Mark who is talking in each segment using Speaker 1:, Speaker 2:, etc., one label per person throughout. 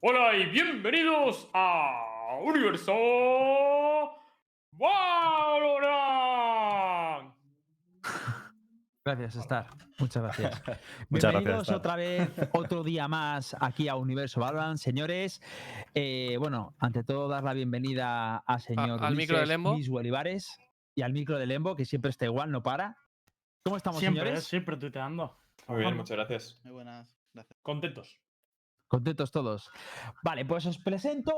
Speaker 1: Hola y bienvenidos a Universo Valorant.
Speaker 2: Gracias, Star. Muchas gracias.
Speaker 3: Muchas
Speaker 2: Bienvenidos
Speaker 3: gracias,
Speaker 2: otra vez, otro día más aquí a Universo Valorant. Señores, eh, bueno, ante todo dar la bienvenida a señor
Speaker 4: al micro de
Speaker 2: Ulises
Speaker 4: Lembo.
Speaker 2: Luis Olivares y al micro de Lembo, que siempre está igual, no para. ¿Cómo estamos,
Speaker 5: Siempre,
Speaker 2: señores?
Speaker 5: siempre tuiteando.
Speaker 1: Muy bien, muchas gracias.
Speaker 6: Muy buenas, gracias.
Speaker 1: Contentos.
Speaker 2: Contentos todos. Vale, pues os presento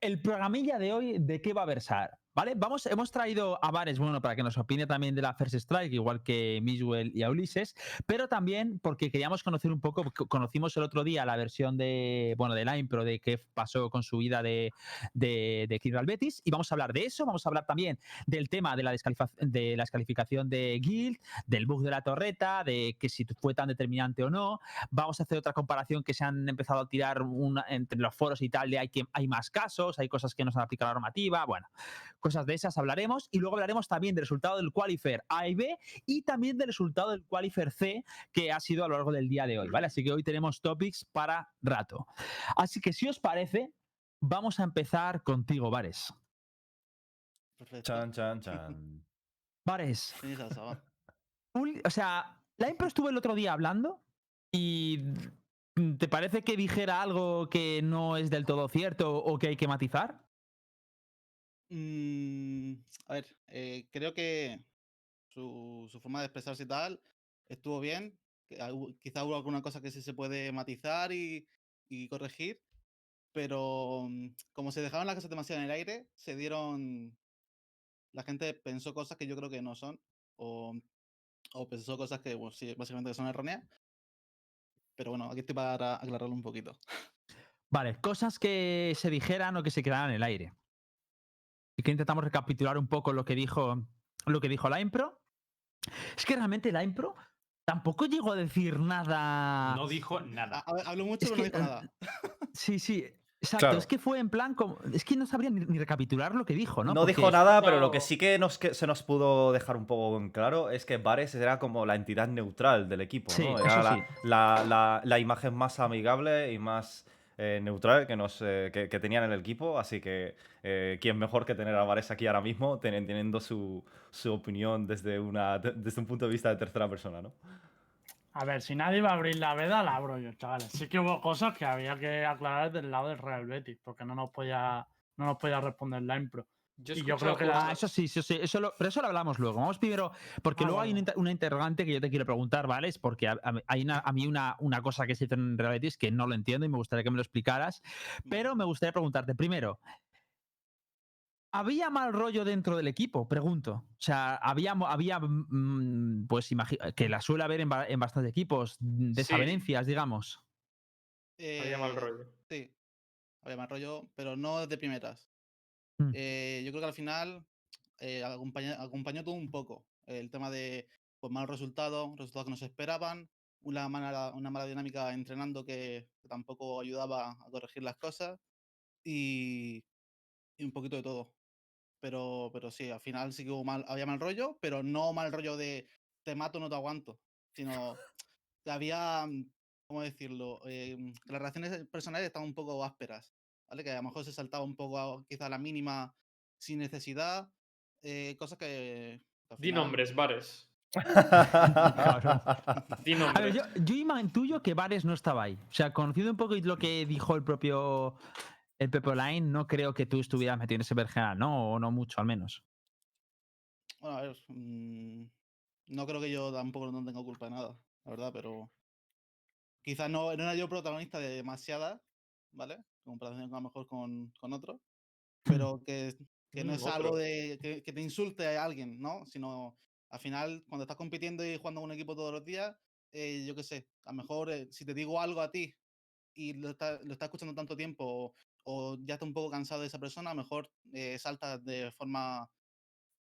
Speaker 2: el programilla de hoy de qué va a versar. ¿Vale? Vamos, hemos traído a Vares, bueno, para que nos opine también de la First Strike, igual que Miswell y a Ulises, pero también porque queríamos conocer un poco, conocimos el otro día la versión de, bueno, de la impro de qué pasó con su vida de, de, de Betis, y vamos a hablar de eso, vamos a hablar también del tema de la, de la descalificación de Guild, del bug de la torreta, de que si fue tan determinante o no, vamos a hacer otra comparación que se han empezado a tirar entre los foros y tal, de hay, que, hay más casos, hay cosas que no se han aplicado la normativa, bueno, cosas de esas hablaremos y luego hablaremos también del resultado del Qualifier A y B y también del resultado del Qualifier C que ha sido a lo largo del día de hoy, ¿vale? Así que hoy tenemos topics para rato. Así que si os parece, vamos a empezar contigo, Vares.
Speaker 6: Perfecto.
Speaker 3: Chan, chan, chan.
Speaker 2: Vares,
Speaker 6: Sí,
Speaker 2: o sea, la impro estuvo el otro día hablando y ¿te parece que dijera algo que no es del todo cierto o que hay que matizar?
Speaker 6: Mm, a ver, eh, creo que su, forma de expresarse y tal estuvo bien. Quizá hubo alguna cosa que sí se puede matizar y, corregir, pero mm, como se dejaron las cosas demasiado en el aire, se dieron. La gente pensó cosas que yo creo que no son, o, o pensó cosas que, básicamente son erróneas. Pero bueno, aquí estoy para aclararlo un poquito.
Speaker 2: Vale, cosas que se dijeran o que se quedaran en el aire. Y que intentamos recapitular un poco lo que dijo, lo que dijo la impro. Es que realmente la impro tampoco llegó a decir nada.
Speaker 1: No dijo nada.
Speaker 6: Ha- ha- Habló mucho,
Speaker 2: Es
Speaker 6: pero no
Speaker 2: que,
Speaker 6: dijo nada.
Speaker 2: Sí, sí. Exacto,
Speaker 3: Claro.
Speaker 2: es que fue en plan como. Es que no sabría ni, ni recapitular lo que dijo, ¿no?
Speaker 3: No, dijo nada, pero lo que sí que, nos, que se nos pudo dejar un poco en claro es que Vares era como la entidad neutral del equipo,
Speaker 2: Sí,
Speaker 3: ¿no?
Speaker 2: eso
Speaker 3: Era la,
Speaker 2: sí.
Speaker 3: la- la- la imagen más amigable y más eh, neutral que, nos, tenían en el equipo, así que eh, quién mejor que tener a Vares aquí ahora mismo, teni- teniendo su, opinión desde un punto de vista de tercera persona, ¿no?
Speaker 5: A ver, si nadie va a abrir la veda, la abro yo, chavales. Sí que hubo cosas que había que aclarar del lado del Real Betis, porque no nos podía, no nos podía responder la impro.
Speaker 4: Yo,
Speaker 5: Y
Speaker 4: he
Speaker 5: yo creo que la-
Speaker 2: Ah, eso sí, eso sí, eso lo- pero eso lo hablamos luego. Vamos primero, porque
Speaker 5: Ah,
Speaker 2: luego hay una, interrogante que yo te quiero preguntar, ¿vale? Es porque a, a mí- hay una, a mí una, una cosa que se hizo en Real Betis que no lo entiendo y me gustaría que me lo explicaras. Pero me gustaría preguntarte, primero, ¿había mal rollo dentro del equipo? Pregunto. O sea, había, había mm, pues imagi- que la suele haber en, en bastantes equipos, mm, desavenencias, digamos.
Speaker 1: Había mal
Speaker 6: Eh,
Speaker 1: rollo.
Speaker 6: Sí, había mal rollo, pero no de primeras.
Speaker 2: Mm.
Speaker 6: Eh, yo creo que al final eh, acompañó todo un poco. El tema de pues, mal resultado, resultados que no se esperaban, una mala, una dinámica entrenando que, tampoco ayudaba a corregir las cosas y, y un poquito de todo. Pero, sí, al final sí que hubo mal, había mal rollo, pero no mal rollo de te mato, no te aguanto, sino que había, ¿cómo decirlo? Eh, las relaciones personales estaban un poco ásperas, ¿vale? Que a lo mejor se saltaba un poco a, quizá a la mínima sin necesidad, eh, cosas que...
Speaker 1: Di nombres, bares.
Speaker 2: A ver, yo, yo intuyo que Vares no estaba ahí. O sea, conociendo un poco lo que dijo el propio el Pepe Line, no creo que tú estuvieras metido en ese vergenal, ¿no? O no mucho, al menos.
Speaker 6: Bueno, a ver, mm, no creo que yo tampoco no tenga culpa de nada, la verdad, pero quizás no, no era yo protagonista de demasiadas, ¿vale? En comparación a lo mejor con, con otros, pero que, que no
Speaker 1: Mm,
Speaker 6: es algo
Speaker 1: otros.
Speaker 6: de que, que te insulte a alguien, ¿no? Sino al final, cuando estás compitiendo y jugando con un equipo todos los días, eh, yo qué sé, a lo mejor eh, si te digo algo a ti y lo estás lo estás escuchando tanto tiempo o, o ya estás un poco cansado de esa persona, a lo mejor eh, saltas de forma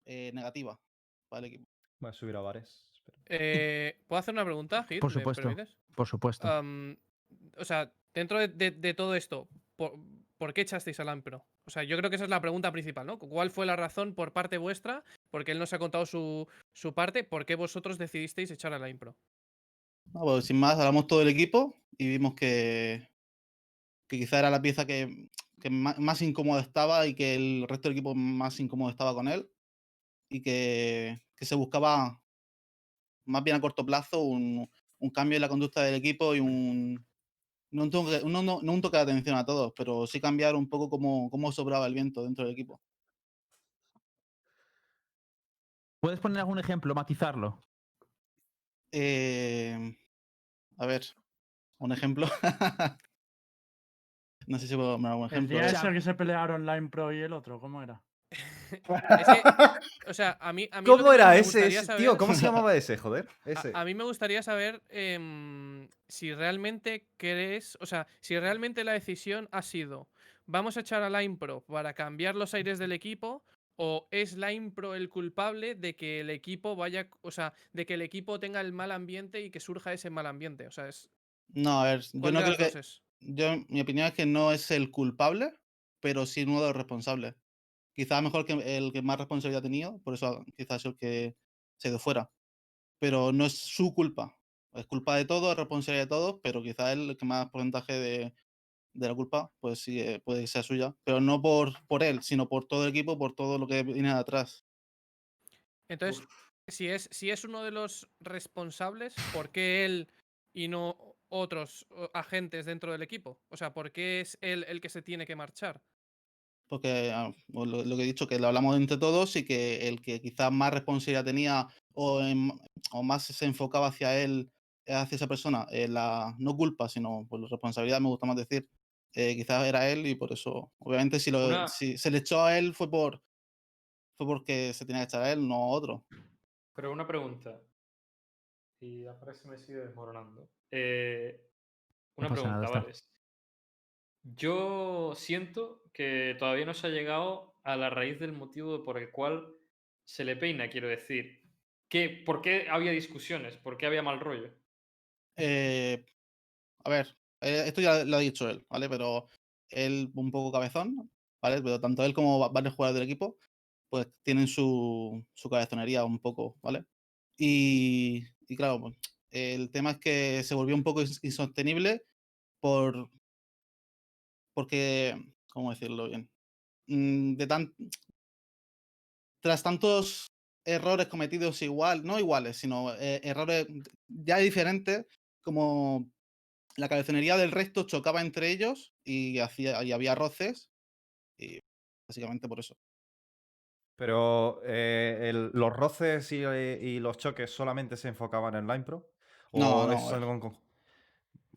Speaker 6: eh, negativa para el equipo.
Speaker 3: Voy a subir a espera.
Speaker 4: Eh, ¿Puedo hacer una pregunta, Hit?
Speaker 2: Por
Speaker 4: ¿Me
Speaker 2: supuesto. Por supuesto.
Speaker 4: Am, o sea, dentro de, todo esto, ¿por, qué echasteis al Ampro? O sea, yo creo que esa es la pregunta principal, ¿no? ¿Cuál fue la razón por parte vuestra? Porque él nos ha contado su, parte. ¿Por qué vosotros decidisteis echar a la impro?
Speaker 6: No, pues, sin más, hablamos todo el equipo y vimos que, que quizá era la pieza que, más, incómoda estaba y que el resto del equipo más incómodo estaba con él. Y que, que se buscaba más bien a corto plazo un cambio en la conducta del equipo y un, no un, toque, no- no- no atención a todos, pero sí cambiar un poco cómo, cómo sobraba el viento dentro del equipo.
Speaker 2: ¿Puedes poner algún ejemplo, matizarlo?
Speaker 6: Eh, a ver, un ejemplo. no sé si puedo poner algún
Speaker 5: El
Speaker 6: ejemplo.
Speaker 5: día
Speaker 6: de-
Speaker 5: ese que se pelearon Line Pro y el otro, ¿cómo era?
Speaker 4: O sea, a mí, a mí lo
Speaker 3: ¿Cómo era
Speaker 4: me
Speaker 3: ese,
Speaker 4: gustaría
Speaker 3: ese-
Speaker 4: saber-
Speaker 3: tío? ¿Cómo se llamaba ese, joder?
Speaker 4: A-
Speaker 3: Ese.
Speaker 4: A, mí me gustaría saber em, si realmente crees, o sea, si realmente la decisión ha sido vamos a echar a Line Pro para cambiar los aires del equipo o es Line Pro el culpable de que el equipo vaya, o sea, de que el equipo tenga el mal ambiente y que surja ese mal ambiente, o sea, es
Speaker 6: No, a ver, yo
Speaker 4: ¿cuál
Speaker 6: no creo que. Yo, mi opinión es que no es el culpable, pero sí uno de los responsables. Quizá mejor que el que más responsabilidad ha tenido, por eso quizás es el que se ha ido fuera. Pero no es su culpa. Es culpa de todos, es responsabilidad de todos, pero quizá el que más porcentaje de, de la culpa, pues sí, eh, puede que sea suya. Pero no por, por él, sino por todo el equipo, por todo lo que viene de atrás.
Speaker 4: Entonces, si es, si es uno de los responsables, ¿por qué él y no otros agentes dentro del equipo? O sea, ¿por qué es él el que se tiene que marchar?
Speaker 6: Porque ah, o lo, lo que he dicho, que lo hablamos entre todos y que el que quizás más responsabilidad tenía o, en- o más se enfocaba hacia él, hacia esa persona, eh, la, no culpa, sino la responsabilidad, me gusta más decir, eh, quizás era él y por eso, obviamente, si, lo,
Speaker 1: Una-
Speaker 6: si se le echó a él fue por fue porque se tenía que echar a él, no a otro.
Speaker 1: Pero una pregunta. Y aparece me sigue desmoronando. Eh, una
Speaker 2: nada,
Speaker 1: pregunta,
Speaker 2: está.
Speaker 1: Vares. Yo siento que todavía no se ha llegado a la raíz del motivo por el cual se le peina, quiero decir. ¿Qué, ¿Por qué había discusiones? ¿Por qué había mal rollo?
Speaker 6: Eh, a ver, eh, esto ya lo ha dicho él, ¿vale? Pero él un poco cabezón, ¿vale? Pero tanto él como va- varios jugadores del equipo, pues tienen su, su cabezonería un poco, ¿vale? Y, y claro, pues, el tema es que se volvió un poco ins- insostenible por. Porque. ¿Cómo decirlo bien? Mm, De tan, tras tantos errores cometidos igual, no iguales, sino eh, errores ya diferentes, como la cabezonería del resto chocaba entre ellos y, hacía, y había roces, y básicamente por eso.
Speaker 3: Pero eh, el- los roces y, eh, y los choques solamente se enfocaban en Line Pro. ¿O
Speaker 6: No, no,
Speaker 3: es algo en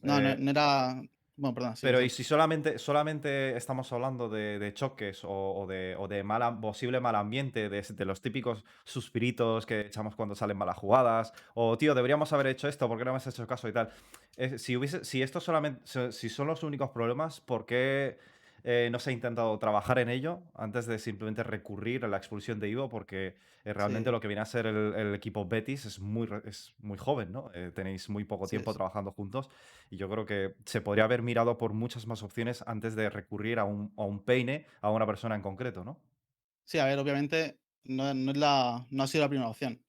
Speaker 6: No, no, no era. Bueno, perdón. sí,
Speaker 3: Pero
Speaker 6: sí.
Speaker 3: y si solamente, solamente estamos hablando de, de choques o, o de, o de posible mal ambiente, de, de los típicos suspiritos que echamos cuando salen malas jugadas, o tío, deberíamos haber hecho esto, ¿por qué no me has hecho caso y tal? Eh, si, hubiese, si esto solamente, si son los únicos problemas, ¿por qué eh, no se ha intentado trabajar en ello antes de simplemente recurrir a la expulsión de Ivo? Porque eh, realmente
Speaker 6: Sí.
Speaker 3: lo que viene a ser el, el equipo Betis es muy, es muy joven, ¿no? Eh, tenéis muy poco tiempo
Speaker 6: sí.
Speaker 3: trabajando juntos. Y yo creo que se podría haber mirado por muchas más opciones antes de recurrir a un, a un peine a una persona en concreto, ¿no?
Speaker 6: Sí, a ver, obviamente no, no es la, no ha sido la primera opción.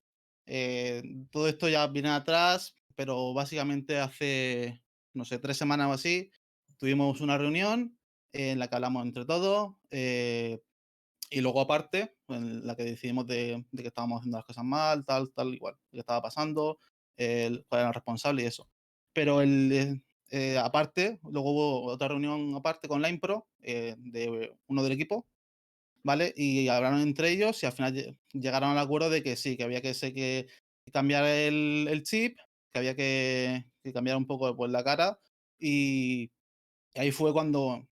Speaker 6: Todo esto ya viene atrás, pero básicamente hace, no sé, tres semanas o así, tuvimos una reunión en la que hablamos entre todos eh, y luego aparte, en la que decidimos de, de que estábamos haciendo las cosas mal, tal, tal, igual, qué estaba pasando, el, cuál era el responsable y eso. Pero el, eh, eh, aparte, luego hubo otra reunión aparte con la Impro, eh, de uno del equipo, ¿vale? Y hablaron entre ellos y al final lle- llegaron al acuerdo de que sí, que había que, sé que cambiar el, el chip, que había que, que cambiar un poco pues, la cara y ahí fue cuando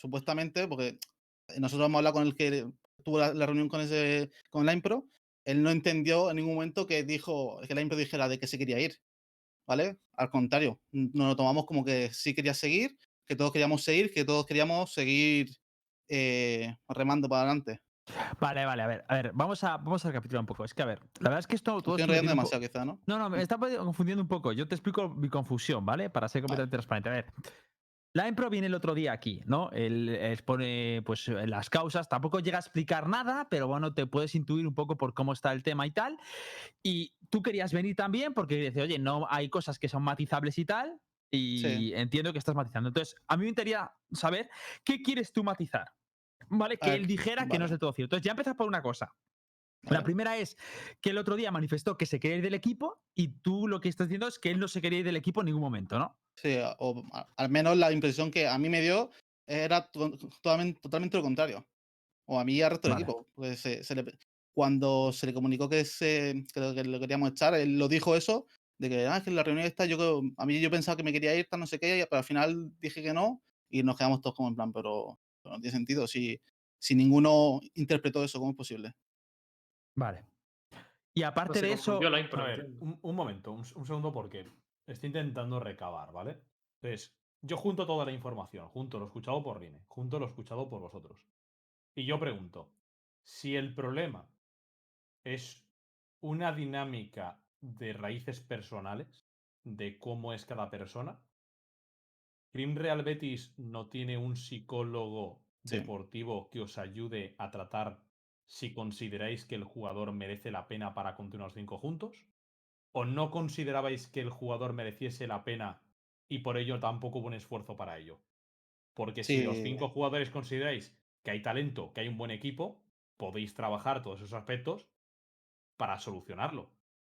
Speaker 6: supuestamente, porque nosotros hemos hablado con el que tuvo la, la reunión con ese con la Impro, él no entendió en ningún momento que dijo que la Impro dijera de que se quería ir, ¿vale? Al contrario, nos lo tomamos como que sí quería seguir, que todos queríamos seguir, que todos queríamos seguir eh, remando para adelante.
Speaker 2: Vale, vale, a ver, a ver, vamos a, vamos a recapitular un poco. Es que, a ver, la verdad es que esto todo
Speaker 6: Estoy demasiado, quizá, ¿no?
Speaker 2: No, no, me está confundiendo un poco. Yo te explico mi confusión, ¿vale? Para ser completamente transparente. A ver, la Impro viene el otro día aquí, ¿no? Él expone pues eh, las causas, tampoco llega a explicar nada, pero bueno, te puedes intuir un poco por cómo está el tema y tal. Y tú querías venir también porque dices, oye, no hay cosas que son matizables y tal, Y entiendo que estás matizando. Entonces, a mí me interesaría saber qué quieres tú matizar. ¿Vale? Que él dijera que no es del todo cierto. Entonces, ya empezas por una cosa. La primera es que el otro día manifestó que se quería ir del equipo y tú lo que estás diciendo es que él no se quería ir del equipo en ningún momento, ¿no?
Speaker 6: Sí, o al menos la impresión que a mí me dio era to- totalmente, totalmente lo contrario. O a mí y al resto del equipo. Pues se- se le- cuando se le comunicó que, se, que, lo, que lo queríamos echar, él lo dijo eso, de que, ah, es que en la reunión esta, yo, creo- a mí yo pensaba que me quería ir, tal, no sé qué, pero al final dije que no y nos quedamos todos como en plan, pero, pero no tiene sentido. Si, si ninguno interpretó eso, ¿cómo es posible?
Speaker 2: Vale. Y aparte de eso,
Speaker 1: la
Speaker 7: un, un momento, un, un segundo porque estoy intentando recabar, ¿vale? Entonces, yo junto toda la información, junto lo escuchado por Rine, junto lo escuchado por vosotros. Y yo pregunto, si el problema es una dinámica de raíces personales, de cómo es cada persona, Grim Real Betis no tiene un psicólogo
Speaker 6: Sí.
Speaker 7: deportivo que os ayude a tratar si consideráis que el jugador merece la pena para continuar los cinco juntos? ¿O no considerabais que el jugador mereciese la pena y por ello tampoco hubo un esfuerzo para ello? Porque si los cinco jugadores consideráis que hay talento, que hay un buen equipo, podéis trabajar todos esos aspectos para solucionarlo.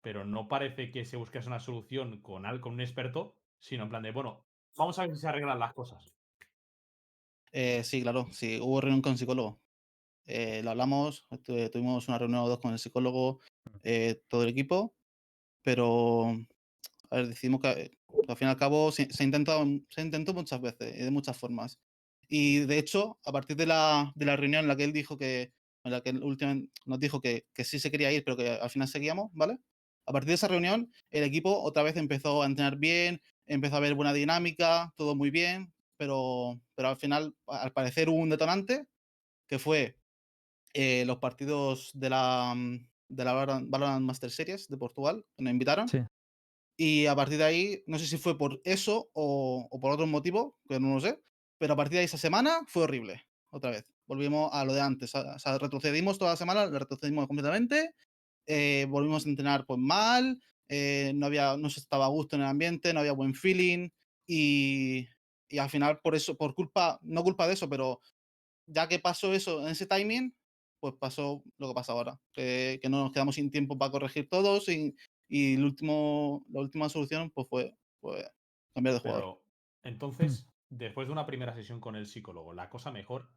Speaker 7: Pero no parece que se buscase una solución con, con un experto, sino en plan de, bueno, vamos a ver si se arreglan las cosas.
Speaker 6: Eh, sí, claro, sí, hubo reunión con psicólogo. Eh, lo hablamos, tuvimos una reunión o dos con el psicólogo, eh, todo el equipo, pero a ver, que eh, al fin y al cabo se, se intentado, se intentó muchas veces y de muchas formas. Y de hecho, a partir de la, de la reunión en la que él dijo que, en la que él nos dijo que, que sí se quería ir, pero que al final seguíamos, ¿vale? A partir de esa reunión, el equipo otra vez empezó a entrenar bien, empezó a haber buena dinámica, todo muy bien, pero, pero al final, al parecer, hubo un detonante que fue eh, los partidos de la, mm, de la Valorant, Master Series de Portugal, que nos invitaron.
Speaker 2: Sí.
Speaker 6: Y a partir de ahí, no sé si fue por eso o, o por otro motivo, que no lo sé, pero a partir de ahí esa semana fue horrible, otra vez. Volvimos a lo de antes, o sea, retrocedimos toda la semana, retrocedimos completamente, eh, volvimos a entrenar pues mal, eh, no, había, no se estaba a gusto en el ambiente, no había buen feeling y, y al final por eso, por culpa, no culpa de eso, pero ya que pasó eso en ese timing, pues pasó lo que pasa ahora, que, que no nos quedamos sin tiempo para corregir todo y, y el último, la última solución pues fue pues, cambiar de jugador.
Speaker 7: Pero entonces, después de una primera sesión con el psicólogo, la cosa mejor,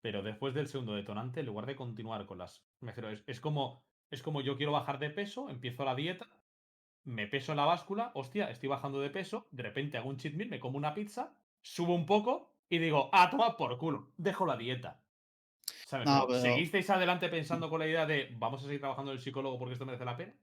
Speaker 7: pero después del segundo detonante, en lugar de continuar con las... me refiero, Es, es como, es como yo quiero bajar de peso, empiezo la dieta, me peso en la báscula, hostia, estoy bajando de peso, de repente hago un cheat meal, me como una pizza, subo un poco y digo, ah, toma por culo, dejo la dieta. ¿Sabes?
Speaker 6: No,
Speaker 7: Pero,
Speaker 6: pero-
Speaker 7: ¿Seguisteis adelante pensando con la idea de vamos a seguir trabajando en el psicólogo porque esto merece la pena?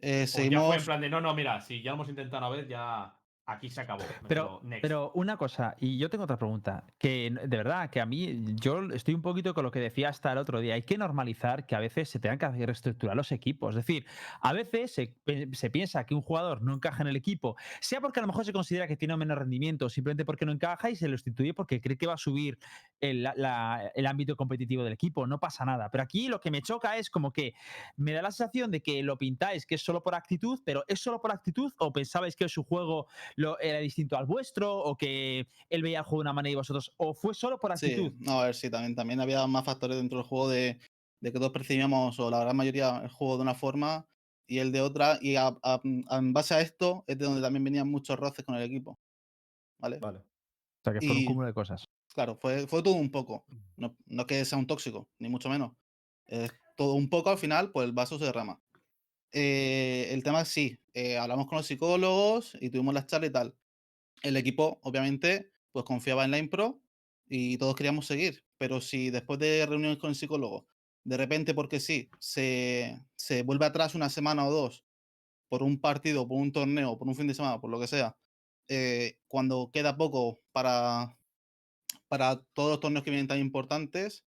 Speaker 6: Eh,
Speaker 7: ¿O ya
Speaker 6: seguimos,
Speaker 7: fue en plan de no, no, mira, si ya lo hemos intentado una vez, ya aquí se acabó.
Speaker 2: Pero, pero una cosa, y yo tengo otra pregunta, que de verdad, que a mí, yo estoy un poquito con lo que decía hasta el otro día, hay que normalizar que a veces se tengan que reestructurar los equipos, es decir, a veces se, se piensa que un jugador no encaja en el equipo, sea porque a lo mejor se considera que tiene menos rendimiento, simplemente porque no encaja y se lo sustituye porque cree que va a subir el, la- el ámbito competitivo del equipo, no pasa nada, pero aquí lo que me choca es como que me da la sensación de que lo pintáis que es solo por actitud, pero ¿es solo por actitud o pensabais que su juego lo, era distinto al vuestro o que él veía el juego de una manera y vosotros o fue solo por actitud?
Speaker 6: sí, no, a ver, sí, también, también había más factores dentro del juego de, de que todos percibíamos, o la gran mayoría, el juego de una forma y el de otra, y a- a- a- en base a esto es de donde también venían muchos roces con el equipo. ¿Vale?
Speaker 3: Vale.
Speaker 2: O sea, que fue un cúmulo de cosas.
Speaker 6: Claro, fue, fue todo un poco. No, no que sea un tóxico, ni mucho menos. Todo un poco al final, pues el vaso se derrama. Eh, el tema es sí, eh, hablamos con los psicólogos y tuvimos las charlas y tal. El equipo, obviamente, pues confiaba en la impro y todos queríamos seguir. Pero si después de reuniones con el psicólogo, de repente, porque sí, se, se vuelve atrás una semana o dos por un partido, por un torneo, por un fin de semana, por lo que sea, eh, cuando queda poco para, para todos los torneos que vienen tan importantes,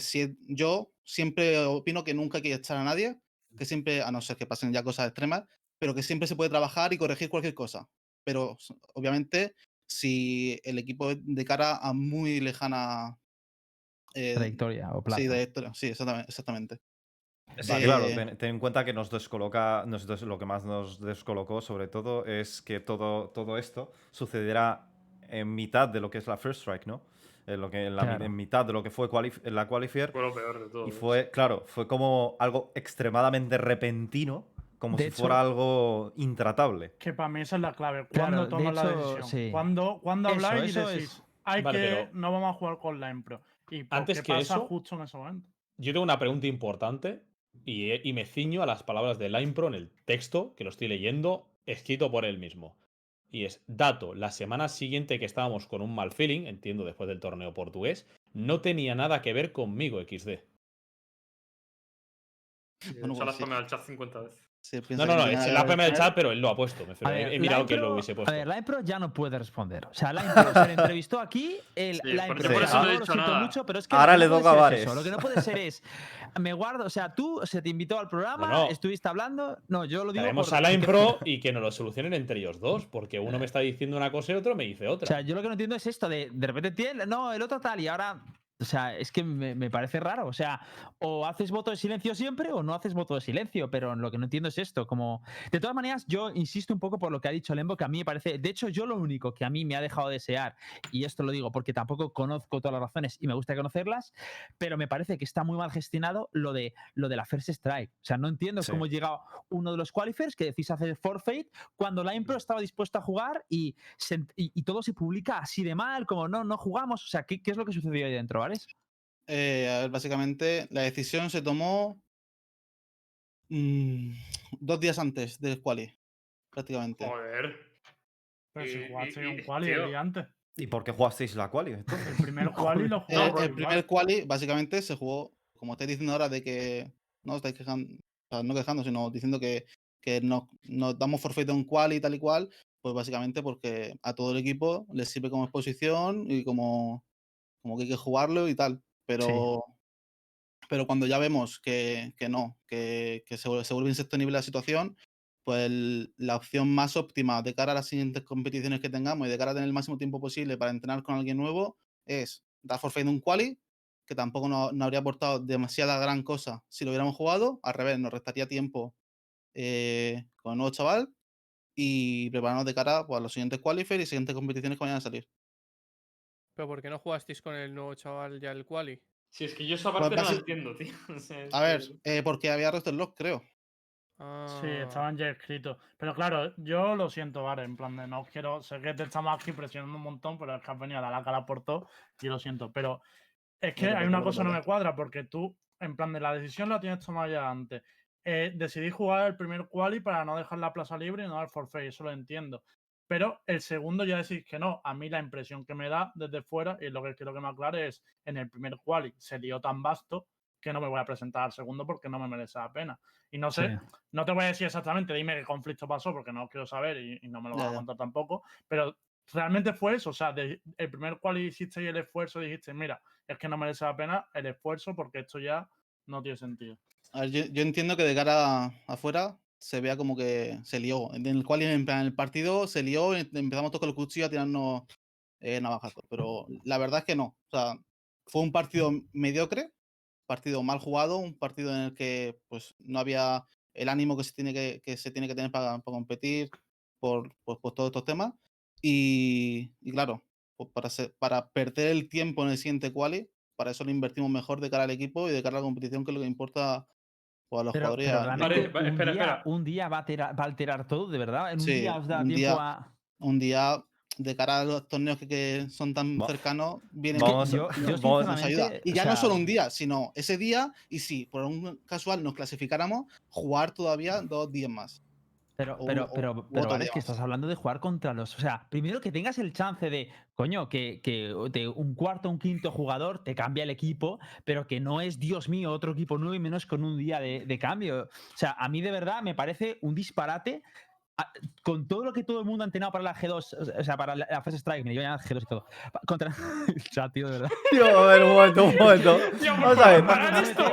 Speaker 6: si, yo siempre opino que nunca hay que echar a nadie, que siempre, a no ser que pasen ya cosas extremas, pero que siempre se puede trabajar y corregir cualquier cosa. Pero obviamente, si el equipo de cara a muy lejana eh,
Speaker 2: Trayectoria o plazo.
Speaker 6: sí, de, sí, exactamente, exactamente.
Speaker 3: Sí,
Speaker 6: Eh,
Speaker 3: claro, ten, ten en cuenta que nos descoloca, nos des- lo que más nos descolocó sobre todo es que todo, todo esto sucederá en mitad de lo que es la First Strike, ¿no? En, lo que, en, la,
Speaker 2: Claro.
Speaker 3: en mitad de lo que fue qualif- en la Qualifier.
Speaker 1: Fue lo peor de todo.
Speaker 3: Y fue, claro, fue como algo extremadamente repentino, como
Speaker 2: De
Speaker 3: si
Speaker 2: hecho-
Speaker 3: fuera algo intratable.
Speaker 5: Que para mí esa es la clave.
Speaker 2: Claro,
Speaker 5: ¿Cuándo
Speaker 2: de
Speaker 5: tomas la decisión?
Speaker 2: sí.
Speaker 5: ¿Cuándo, cuándo
Speaker 2: Eso,
Speaker 5: habláis y
Speaker 2: eso
Speaker 5: decís,
Speaker 2: es-
Speaker 5: hay
Speaker 7: Vale,
Speaker 5: que,
Speaker 7: pero-
Speaker 5: no vamos a jugar con la Impro? ¿Y por
Speaker 7: Antes
Speaker 5: qué
Speaker 7: que
Speaker 5: pasa
Speaker 7: eso-
Speaker 5: justo en ese momento?
Speaker 7: Yo tengo una pregunta importante y, eh, y me ciño a las palabras de Linepro en el texto, que lo estoy leyendo, escrito por él mismo. Y es, dato, la semana siguiente que estábamos con un mal feeling, entiendo después del torneo portugués, no tenía nada que ver conmigo XD.
Speaker 6: Bueno,
Speaker 1: se
Speaker 6: pues sí.
Speaker 1: al chat 50 veces.
Speaker 6: Se
Speaker 7: No,
Speaker 6: piensa
Speaker 7: no,
Speaker 6: que
Speaker 7: no, es la PM del chat, pero él lo ha puesto. Me he,
Speaker 2: ver,
Speaker 7: he mirado que lo hubiese puesto.
Speaker 2: A ver, la Impro ya no puede responder. O sea, la Impro se le entrevistó aquí. El,
Speaker 1: Sí,
Speaker 2: la Impro
Speaker 3: por eso no he
Speaker 2: lo
Speaker 1: dicho
Speaker 2: siento
Speaker 1: nada.
Speaker 2: mucho, pero es que
Speaker 3: Ahora le toca a
Speaker 2: ser es eso,
Speaker 3: Vares.
Speaker 2: Lo que no puede ser es. Me guardo, o sea, tú se te invitó al programa,
Speaker 7: No, no.
Speaker 2: estuviste hablando. No, yo lo digo.
Speaker 7: Traemos
Speaker 2: por-
Speaker 7: a
Speaker 2: porque-
Speaker 7: Linepro y que nos lo solucionen entre ellos dos, porque uno me está diciendo una cosa y otro me dice
Speaker 2: O
Speaker 7: otra.
Speaker 2: sea, yo lo que no entiendo es esto de de repente tiene, no, el otro tal y ahora. O sea, es que me, me parece raro. O sea, o haces voto de silencio siempre o no haces voto de silencio, pero lo que no entiendo es esto. Como. De todas maneras, yo insisto un poco por lo que ha dicho Lembo, que a mí me parece. De hecho, yo lo único que a mí me ha dejado desear, y esto lo digo porque tampoco conozco todas las razones y me gusta conocerlas, pero me parece que está muy mal gestionado lo de, lo de la First Strike. O sea, no entiendo
Speaker 3: Sí.
Speaker 2: cómo llega uno de los qualifiers que decís hacer forfeit cuando la Impro estaba dispuesta a jugar y, se ent- y, y todo se publica así de mal, como no, no jugamos. O sea, ¿qué, qué es lo que sucedió ahí dentro, ¿vale?
Speaker 6: Eh, a ver, básicamente, la decisión se tomó mm, dos días antes del quali, prácticamente.
Speaker 1: Joder.
Speaker 5: Pero si
Speaker 1: Y-
Speaker 5: jugaste
Speaker 1: y-
Speaker 5: un
Speaker 1: y-
Speaker 5: quali
Speaker 1: tío.
Speaker 5: el día antes.
Speaker 3: ¿Y por qué jugasteis la quali? entonces?
Speaker 5: El primer quali lo
Speaker 6: Eh,
Speaker 5: jugamos
Speaker 6: el primer quali, básicamente, se jugó, como estáis diciendo ahora, de que no estáis quejando, o sea, no quejando, sino diciendo que, que nos, nos damos forfeit de un quali y tal y cual, pues básicamente porque a todo el equipo les sirve como exposición y como, como que hay que jugarlo y tal. Pero, pero cuando ya vemos que, que no, que, que se, vuelve- se vuelve insostenible la situación, pues el- la opción más óptima de cara a las siguientes competiciones que tengamos y de cara a tener el máximo tiempo posible para entrenar con alguien nuevo es dar forfeit de un quali, que tampoco no, no habría aportado demasiada gran cosa si lo hubiéramos jugado, al revés, nos restaría tiempo eh, con el nuevo chaval y prepararnos de cara pues, a los siguientes qualifiers y siguientes competiciones que vayan a salir.
Speaker 4: Pero ¿por qué no jugasteis con el nuevo chaval ya el quali?
Speaker 1: Si es que yo esa
Speaker 6: Pues
Speaker 1: parte no la entiendo, tío. O sea, es
Speaker 6: A ver, eh, porque había roster lock, creo.
Speaker 5: Sí,
Speaker 4: Ah,
Speaker 5: estaban ya escritos. Pero claro, yo lo siento, Vare, en plan de no quiero, sé que te estamos aquí presionando un montón, pero es que has venido a dar la cara por todo y lo siento. Pero es que hay una
Speaker 6: no
Speaker 5: cosa que no me cuadra, porque tú, en plan de la decisión la tienes tomada ya antes. Eh, decidí jugar el primer quali para no dejar la plaza libre y no dar forfait, eso lo entiendo. Pero el segundo ya decís que no. A mí la impresión que me da desde fuera, y lo que quiero que me aclare es, en el primer quali se dio tan vasto que no me voy a presentar al segundo porque no me merece la pena. Y no sé,
Speaker 2: Sí.
Speaker 5: no te voy a decir exactamente, dime qué conflicto pasó porque no lo quiero saber y, y no me lo vas a contar tampoco, pero realmente fue eso, o sea, de- el primer cual hiciste y el esfuerzo dijiste, mira, es que no merece la pena el esfuerzo porque esto ya no tiene sentido.
Speaker 6: A ver, yo, yo entiendo que de cara afuera se vea como que se lió. En el cual en plan, el partido se lió y empezamos todos con el cuchillo a tirarnos eh, navajazos. Pero la verdad es que no. O sea, fue un partido mediocre, partido mal jugado, un partido en el que pues no había el ánimo que se tiene que, que se tiene que tener para, para competir por, por- por todos estos temas. Y, y claro, pues para, ser- para perder el tiempo en el siguiente quali, para eso lo invertimos mejor de cara al equipo y de cara a la competición, que es lo que importa pues, a los
Speaker 2: Pero,
Speaker 6: jugadores. a-
Speaker 2: un,
Speaker 1: espera,
Speaker 2: día,
Speaker 1: espera.
Speaker 2: un día va a, alterar, va a alterar todo, de verdad. En un
Speaker 6: Sí,
Speaker 2: día os da
Speaker 6: un
Speaker 2: tiempo
Speaker 6: día-
Speaker 2: a.
Speaker 6: un día de cara a los torneos que, que son tan
Speaker 3: Va-
Speaker 6: cercanos, viene
Speaker 3: Vamos,
Speaker 2: yo- yo
Speaker 3: vamos-
Speaker 6: nos ayuda.
Speaker 2: sinceramente,
Speaker 6: Y
Speaker 2: o
Speaker 6: ya no solo un día, sino ese día, y si por un casual nos clasificáramos, jugar todavía dos días más.
Speaker 2: Pero,
Speaker 6: o-
Speaker 2: pero,
Speaker 6: o-
Speaker 2: pero, es que estás hablando de jugar contra los. O sea, primero que tengas el chance de, coño, que, que de un cuarto o un quinto jugador te cambia el equipo, pero que no es, Dios mío, otro equipo nuevo y menos con un día de, de cambio. O sea, a mí de verdad me parece un disparate con todo lo que todo el mundo ha entrenado para la G2, o sea, para la, la First Strike, me llevan G2 y todo. Contra el chat, tío, de verdad.
Speaker 3: Tío, a ver, un momento, un momento.
Speaker 1: Tío,
Speaker 3: Vamos a ver.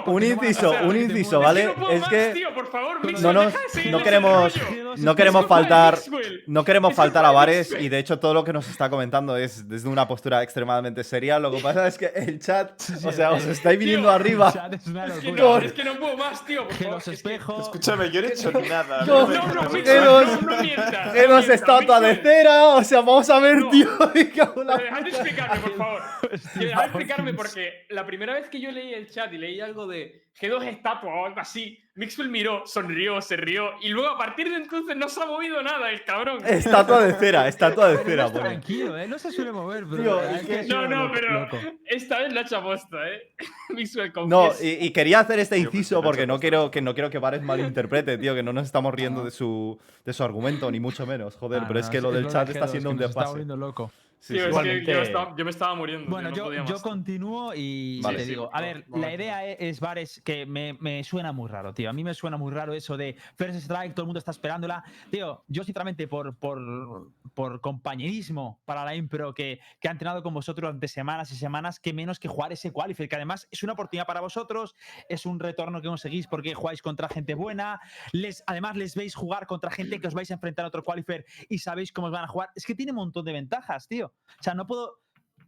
Speaker 3: Un inciso,
Speaker 1: O sea,
Speaker 3: un inciso. ¿vale?
Speaker 1: Es que no puedo
Speaker 3: Es
Speaker 1: más,
Speaker 3: que
Speaker 1: tío, por favor,
Speaker 2: no
Speaker 1: Mixwell,
Speaker 3: nos- no queremos- no queremos faltar-. No queremos faltar a bares y de hecho todo lo que nos está comentando es desde una postura extremadamente seria. Lo que pasa es que el chat, o sea, os estáis viniendo
Speaker 1: tío,
Speaker 3: arriba.
Speaker 2: El chat es
Speaker 1: que no,
Speaker 3: Con-
Speaker 1: es que no puedo más, tío, por
Speaker 2: Que los espejos.
Speaker 8: Escúchame, yo no he hecho nada.
Speaker 3: No,
Speaker 1: No, no, no, mientas.
Speaker 3: Estatua de cera, o sea, vamos a ver,
Speaker 1: No.
Speaker 3: tío.
Speaker 1: Dejad de explicarme, por favor. Dejad de explicarme porque la primera vez que yo leí el chat y leí algo de G2 estatua o algo así, Mixwell miró, sonrió, se rió y luego a partir de entonces no se ha movido nada el cabrón.
Speaker 3: Estatua de cera, estatua de cera,
Speaker 2: no tranquilo, ¿eh? No se suele mover, pero.
Speaker 3: Tío, es que-
Speaker 1: No, no, pero
Speaker 2: loco.
Speaker 1: esta vez la ha hecho aposta, ¿eh? Mixwell
Speaker 3: No, y, y quería hacer este
Speaker 8: pues,
Speaker 3: inciso porque no quiero que no quiero que Vares malinterprete, tío, que no nos estamos riendo de su, de su argumento, ni mucho menos, joder,
Speaker 2: Ah,
Speaker 3: pero
Speaker 2: no,
Speaker 3: es que lo del
Speaker 2: de
Speaker 3: chat está
Speaker 2: G2,
Speaker 3: siendo un
Speaker 2: nos está
Speaker 3: desfase.
Speaker 2: volviendo loco.
Speaker 3: Sí,
Speaker 1: Tío,
Speaker 3: sí.
Speaker 1: es que
Speaker 8: Igualmente-
Speaker 1: yo, estaba- yo me estaba muriendo.
Speaker 2: Bueno,
Speaker 1: tío, no
Speaker 2: yo,
Speaker 1: podía
Speaker 2: yo
Speaker 1: más.
Speaker 2: continúo y
Speaker 3: Vale.
Speaker 2: te
Speaker 1: Sí,
Speaker 2: digo, a ver, la idea e- es, Vares, que me, me suena muy raro, tío. A mí me suena muy raro eso de First Strike, todo el mundo está esperándola. Tío, yo sinceramente por, por, por compañerismo para la Impro que, que ha entrenado con vosotros durante semanas y semanas, que menos que jugar ese qualifier, que además es una oportunidad para vosotros, es un retorno que conseguís porque jugáis contra gente buena, les, además les veis jugar contra gente que os vais a enfrentar a otro qualifier y sabéis cómo os van a jugar. Es que tiene un montón de ventajas, tío. O sea, no puedo...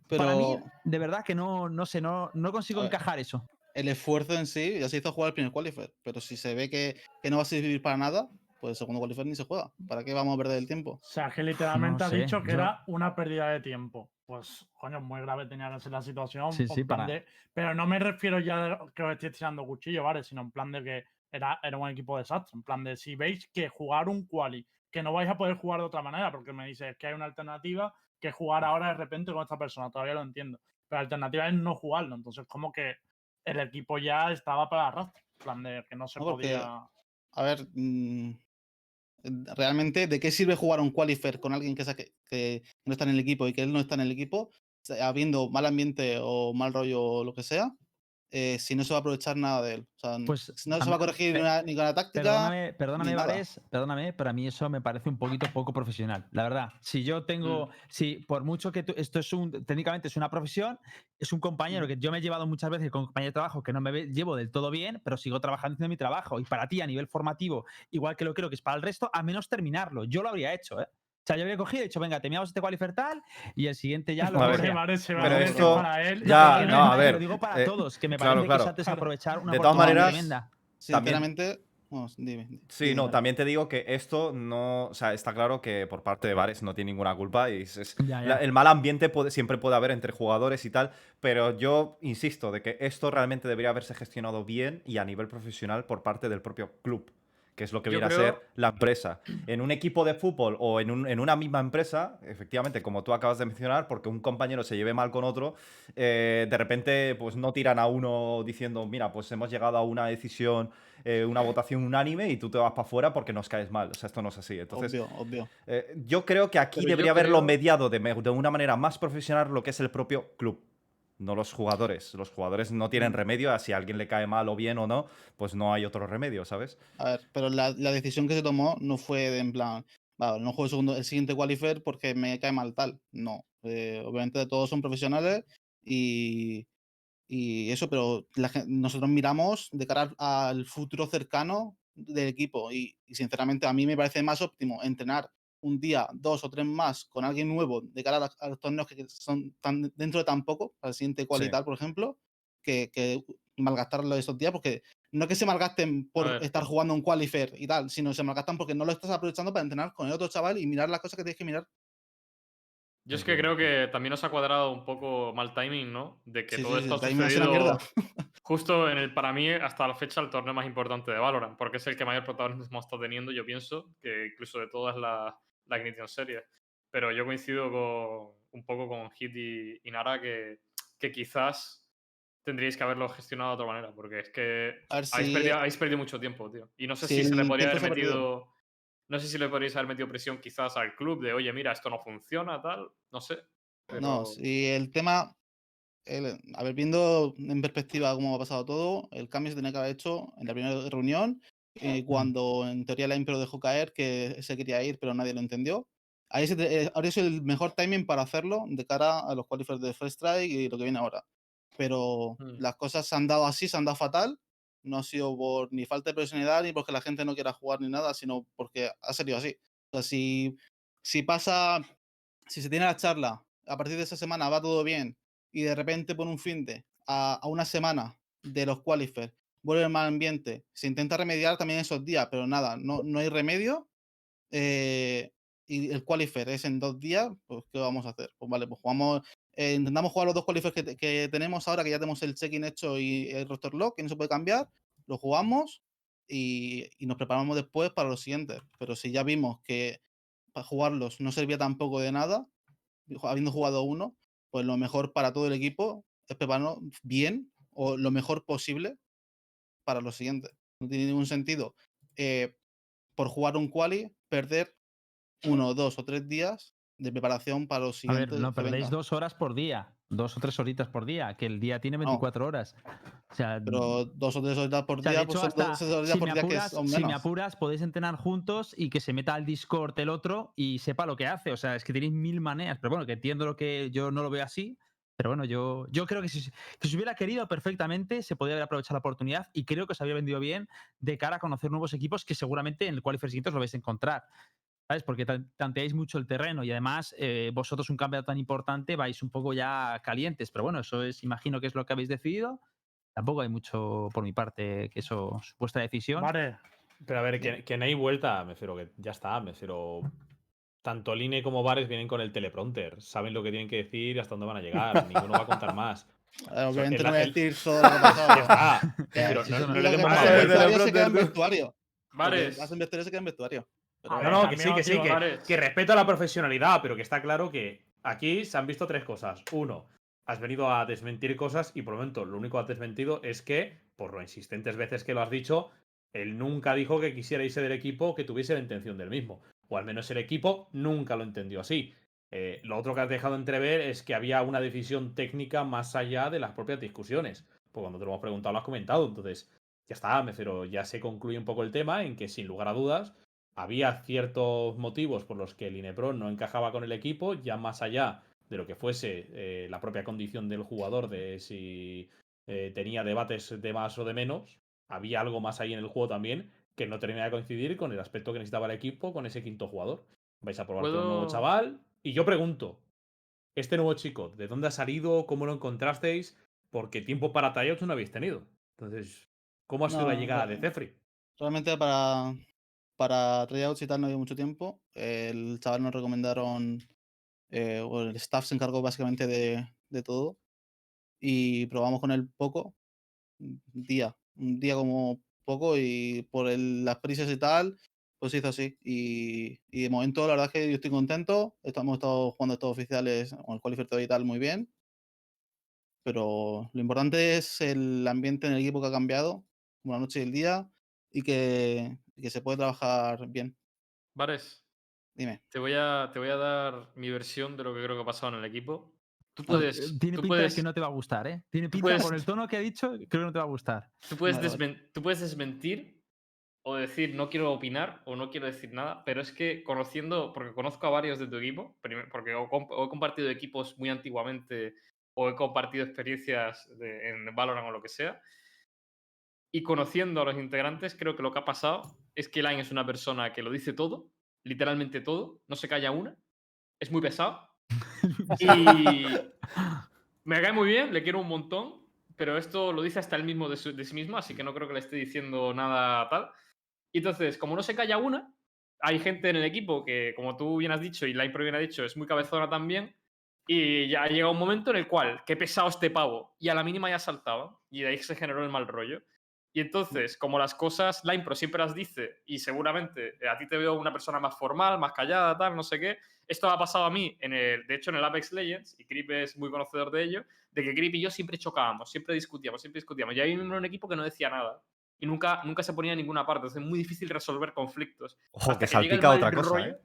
Speaker 6: Pero
Speaker 2: Para mí, de verdad que no, no sé, no, no consigo encajar eso.
Speaker 6: el esfuerzo en sí ya se hizo jugar el primer qualifier. Pero si se ve que, que no va a servir para nada, pues el segundo qualifier ni se juega. ¿Para qué vamos a perder el tiempo?
Speaker 5: O sea, que literalmente
Speaker 2: No
Speaker 5: ha
Speaker 2: sé,
Speaker 5: dicho que
Speaker 2: yo-
Speaker 5: era una pérdida de tiempo. Pues, coño, muy grave tenía que ser la situación.
Speaker 2: Sí,
Speaker 5: en
Speaker 2: sí, para-
Speaker 5: de- Pero no me refiero ya de que os estéis tirando cuchillo, ¿vale? Sino en plan de que era, era un equipo desastre. En plan de si veis que jugar un quali, que no vais a poder jugar de otra manera, porque me dices que hay una alternativa, que jugar ahora de repente con esta persona, todavía lo entiendo. Pero la alternativa es no jugarlo. Entonces, como que el equipo ya estaba para arrastre. En plan de que no se
Speaker 6: No, porque-
Speaker 5: podía.
Speaker 6: A ver, mm, realmente, ¿de qué sirve jugar un qualifier con alguien que, saque- que no está en el equipo y que él no está en el equipo, habiendo mal ambiente o mal rollo o lo que sea, eh, si no se va a aprovechar nada de él? O sea,
Speaker 2: Pues,
Speaker 6: no se va a corregir una- ni con la táctica.
Speaker 2: Perdóname, perdóname. Vares, perdóname, pero a mí eso me parece un poquito poco profesional, la verdad. Si yo tengo, si por mucho que tú- esto es un, técnicamente es una profesión, es un compañero que yo me he llevado muchas veces con compañero de trabajo que no me llevo del todo bien, pero sigo trabajando haciendo mi trabajo. Y para ti, a nivel formativo, igual que lo creo que es para el resto, a menos terminarlo. Yo lo habría hecho, ¿eh? O sea, yo habría cogido y dicho, venga, terminamos este qualifier tal y el siguiente ya lo
Speaker 3: A ver, pero esto
Speaker 5: para él.
Speaker 3: ya- no, a ver,
Speaker 2: Lo digo para
Speaker 3: eh,
Speaker 2: todos, que me
Speaker 3: claro,
Speaker 2: parece
Speaker 3: claro.
Speaker 2: que es desaprovechar una
Speaker 3: De todas maneras,
Speaker 2: tremenda.
Speaker 6: Sinceramente, vamos, dime.
Speaker 3: Sí,
Speaker 6: dime,
Speaker 3: no,
Speaker 6: Vale.
Speaker 3: también te digo que esto no, o sea, está claro que por parte de Vares no tiene ninguna culpa y es, es-
Speaker 2: Ya,
Speaker 3: la-
Speaker 2: ya.
Speaker 3: el mal ambiente puede, siempre puede haber entre jugadores y tal, pero yo insisto de que esto realmente debería haberse gestionado bien y a nivel profesional por parte del propio club, que es lo que viene a ser la empresa. En un equipo de fútbol o en, un- en una misma empresa, efectivamente, como tú acabas de mencionar, porque un compañero se lleve mal con otro, eh, de repente pues no tiran a uno diciendo, mira, pues hemos llegado a una decisión, eh, una votación unánime y tú te vas para afuera porque nos caes mal. O sea, esto no es así. Entonces,
Speaker 6: obvio, obvio.
Speaker 3: eh, yo creo que aquí
Speaker 1: Pero
Speaker 3: debería haberlo
Speaker 1: creo-
Speaker 3: mediado de, de una manera más profesional lo que es el propio club. No los jugadores. Los jugadores no tienen remedio. a Si a alguien le cae mal o bien o no, pues no hay otro remedio, ¿sabes?
Speaker 6: A ver, pero la, la decisión que se tomó no fue de en plan, vale, no juego el, segundo, el siguiente qualifier porque me cae mal tal. No. eh, obviamente todos son profesionales y, y eso, pero la nosotros miramos de cara al, al futuro cercano del equipo y, y sinceramente a mí me parece más óptimo entrenar un día, dos o tres más con alguien nuevo de cara a, los torneos que son tan, dentro de tan poco, al siguiente quali y
Speaker 3: Sí.
Speaker 6: tal, por ejemplo, que, que malgastarlo esos días porque no que se malgasten por estar jugando un qualifier y tal, sino se malgastan porque no lo estás aprovechando para entrenar con el otro chaval y mirar las cosas que tienes que mirar.
Speaker 1: Yo es que creo que también nos ha cuadrado un poco mal timing, ¿no? De que
Speaker 6: Sí,
Speaker 1: todo
Speaker 6: sí,
Speaker 1: esto ha
Speaker 6: el
Speaker 1: sucedido justo en el, para mí, hasta la fecha, el torneo más importante de Valorant, porque es el que mayor protagonismo está teniendo, yo pienso, que incluso de todas las la Ignition Series. Pero yo coincido con, un poco con Hit y, y Nara que, que quizás tendríais que haberlo gestionado de otra manera, porque es que
Speaker 6: ver
Speaker 1: habéis,
Speaker 6: si-
Speaker 1: perdido, habéis perdido mucho tiempo, tío. Y no sé
Speaker 6: si
Speaker 1: si se le podría haber metido... No sé si le podríais haber metido presión quizás al club de, oye, mira, esto no funciona, tal, no sé.
Speaker 6: No, si el tema, el- a ver, viendo en perspectiva cómo ha pasado todo, el cambio se tenía que haber hecho en la primera reunión eh, cuando en teoría la Impro dejó caer que se quería ir, pero nadie lo entendió. Ahí se te- eh, habría sido el mejor timing para hacerlo de cara a los qualifiers de First Strike y lo que viene ahora. Pero
Speaker 1: Mm.
Speaker 6: las cosas se han dado así, se han dado fatal. No ha sido por ni falta de profesionalidad ni porque la gente no quiera jugar ni nada, sino porque ha salido así. O sea, si, si pasa, si se tiene la charla, a partir de esa semana va todo bien y de repente por un fin de a, a una semana de los qualifiers vuelve el mal ambiente, se intenta remediar también esos días, pero nada, no, no hay remedio. eh, y el qualifier es en dos días, pues ¿qué vamos a hacer? Pues vale, pues jugamos, eh, intentamos jugar los dos qualifiers que, que tenemos ahora, que ya tenemos el check-in hecho y el roster lock, que no se puede cambiar, lo jugamos y, y nos preparamos después para los siguientes. Pero si ya vimos que para jugarlos no servía tampoco de nada, habiendo jugado uno, pues lo mejor para todo el equipo es prepararnos bien o lo mejor posible para los siguientes. No tiene ningún sentido eh, por jugar un quali perder uno, dos o tres días de preparación para los
Speaker 2: A
Speaker 6: siguientes.
Speaker 2: ver, no perdéis dos horas por día, dos o tres horitas por día, que el día tiene
Speaker 6: No.
Speaker 2: 24 horas. O sea,
Speaker 6: Pero dos o tres horitas por
Speaker 2: O sea,
Speaker 6: día, pues dos
Speaker 2: si
Speaker 6: por
Speaker 2: me,
Speaker 6: día que
Speaker 2: apuras,
Speaker 6: son
Speaker 2: si me
Speaker 6: menos.
Speaker 2: apuras, podéis entrenar juntos y que se meta al Discord el otro y sepa lo que hace. O sea, es que tenéis mil maneras. Pero bueno, que entiendo lo que yo no lo veo así. Pero bueno, yo, yo creo que si, que si hubiera querido perfectamente, se podría haber aprovechado la oportunidad y creo que os había vendido bien de cara a conocer nuevos equipos que seguramente en el Qualifier siguiente os lo vais a encontrar. ¿Sabes? Porque tan- tanteáis mucho el terreno y además eh, vosotros un cambio tan importante vais un poco ya calientes. Pero bueno, eso es, imagino que es lo que habéis decidido. Tampoco hay mucho por mi parte que eso es vuestra decisión.
Speaker 5: Vale,
Speaker 7: Pero a ver, que, que no hay vuelta, me refiero que ya está, me refiero. Tanto Line como Bares vienen con el teleprompter, saben lo que tienen que decir y hasta dónde van a llegar, ninguno va a contar más.
Speaker 6: Obviamente no voy a decir todo lo que
Speaker 7: Pero no, no le
Speaker 6: el vestuario se queda en vestuario. En vestuario se queda en vestuario. Pero
Speaker 7: No, no, que sí, que sí, que,
Speaker 1: Vares.
Speaker 7: que respeto a la profesionalidad, pero que está claro que aquí se han visto tres cosas. Uno, has venido a desmentir cosas y por el momento lo único que has desmentido es que, por lo insistentes veces que lo has dicho, él nunca dijo que quisiera irse del equipo que tuviese la intención del mismo. O al menos el equipo nunca lo entendió así. Eh, lo otro que has dejado entrever es que había una decisión técnica más allá de las propias discusiones. Pues cuando te lo hemos preguntado lo has comentado. Entonces, ya está, me refiero, ya se concluye un poco el tema en que sin lugar a dudas había ciertos motivos por los que el Inepro no encajaba con el equipo, ya más allá de lo que fuese eh, la propia condición del jugador, de si eh, tenía debates de más o de menos, había algo más ahí en el juego también que no terminaba de coincidir con el aspecto que necesitaba el equipo con ese quinto jugador. Vais a probar con un nuevo
Speaker 1: ¿Puedo-
Speaker 7: chaval. Y yo pregunto, este nuevo chico, ¿de dónde ha salido? ¿Cómo lo encontrasteis? Porque tiempo para tryouts no habéis tenido. Entonces, ¿cómo ha sido la
Speaker 6: No,
Speaker 7: llegada de. Cefri?
Speaker 6: Realmente para, para tryouts y tal no había mucho tiempo. El chaval nos recomendaron, eh, o el staff se encargó básicamente de, de todo. Y probamos con él poco, un día, un día como poco y por el- las prisas y tal, pues hizo así. Y, y de momento la verdad es que yo estoy contento. Estamos estado jugando estos oficiales con el qualifier todavía y tal muy bien. Pero lo importante es el ambiente en el equipo que ha cambiado, como la noche y el día, y que, y que se puede trabajar bien.
Speaker 1: Vares,
Speaker 6: Dime.
Speaker 1: te voy, a, te voy a dar mi versión de lo que creo que ha pasado en el equipo. Tú
Speaker 2: No,
Speaker 1: puedes,
Speaker 2: Tiene
Speaker 1: tú
Speaker 2: pinta
Speaker 1: puedes,
Speaker 2: de que no te va a gustar, ¿eh? Tiene pinta,
Speaker 1: puedes-
Speaker 2: por el tono que ha dicho, creo que no te va a gustar.
Speaker 1: tú puedes
Speaker 6: Vale, vale.
Speaker 1: desmen- tú puedes desmentir o decir no quiero opinar o no quiero decir nada, pero es que conociendo, porque conozco a varios de tu equipo, porque he compartido equipos muy antiguamente o he compartido experiencias de- en Valorant o lo que sea, y conociendo a los integrantes, creo que lo que ha pasado es que Line es una persona que lo dice todo, literalmente todo, no se calla una, es muy pesado. y me cae muy bien, le quiero un montón, pero esto lo dice hasta él mismo de, su- sí mismo, así que no creo que le esté diciendo nada tal. Y entonces, como no se calla una, hay gente en el equipo que, como tú bien has dicho y Line Pro bien ha dicho, es muy cabezona también. Y ya ha llegado un momento en el cual, qué pesado este pavo, y a la mínima ya saltaba, y de ahí se generó el mal rollo. Y entonces, como las cosas, Line Pro siempre las dice, y seguramente eh, a ti te veo una persona más formal, más callada, tal, no sé qué. Esto ha pasado a mí, en el, de hecho, en el Apex Legends, y Creep es muy conocedor de ello, de que Creep y yo siempre chocábamos, siempre discutíamos, siempre discutíamos. Y hay un miembro en un equipo que no decía nada. Y nunca, nunca se ponía en ninguna parte. Entonces es muy difícil resolver conflictos.
Speaker 3: Ojo,
Speaker 1: Hasta
Speaker 3: que
Speaker 1: que llega el
Speaker 3: salpica
Speaker 1: mal
Speaker 3: otra cosa,
Speaker 1: rollo.
Speaker 3: ¿eh?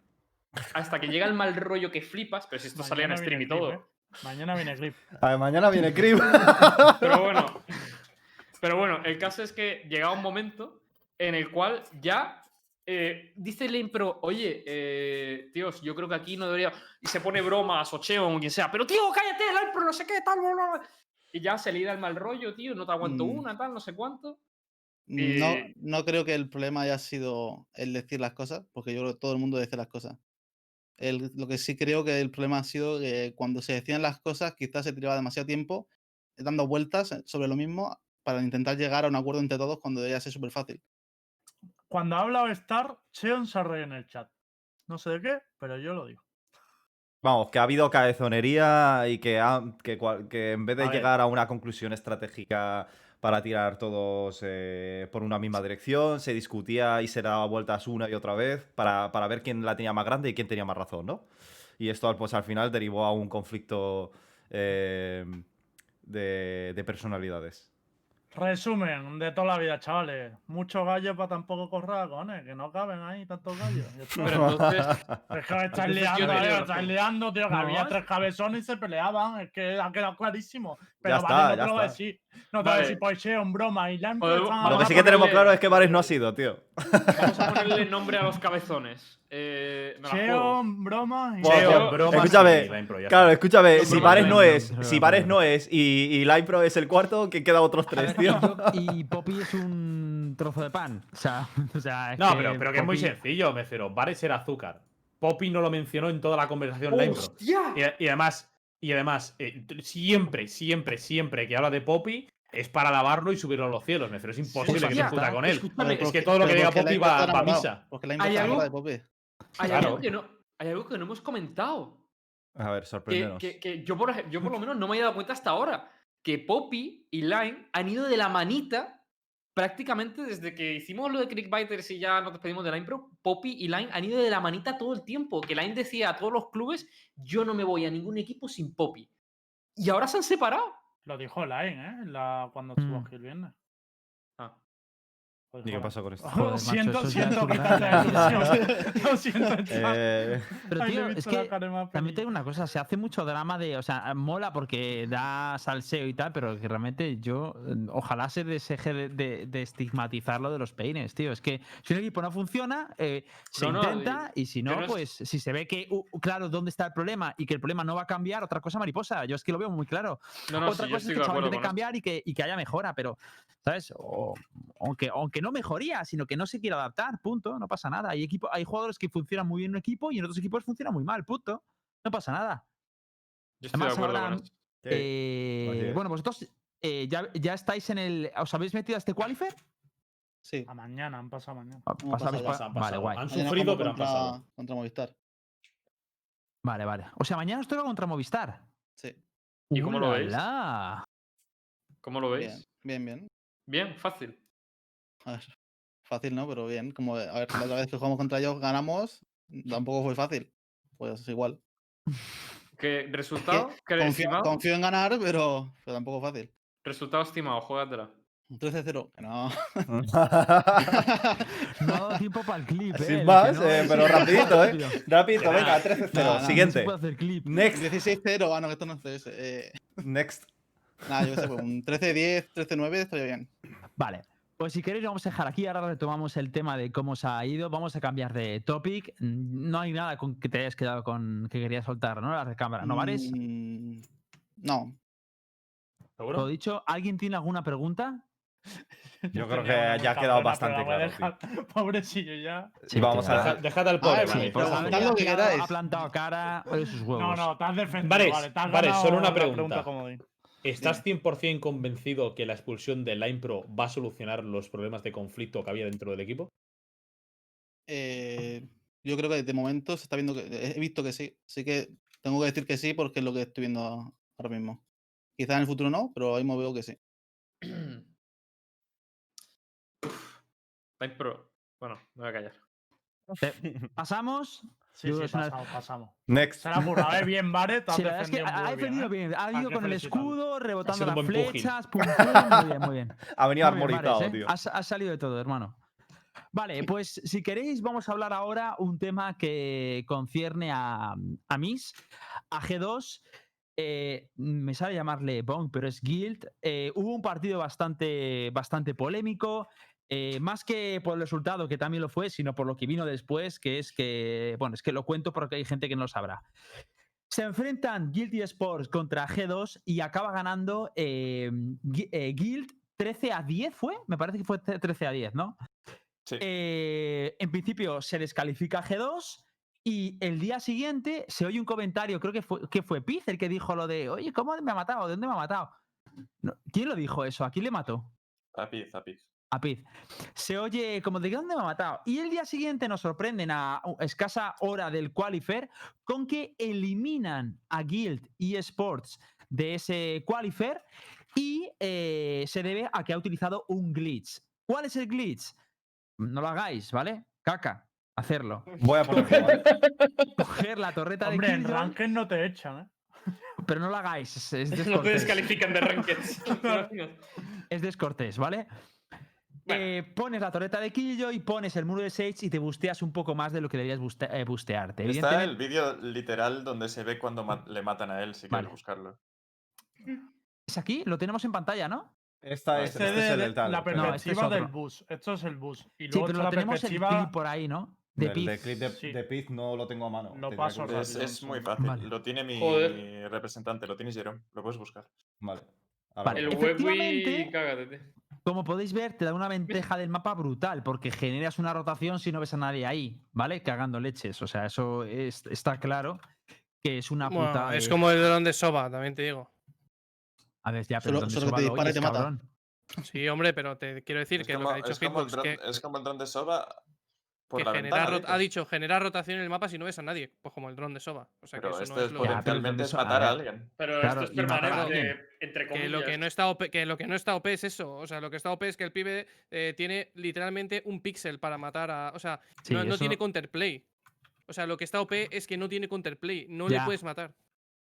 Speaker 1: Hasta que llega el mal rollo que flipas, pero si esto salía en
Speaker 5: Mañana
Speaker 1: stream y todo.
Speaker 5: clip, ¿eh? Mañana viene clip.
Speaker 3: A ver, mañana viene Crib.
Speaker 1: Pero bueno. Pero bueno, el caso es que llegaba un momento en el cual ya eh, dice el impro, oye, eh, tíos, yo creo que aquí no debería. Y se pone bromas o Cheon o quien sea, pero tío, cállate, el impro, no sé qué, tal, bla, bla, bla". Y ya se le da el mal rollo, tío, no te aguanto
Speaker 6: Mm.
Speaker 1: una, tal, no sé cuánto.
Speaker 6: No, no creo que el problema haya sido el decir las cosas, porque yo creo que todo el mundo dice las cosas. El- lo que sí creo que el problema ha sido que cuando se decían las cosas, quizás se tiraba demasiado tiempo dando vueltas sobre lo mismo para intentar llegar a un acuerdo entre todos cuando debería ser súper fácil.
Speaker 5: Cuando ha hablado Star, Cheon se ha reído en el chat. No sé de qué, pero yo lo digo.
Speaker 3: Vamos, que ha habido cabezonería y que, ha- que, cual- que en vez de
Speaker 5: A ver.
Speaker 3: llegar a una conclusión estratégica para tirar todos eh, por una misma dirección, se discutía y se daba vueltas una y otra vez para, para ver quién la tenía más grande y quién tenía más razón, ¿no? Y esto pues al final derivó a un conflicto eh, de, de personalidades.
Speaker 5: Resumen de toda la vida, chavales. Muchos gallos para tan pocos corracones, que no caben ahí tantos gallos. Ya está.
Speaker 1: Pero entonces,
Speaker 5: Es que estáis
Speaker 1: Entonces,
Speaker 5: liando, eh, os estáis
Speaker 1: razón.
Speaker 5: liando, tío, que
Speaker 2: No,
Speaker 5: había
Speaker 2: es-
Speaker 5: tres cabezones y se peleaban. Es que ha quedado clarísimo. Pero
Speaker 3: está,
Speaker 5: vale, no
Speaker 3: ya
Speaker 5: te lo voy a
Speaker 3: está.
Speaker 5: decir. No te voy a
Speaker 1: Vale.
Speaker 5: decir, pues Cheon, broma y la
Speaker 1: Podemos-
Speaker 5: empresa.
Speaker 3: Lo que sí que tenemos claro es que Vares no ha sido, tío.
Speaker 1: vamos a ponerle nombre a los cabezones. Eh, la.
Speaker 5: Cheon, broma y.
Speaker 3: Bueno,
Speaker 7: Cheo, bromas
Speaker 3: escúchame,
Speaker 7: y la
Speaker 3: Claro, escúchame,
Speaker 1: Yo
Speaker 3: si
Speaker 1: que
Speaker 3: no es,
Speaker 2: no,
Speaker 3: si
Speaker 2: no,
Speaker 3: Vares
Speaker 2: no.
Speaker 3: es y, y Limpro es el cuarto, que queda otros tres,
Speaker 2: ver,
Speaker 3: tío.
Speaker 2: y yo- y Poppy es un trozo de pan. O sea, o sea es
Speaker 7: No, pero, pero que es muy sencillo, me refiero. Bares era azúcar. Poppy no lo mencionó en toda la conversación la impro.
Speaker 1: ¡Hostia!
Speaker 7: Y, y además, y además eh, siempre, siempre, siempre que habla de Poppy es para alabarlo y subirlo a los cielos. Me refiero, es imposible que
Speaker 1: Hostia,
Speaker 7: se discuta con él.
Speaker 1: escúchame,
Speaker 7: Es que todo lo que diga Poppy va, a misa.
Speaker 6: Porque la
Speaker 1: ¿Hay algo?
Speaker 6: de Poppy.
Speaker 1: Hay,
Speaker 7: Claro.
Speaker 1: algo que no, hay algo que no hemos comentado.
Speaker 3: A ver,
Speaker 1: Que,
Speaker 3: sorpréndenos.
Speaker 1: que- que yo, por, ej- yo por lo menos no me había dado cuenta hasta ahora. Que Poppy y Line han ido de la manita prácticamente desde que hicimos lo de Crickbiters y ya nos despedimos de la impro. Poppy y Line han ido de la manita todo el tiempo. Que Line decía a todos los clubes: Yo no me voy a ningún equipo sin Poppy. Y ahora se han separado.
Speaker 5: Lo dijo Line, ¿eh? La, cuando estuvo
Speaker 2: Mm.
Speaker 5: aquí el viernes. Lo
Speaker 3: ¿Y qué pasó con esto?
Speaker 2: Joder, macho,
Speaker 5: siento,
Speaker 2: eso ya
Speaker 5: siento
Speaker 2: un
Speaker 5: quitarte la
Speaker 2: gran-
Speaker 5: ilusión. Lo siento, chaval.
Speaker 3: Eh,
Speaker 2: Pero
Speaker 5: Ahí le he
Speaker 2: tío, es
Speaker 5: visto la
Speaker 2: que
Speaker 5: cara
Speaker 2: también
Speaker 5: feliz.
Speaker 2: tengo una cosa, se hace mucho drama de, o sea, mola porque da salseo y tal, pero que realmente yo, eh, ojalá se deje de, de- de estigmatizar lo de los peines, tío. Es que si un equipo no funciona, eh, se
Speaker 1: No, no,
Speaker 2: intenta y si no,
Speaker 1: no es-
Speaker 2: pues si se ve que, uh, claro, dónde está el problema y que el problema no va a cambiar, otra cosa mariposa. Yo es que lo veo muy claro.
Speaker 1: No, no,
Speaker 2: Otra
Speaker 1: sí, yo
Speaker 2: cosa
Speaker 1: estoy
Speaker 2: es que
Speaker 1: de
Speaker 2: el chaval
Speaker 1: acuerdo
Speaker 2: intente
Speaker 1: con esto.
Speaker 2: cambiar y que, y que haya mejora, pero, ¿sabes? O- aunque, aunque no mejoría, sino que no se quiere adaptar, punto, no pasa nada. Hay, equipo, hay jugadores que funcionan muy bien en un equipo y en otros equipos funcionan muy mal, punto. No pasa nada.
Speaker 1: Yo estoy de
Speaker 2: Además,
Speaker 1: acuerdo
Speaker 2: ahora,
Speaker 1: con
Speaker 2: eh, bueno, vosotros eh, ya, ya estáis en el. ¿Os habéis metido a este qualifier?
Speaker 6: Sí.
Speaker 5: A mañana, han pasado mañana.
Speaker 2: Pa- pasabais
Speaker 6: pasado,
Speaker 2: pa- Vale, guay.
Speaker 7: Han sufrido, pero han
Speaker 6: contra-
Speaker 7: pasado.
Speaker 6: Contra Movistar.
Speaker 2: Vale, vale. O sea, mañana os toca contra Movistar.
Speaker 6: Sí.
Speaker 1: ¿Y cómo lo veis? ¿Cómo lo
Speaker 6: Bien,
Speaker 1: veis?
Speaker 6: bien, bien.
Speaker 1: Bien, fácil.
Speaker 6: A ver, fácil no, pero bien. Como, a ver, la otra vez que jugamos contra ellos ganamos, tampoco fue fácil. Pues igual.
Speaker 1: ¿Qué resultado? ¿Qué
Speaker 6: Confío, confío en ganar, pero, pero tampoco fácil.
Speaker 1: Resultado estimado, juégatela.
Speaker 6: Un 13-0. que No.
Speaker 2: No ha dado tiempo para el clip, ¿eh?
Speaker 3: Sin
Speaker 2: que
Speaker 3: más,
Speaker 2: no
Speaker 3: eh, pero rapidito, ¿eh?
Speaker 2: Rápido.
Speaker 3: Rapidito, venga, 13-0.
Speaker 6: Nada, nada,
Speaker 2: No se
Speaker 3: Siguiente.
Speaker 2: puede hacer clip.
Speaker 3: Next.
Speaker 6: 16-0. Ah, no, que esto no es CS. Eh,
Speaker 3: Next.
Speaker 6: nada, yo qué sé, pues un 13-10, 13-9 estaría bien.
Speaker 2: Vale. Pues si queréis vamos a dejar aquí, ahora retomamos el tema de cómo se ha ido, vamos a cambiar de topic. Mm, No hay nada con que te hayas quedado con que querías soltar, ¿no? La recámara, ¿no, Vares?
Speaker 6: Mm, No.
Speaker 7: ¿Seguro?
Speaker 2: Lo dicho, ¿alguien tiene alguna pregunta?
Speaker 3: Yo creo que ya ha quedado bastante claro. tío.
Speaker 5: dejar- Pobrecillo ya.
Speaker 2: Sí,
Speaker 3: vamos a
Speaker 7: Deja- Dejad al
Speaker 6: Ah,
Speaker 7: pobre,
Speaker 6: sí, preguntad lo que
Speaker 2: ha plantado cara de sus huevos.
Speaker 5: No, no, te has defendido.
Speaker 7: Vares,
Speaker 5: vale, te has
Speaker 7: Vares,
Speaker 5: ganado
Speaker 7: solo una pregunta. ¿Estás 100% convencido que la expulsión de Line Pro va a solucionar los problemas de conflicto que había dentro del equipo?
Speaker 6: Eh, yo creo que de momento se está viendo que. He visto que sí. Así que tengo que decir que sí porque es lo que estoy viendo ahora mismo. Quizás en el futuro no, pero ahora mismo veo que sí.
Speaker 1: Time Pro. Bueno, me voy a callar.
Speaker 2: Pasamos.
Speaker 5: Sí, sí, pasamos, pasamos.
Speaker 3: Next.
Speaker 5: Se la ha ¿eh? Bien,
Speaker 2: Sí, la es que
Speaker 5: defendido
Speaker 2: ha, ha
Speaker 5: bien,
Speaker 2: defendido
Speaker 5: ¿eh?
Speaker 2: bien. Ha ido con el escudo, rebotando las flechas, pum, pum, muy bien, muy bien.
Speaker 3: Ha venido
Speaker 2: bien, Vares, ¿eh?
Speaker 3: tío.
Speaker 2: Has salido de todo, hermano. Vale, pues si queréis, vamos a hablar ahora un tema que concierne a, a Miss, a G2. eh, me sabe llamarle Bong, pero es Guild. Eh, hubo un partido bastante, bastante polémico. Eh, más que por el resultado, que también lo fue, sino por lo que vino después, que es que, bueno, es que lo cuento porque hay gente que no lo sabrá. Se enfrentan Guilty Sports contra G2 y acaba ganando eh, eh, Guild 13 a 10, ¿fue? Me parece que fue 13 a 10, ¿no?
Speaker 8: Sí.
Speaker 2: Eh, en principio se descalifica G2 y el día siguiente se oye un comentario, creo que fue, que fue Piz el que dijo lo de, oye, ¿cómo me ha matado? ¿De dónde me ha matado? No, ¿Quién lo dijo eso? ¿A quién le mató?
Speaker 8: Zapiz, zapiz.
Speaker 2: A Piz. Se oye como de dónde me ha matado. Y el día siguiente nos sorprenden a escasa hora del qualifier con que eliminan a Guild y Sports de ese qualifier y eh, se debe a que ha utilizado un glitch. ¿Cuál es el glitch? No lo hagáis, ¿vale? Caca, hacerlo.
Speaker 3: Voy a ponerlo, ¿vale?
Speaker 2: Coger la torreta
Speaker 5: Hombre,
Speaker 2: de
Speaker 5: en
Speaker 2: Killjoy,
Speaker 5: ranked no te echan, ¿eh?
Speaker 2: pero no lo hagáis. Es, es
Speaker 1: No te descalifican de rankeds.
Speaker 2: es descortés, ¿vale?
Speaker 1: Bueno.
Speaker 2: Eh, pones la torreta de Killjoy, pones el muro de Sage y te busteas un poco más de lo que deberías buste- eh, bustearte.
Speaker 8: Está el vídeo literal donde se ve cuando ma- le matan a él, si
Speaker 2: Vale.
Speaker 8: quieres buscarlo.
Speaker 2: es aquí, lo tenemos en pantalla, ¿no?
Speaker 3: Esta es,
Speaker 5: Este
Speaker 3: este es el
Speaker 5: de-
Speaker 3: del tal.
Speaker 5: la.
Speaker 2: No, este es
Speaker 5: perspectiva del bus. Esto es el bus. Y
Speaker 2: Sí,
Speaker 5: luego
Speaker 2: pero
Speaker 5: está
Speaker 2: lo
Speaker 5: la
Speaker 2: tenemos el clip por ahí, ¿no? De
Speaker 3: El
Speaker 2: Piz.
Speaker 3: de clip de,
Speaker 5: Sí.
Speaker 3: de Piz no lo tengo a mano. Tendría
Speaker 5: paso.
Speaker 8: Es, es muy fácil.
Speaker 2: Vale.
Speaker 8: Lo tiene mi
Speaker 1: Joder.
Speaker 8: representante, lo tiene Jerome. Lo puedes buscar.
Speaker 3: Vale.
Speaker 1: El webwii,
Speaker 2: Efectivamente-
Speaker 1: cágate, tío.
Speaker 2: Como podéis ver, te da una ventaja del mapa brutal, porque generas una rotación si no ves a nadie ahí, ¿vale? Cagando leches. O sea, eso es- está claro que es una
Speaker 4: Bueno,
Speaker 2: puta.
Speaker 4: es
Speaker 2: de-
Speaker 4: como el dron de Soba, también te digo.
Speaker 2: A ver, ya,
Speaker 6: Solo-
Speaker 2: pero ¿dónde
Speaker 6: solo que te
Speaker 2: lo
Speaker 6: dispara y te mata.
Speaker 2: cabrón?
Speaker 4: Sí, hombre, pero te quiero decir
Speaker 8: Es
Speaker 4: que lo que ha dicho
Speaker 8: es como el
Speaker 4: Hitbox,
Speaker 8: dron,
Speaker 4: que,
Speaker 8: es como el dron de Soba por
Speaker 4: que
Speaker 8: la
Speaker 4: genera
Speaker 8: ventana.
Speaker 4: rot- ha dicho generar rotación en el mapa si no ves a nadie, pues como el dron de Soba. O sea, que
Speaker 8: Pero
Speaker 4: eso
Speaker 8: esto
Speaker 4: no
Speaker 8: es
Speaker 4: es lo
Speaker 8: potencialmente es matar a alguien.
Speaker 1: Pero
Speaker 2: Claro,
Speaker 1: esto es permanente, entre
Speaker 4: que
Speaker 1: comillas.
Speaker 4: lo que no está OP, que lo que no está OP es eso. O sea, lo que está OP es que el pibe eh, tiene literalmente un píxel para matar a. O sea,
Speaker 2: Sí,
Speaker 4: no, no tiene counterplay. O sea, lo que está OP es que no tiene counterplay. No le puedes matar.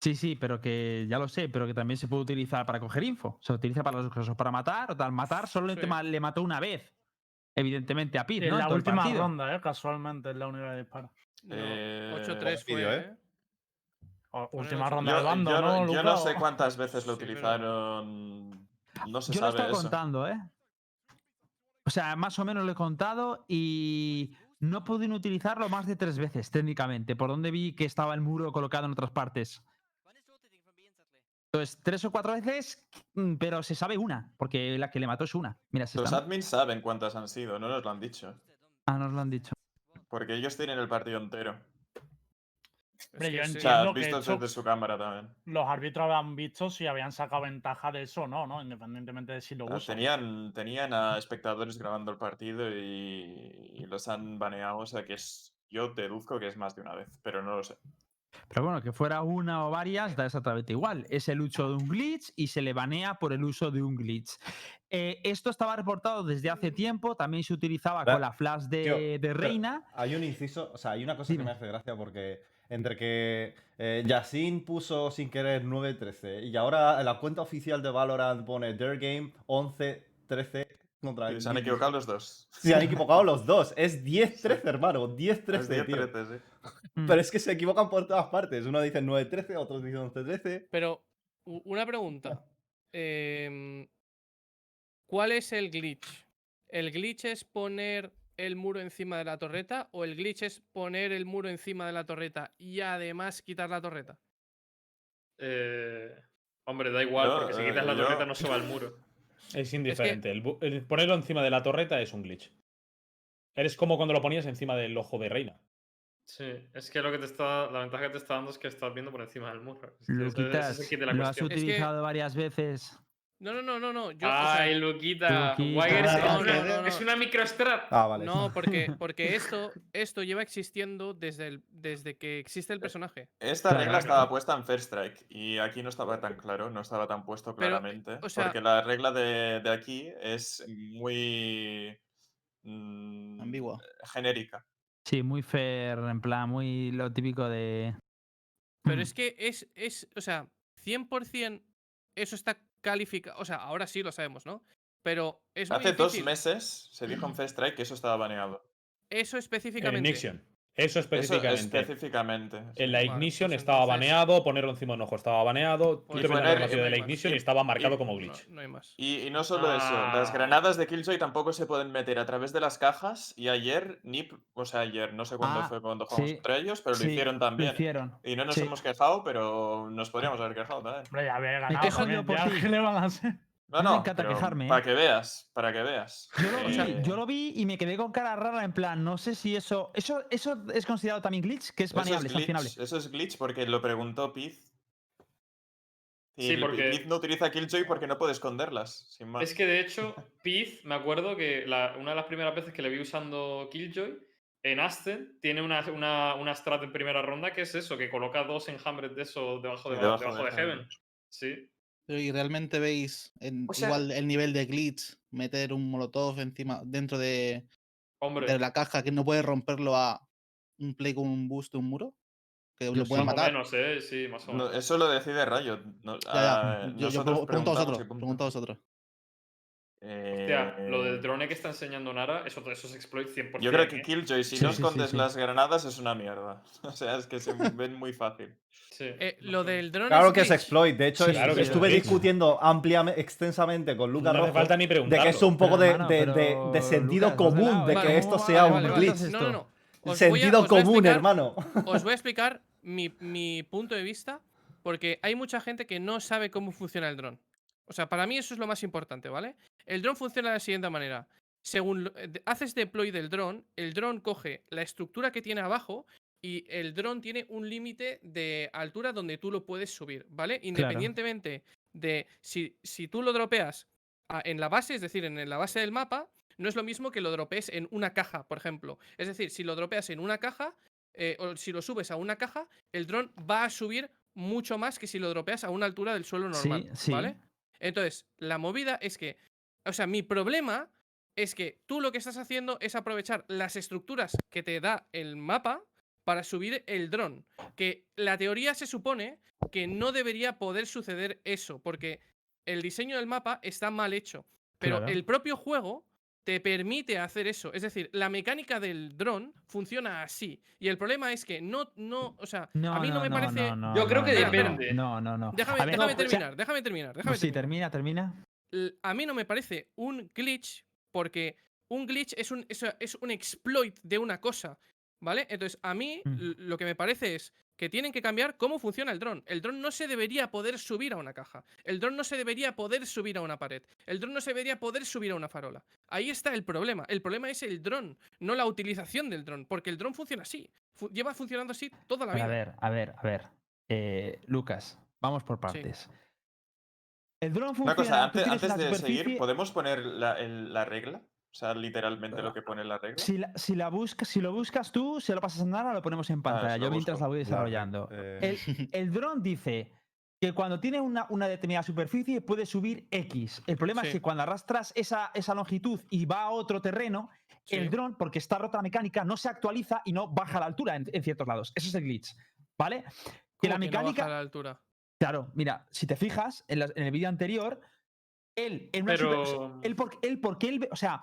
Speaker 2: Sí, sí, pero que ya lo sé, pero que también se puede utilizar para coger info. Se utiliza para los cosas para matar o tal. Matar solo
Speaker 4: Sí.
Speaker 2: le mató una vez. Evidentemente a Piz,
Speaker 5: En
Speaker 2: ¿no?
Speaker 5: la última
Speaker 2: partido.
Speaker 5: ronda, ¿eh? Casualmente es la única que dispara.
Speaker 4: No,
Speaker 8: Eh,
Speaker 4: 8-3 fue.
Speaker 3: ¿eh?
Speaker 4: ¿eh?
Speaker 5: Última ronda
Speaker 8: Yo,
Speaker 5: de bando,
Speaker 8: yo
Speaker 5: ¿no?
Speaker 8: yo no sé cuántas veces lo
Speaker 4: Sí, pero-
Speaker 8: utilizaron. No se
Speaker 2: Yo lo he
Speaker 8: sabe
Speaker 2: estado
Speaker 8: eso.
Speaker 2: contando, ¿eh? O sea, más o menos lo he contado y no pudieron utilizarlo más de tres veces, técnicamente, por donde vi que estaba el muro colocado en otras partes. Entonces, tres o cuatro veces, mm, pero se sabe una, porque la que le mató es una. Mira, se
Speaker 8: Los
Speaker 2: están-
Speaker 8: admins saben cuántas han sido, no nos lo han dicho.
Speaker 2: Ah, nos lo han dicho.
Speaker 8: Porque ellos tienen el partido entero.
Speaker 5: Hombre, yo
Speaker 4: sí.
Speaker 8: O sea,
Speaker 5: Entiendo
Speaker 8: han
Speaker 5: que
Speaker 8: visto
Speaker 5: eso-
Speaker 8: desde su cámara también.
Speaker 5: Los árbitros habían visto si habían sacado ventaja de eso o no, ¿no? Independientemente de si lo
Speaker 8: Ah,
Speaker 5: usan.
Speaker 8: Tenían, tenían a espectadores grabando el partido y, y los han baneado, o sea que es. Yo deduzco que es más de una vez, pero no lo sé.
Speaker 2: Pero bueno, que fuera una o varias, da exactamente igual. Es el uso de un glitch y se le banea por el uso de un glitch. Eh, esto estaba reportado desde hace tiempo, también se utilizaba con la flash de,
Speaker 3: Tío,
Speaker 2: de
Speaker 3: pero
Speaker 2: Reina.
Speaker 3: Hay un inciso, o sea, hay una cosa
Speaker 2: Dime.
Speaker 3: que me hace gracia porque entre que eh, Yasin puso sin querer 9-13 y ahora la cuenta oficial de Valorant pone Their Game 11-13 contra
Speaker 8: Y se han equivocado los dos.
Speaker 3: Se han equivocado los dos. Es 10-13, hermano. 10-13,
Speaker 8: Es 10,
Speaker 3: tío.
Speaker 8: 13, sí.
Speaker 2: Mm.
Speaker 3: Pero es que se equivocan por todas partes. Uno dice 9-13, otros dicen 11-13.
Speaker 4: Pero, una pregunta. Em, ¿Cuál es el glitch? ¿El glitch es poner el muro encima de la torreta o el glitch es poner el muro encima de la torreta y además quitar la torreta?
Speaker 1: Eh, hombre, da igual,
Speaker 8: Yo,
Speaker 1: porque si
Speaker 8: eh,
Speaker 1: quitas la
Speaker 8: yo-
Speaker 1: torreta no se va al muro.
Speaker 7: Es indiferente. El ponerlo encima de la torreta es un glitch. Eres como cuando lo ponías encima del ojo de reina.
Speaker 1: Sí, es que lo que te está, la ventaja que te está dando es que estás viendo por encima del muro. Es que es de la
Speaker 2: lo has
Speaker 1: cuestión.
Speaker 4: Es que-
Speaker 2: utilizado varias veces.
Speaker 4: No, no, no, no, no. Yo, o sea,
Speaker 1: Ay, Luquita.
Speaker 2: Luquita.
Speaker 1: Wire es,
Speaker 6: No,
Speaker 1: una,
Speaker 6: no, no,
Speaker 1: es
Speaker 4: no.
Speaker 1: una microstrap.
Speaker 3: Ah, vale.
Speaker 4: no, porque, porque esto, esto lleva existiendo desde, el, desde que existe el personaje.
Speaker 8: Esta regla
Speaker 2: claro.
Speaker 8: estaba puesta en First Strike y aquí no estaba tan claro, no estaba tan puesto
Speaker 4: Pero,
Speaker 8: claramente.
Speaker 4: o sea-
Speaker 8: porque la regla de, de aquí es muy mm,
Speaker 6: Ambigua.
Speaker 8: genérica.
Speaker 2: Sí, muy fair, en plan, muy lo típico de.
Speaker 4: Pero es que es, es, o sea, 100% eso está calificado. O sea, ahora sí lo sabemos, ¿no? Pero es muy
Speaker 8: Hace dos meses se dijo en First Strike que eso estaba baneado.
Speaker 4: Eso
Speaker 7: En
Speaker 4: específicamente.
Speaker 7: Nixion. Eso
Speaker 8: Eso
Speaker 7: específicamente. En la
Speaker 4: Vale,
Speaker 7: ignition
Speaker 4: pues
Speaker 7: estaba
Speaker 4: entonces-
Speaker 7: baneado, ponerlo encima de un ojo estaba baneado,
Speaker 4: Pues
Speaker 7: tú te
Speaker 8: poner-
Speaker 7: la de la ignition y estaba marcado
Speaker 8: Y-
Speaker 7: como
Speaker 4: No,
Speaker 7: glitch.
Speaker 4: no hay más.
Speaker 8: Y, y no solo eso, las
Speaker 1: Ah.
Speaker 8: granadas de Killjoy tampoco se pueden meter a través de las cajas. Y ayer, Nip, o sea, ayer, no sé cuándo
Speaker 2: Ah,
Speaker 8: fue cuando jugamos
Speaker 2: sí.
Speaker 8: contra ellos, pero
Speaker 2: Sí,
Speaker 8: lo hicieron
Speaker 2: Lo
Speaker 8: también.
Speaker 2: hicieron.
Speaker 8: Y no nos
Speaker 2: Sí.
Speaker 8: hemos quejado, pero nos podríamos haber quejado también.
Speaker 5: Hombre, ya había ganado.
Speaker 2: quejo
Speaker 5: también,
Speaker 2: yo por
Speaker 5: ya,
Speaker 2: ti.
Speaker 5: ¿Qué le van a hacer?
Speaker 8: No,
Speaker 2: mí me
Speaker 8: no,
Speaker 2: encanta quejarme, ¿eh?
Speaker 8: Para que veas, para que veas.
Speaker 2: Yo lo, vi, yo lo vi y me quedé con cara rara en plan, no sé si eso. ¿Eso, eso es considerado también glitch? Que es
Speaker 8: Eso es,
Speaker 2: baneable, es
Speaker 8: glitch,
Speaker 2: sancionable.
Speaker 8: eso es glitch porque lo preguntó Piz. Y
Speaker 1: Sí, porque-
Speaker 8: Piz no utiliza Killjoy porque no puede esconderlas, sin más.
Speaker 1: Es que de hecho, Piz, me acuerdo que la- una de las primeras veces que le vi usando Killjoy, en Aston tiene una, una, una strat en primera ronda que es eso, que coloca dos enjambres de eso debajo de,
Speaker 8: Sí, debajo
Speaker 1: debajo
Speaker 8: de
Speaker 1: de Heaven.
Speaker 8: Heaven.
Speaker 1: Sí.
Speaker 6: Pero ¿y realmente veis en,
Speaker 1: O sea-
Speaker 6: igual el nivel de glitch meter un molotov encima dentro de,
Speaker 1: Hombre,
Speaker 6: de la caja que no puede romperlo a un play con un boost de un muro? Que
Speaker 2: Yo
Speaker 6: lo puede
Speaker 1: más o
Speaker 6: matar.
Speaker 1: menos, ¿eh? Sí, más o
Speaker 8: No,
Speaker 1: menos.
Speaker 8: eso lo decide Riot. no- ah,
Speaker 6: Yo, a vosotros. Pregunto a vosotros.
Speaker 1: Hostia, lo
Speaker 8: Eh,
Speaker 1: del drone que está enseñando Nara, eso, eso es exploit 100%.
Speaker 8: Yo creo que
Speaker 1: ¿eh?
Speaker 8: Killjoy, si
Speaker 2: Sí,
Speaker 8: no
Speaker 2: sí,
Speaker 8: escondes
Speaker 2: sí.
Speaker 8: las granadas, es una mierda. O sea, es que se ven muy fácil.
Speaker 1: Sí,
Speaker 4: Eh, lo del drone
Speaker 3: Claro
Speaker 4: es
Speaker 3: que es exploit. De hecho,
Speaker 2: Sí,
Speaker 3: es-
Speaker 7: claro que es
Speaker 3: estuve discutiendo ampliamente, extensamente con
Speaker 7: No
Speaker 3: Lucas
Speaker 7: hace
Speaker 3: Rojo
Speaker 7: falta ni
Speaker 3: de que es un poco
Speaker 2: Pero,
Speaker 3: de,
Speaker 2: hermano,
Speaker 3: de-
Speaker 2: pero,
Speaker 3: de- de sentido
Speaker 2: Lucas, no
Speaker 3: común de que
Speaker 2: ¿cómo
Speaker 3: esto sea
Speaker 2: vale,
Speaker 3: un
Speaker 2: vale,
Speaker 3: glitch.
Speaker 2: vale.
Speaker 4: No, no, no. Os
Speaker 3: Sentido
Speaker 4: a
Speaker 3: común,
Speaker 4: explicar-
Speaker 3: hermano.
Speaker 4: Os voy a explicar mi, mi punto de vista porque hay mucha gente que no sabe cómo funciona el dron. O sea, para mí eso es lo más importante, ¿vale? El dron funciona de la siguiente manera. Según lo- eh, haces deploy del dron, el dron coge la estructura que tiene abajo y el dron tiene un límite de altura donde tú lo puedes subir, ¿vale? Independientemente de si, si tú lo dropeas en la base, es decir, en la base del mapa, no es lo mismo que lo dropees en una caja, por ejemplo. Es decir, si lo dropeas en una caja, eh, o si lo subes a una caja, el dron va a subir mucho más que si lo dropeas a una altura del suelo
Speaker 2: Sí,
Speaker 4: normal,
Speaker 2: sí.
Speaker 4: ¿vale? Entonces, la movida es que, o sea, mi problema es que tú lo que estás haciendo es aprovechar las estructuras que te da el mapa para subir el dron. Que la teoría se supone que no debería poder suceder eso, porque el diseño del mapa está mal hecho. Pero
Speaker 2: Claro.
Speaker 4: el propio juego te permite hacer eso. Es decir, la mecánica del dron funciona así. Y el problema es que no, no, o sea,
Speaker 2: No,
Speaker 4: a mí no, me parece.
Speaker 1: Yo creo que
Speaker 4: no,
Speaker 1: depende.
Speaker 2: No, no, no.
Speaker 4: Déjame,
Speaker 2: A ver,
Speaker 4: déjame
Speaker 2: o sea,
Speaker 4: terminar, déjame terminar, déjame
Speaker 2: Sí,
Speaker 4: terminar.
Speaker 2: termina, termina.
Speaker 4: A mí no me parece un glitch porque un glitch es un, es, es un exploit de una cosa, ¿vale? Entonces, a mí
Speaker 2: Mm.
Speaker 4: lo que me parece es que tienen que cambiar cómo funciona el dron. El dron no se debería poder subir a una caja. El dron no se debería poder subir a una pared. El dron no se debería poder subir a una farola. Ahí está el problema. El problema es el dron, no la utilización del dron, porque el dron funciona así. Fu- lleva funcionando así toda la
Speaker 2: Pero
Speaker 4: vida.
Speaker 2: a ver, a ver, a ver. Eh, Lucas, vamos por partes. El dron funciona.
Speaker 8: Una cosa, antes, de seguir, ¿podemos poner la, el- la regla? O sea, literalmente lo que pone la regla.
Speaker 2: Si, la- si, la buscas, si lo buscas tú, se lo pasas a Nara, lo ponemos en pantalla.
Speaker 8: si lo
Speaker 2: Yo mientras
Speaker 8: busco.
Speaker 2: la voy
Speaker 3: La-
Speaker 2: desarrollando.
Speaker 3: eh,
Speaker 2: El, el dron dice que cuando tiene una, una determinada superficie puede subir X. El problema es que cuando arrastras esa, esa longitud y va a otro terreno, el dron, porque está rota la mecánica, no se actualiza y no baja la altura en, en ciertos lados. Eso es el glitch. ¿Vale? Que
Speaker 4: ¿Cómo
Speaker 2: la
Speaker 4: que no baja
Speaker 2: mecánica.
Speaker 4: la altura.
Speaker 2: Claro, mira, si te fijas en, la- en el vídeo anterior, él, en una super- o sea,
Speaker 1: Pero.
Speaker 2: él, por- él porque él, ve- o sea,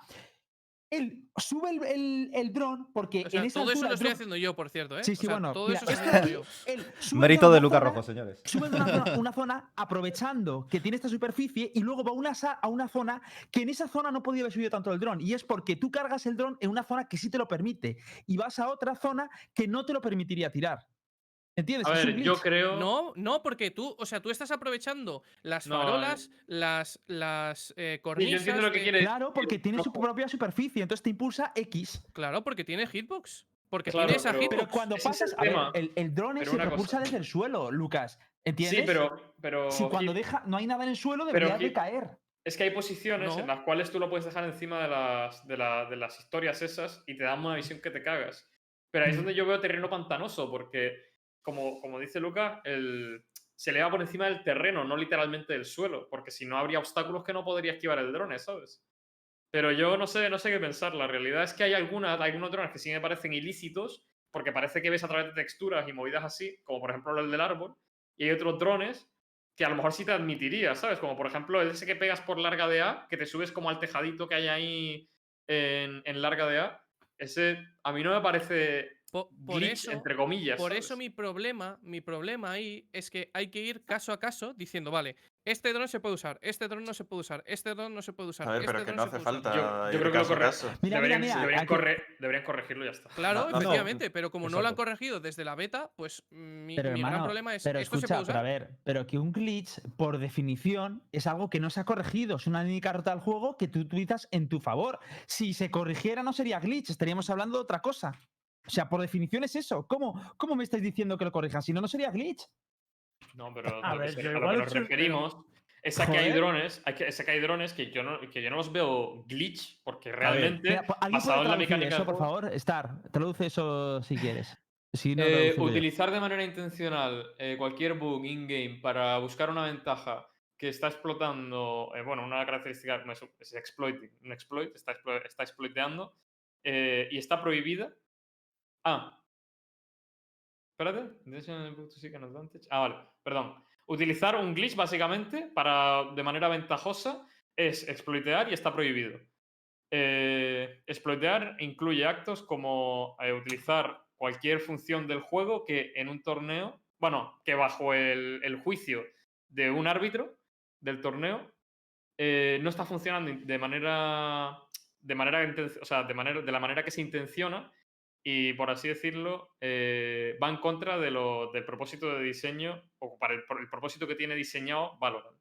Speaker 2: él sube el, el, el dron porque
Speaker 4: O sea,
Speaker 2: en esa
Speaker 4: todo eso lo estoy
Speaker 2: dron-
Speaker 4: haciendo yo, por cierto, ¿eh?
Speaker 2: Sí,
Speaker 4: O
Speaker 2: sí,
Speaker 4: sea,
Speaker 2: bueno.
Speaker 4: todo
Speaker 2: mira,
Speaker 4: eso
Speaker 2: esto
Speaker 4: estoy
Speaker 2: aquí,
Speaker 4: haciendo yo.
Speaker 2: él sube
Speaker 3: Mérito de Lucas Rojo, señores.
Speaker 2: Sube una zona, una zona aprovechando que tiene esta superficie y luego va a una, a una zona que en esa zona no podía haber subido tanto el dron. Y es porque tú cargas el dron en una zona que sí te lo permite y vas a otra zona que no te lo permitiría tirar. ¿Entiendes?
Speaker 1: A ver, yo creo.
Speaker 4: No, no, porque tú, o sea, tú estás aprovechando las
Speaker 1: No,
Speaker 4: farolas, las, las eh,
Speaker 1: Sí,
Speaker 4: cornisas.
Speaker 1: yo entiendo lo que
Speaker 4: de-
Speaker 1: quiere
Speaker 2: Claro, porque tiene su propia superficie, entonces te impulsa X.
Speaker 4: Claro, porque tiene hitbox. Porque
Speaker 1: Claro,
Speaker 4: tiene esa
Speaker 1: pero-
Speaker 4: hitbox.
Speaker 2: Pero cuando pasas,
Speaker 1: el
Speaker 2: a ver,
Speaker 1: tema.
Speaker 2: el, el dron
Speaker 1: Pero
Speaker 2: se propulsa
Speaker 1: cosa.
Speaker 2: desde el suelo, Lucas. ¿Entiendes?
Speaker 1: Sí, pero. pero
Speaker 2: si cuando deja, no hay nada en el suelo,
Speaker 1: Pero
Speaker 2: debería de caer.
Speaker 1: Es que hay posiciones
Speaker 4: No.
Speaker 1: en las cuales tú lo puedes dejar encima de las, de, la- de las historias esas y te dan una visión que te cagas. Pero ahí es
Speaker 2: Mm.
Speaker 1: donde yo veo terreno pantanoso, porque, como, como dice Luca, el, se le va por encima del terreno, no literalmente del suelo, porque si no habría obstáculos que no podría esquivar el drone, ¿sabes? Pero yo no sé, no sé qué pensar. La realidad es que hay algunas, algunos drones que sí me parecen ilícitos, porque parece que ves a través de texturas y movidas así, como por ejemplo el del árbol, y hay otros drones que a lo mejor sí te admitiría, ¿sabes? Como por ejemplo el ese que pegas por larga de A, que te subes como al tejadito que hay ahí en, en larga de A. Ese a mí no me parece
Speaker 4: Po- por
Speaker 1: glitch,
Speaker 4: eso,
Speaker 1: entre comillas.
Speaker 4: por
Speaker 1: ¿sabes?
Speaker 4: eso mi problema, mi problema ahí es que hay que ir caso a caso diciendo, vale, este dron se puede usar, este dron no se puede usar, este dron no se puede usar.
Speaker 8: A ver, pero
Speaker 4: este
Speaker 8: que
Speaker 4: dron
Speaker 8: no
Speaker 4: se
Speaker 8: hace
Speaker 4: puede usar".
Speaker 8: falta
Speaker 1: Yo- creo que lo
Speaker 8: caso a
Speaker 1: corre-
Speaker 8: caso.
Speaker 2: Mira,
Speaker 1: deberían,
Speaker 2: mira, mira,
Speaker 1: deberían
Speaker 2: aquí-
Speaker 1: corre- deberían corregirlo y ya está.
Speaker 4: Claro,
Speaker 7: No, no, no.
Speaker 4: efectivamente, pero como no lo han corregido desde la beta, pues mi,
Speaker 2: Pero
Speaker 4: mi gran problema es,
Speaker 2: pero
Speaker 4: ¿esto se
Speaker 2: escucha,
Speaker 4: puede
Speaker 2: pero a
Speaker 4: usar?
Speaker 2: ver, pero que un glitch, por definición, es algo que no se ha corregido. Es una dinámica rota del juego que tú utilizas en tu favor. Si se corrigiera, no sería glitch, estaríamos hablando de otra cosa. O sea, por definición es eso. ¿Cómo, cómo me estáis diciendo que lo corrijan? Si no, no sería glitch.
Speaker 1: No, pero
Speaker 5: A ver,
Speaker 1: que, se-
Speaker 5: yo
Speaker 1: a lo que nos referimos es a que hay drones, hay que, es a que hay drones que yo no, que yo no los veo glitch, porque realmente,
Speaker 2: Mira, po- ¿Alguien
Speaker 1: basado
Speaker 2: puede
Speaker 1: en la mecánica
Speaker 2: eso, por favor? Star, traduce eso si quieres. Si no,
Speaker 1: Eh,
Speaker 2: yo.
Speaker 1: utilizar de manera intencional eh, cualquier bug in-game para buscar una ventaja que está explotando, eh, bueno, una característica como es, es exploiting, un exploit, está, explo- está exploiteando eh, y está prohibida. Ah. Espérate. Ah, vale, perdón. Utilizar un glitch básicamente para de manera ventajosa es exploitear y está prohibido. Eh, exploitear incluye actos como eh, utilizar cualquier función del juego que en un torneo, bueno, que bajo el, juicio de un árbitro del torneo eh, no está funcionando de manera, de manera, o sea, de manera, de la manera que se intenciona y por así decirlo eh, va en contra de lo, del propósito de diseño o para el, por el propósito que tiene diseñado Valorant.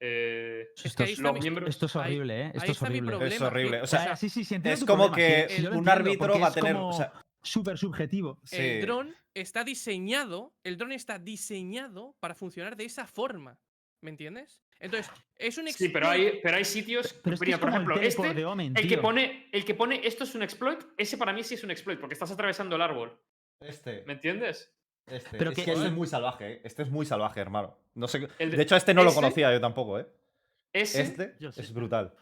Speaker 1: Eh,
Speaker 4: Es
Speaker 2: Esto
Speaker 4: que
Speaker 2: es,
Speaker 4: está
Speaker 1: los
Speaker 4: mi-
Speaker 1: miembros-
Speaker 2: esto es
Speaker 4: ahí-
Speaker 2: horrible, ¿eh? Esto es horrible.
Speaker 4: problema.
Speaker 3: Es horrible, o sea,
Speaker 2: O sea, sí, sí, sí, entiendo
Speaker 3: Es como
Speaker 2: problema,
Speaker 3: que un
Speaker 2: entiendo,
Speaker 3: árbitro va a tener.
Speaker 2: como
Speaker 3: o sea,
Speaker 2: súper subjetivo.
Speaker 3: sí.
Speaker 4: El dron está diseñado, el dron está diseñado para funcionar de esa forma. ¿Me entiendes? Entonces, es un
Speaker 1: sí, pero
Speaker 4: exploit-
Speaker 1: hay, pero hay sitios.
Speaker 2: Pero es que
Speaker 1: mira,
Speaker 2: es
Speaker 1: por ejemplo,
Speaker 2: el
Speaker 1: este,
Speaker 2: de Omen,
Speaker 1: el que, pone, el que pone esto es un exploit, ese para mí sí es un exploit, porque estás atravesando el árbol.
Speaker 3: Este,
Speaker 1: ¿Me entiendes?
Speaker 3: este.
Speaker 2: Pero
Speaker 3: es
Speaker 2: que-
Speaker 3: que este es muy salvaje, ¿eh? Este es muy salvaje, hermano. No sé.
Speaker 1: El de-
Speaker 3: De hecho, este no lo
Speaker 1: ese-
Speaker 3: conocía yo tampoco, ¿eh?
Speaker 1: Ese,
Speaker 3: Este es brutal.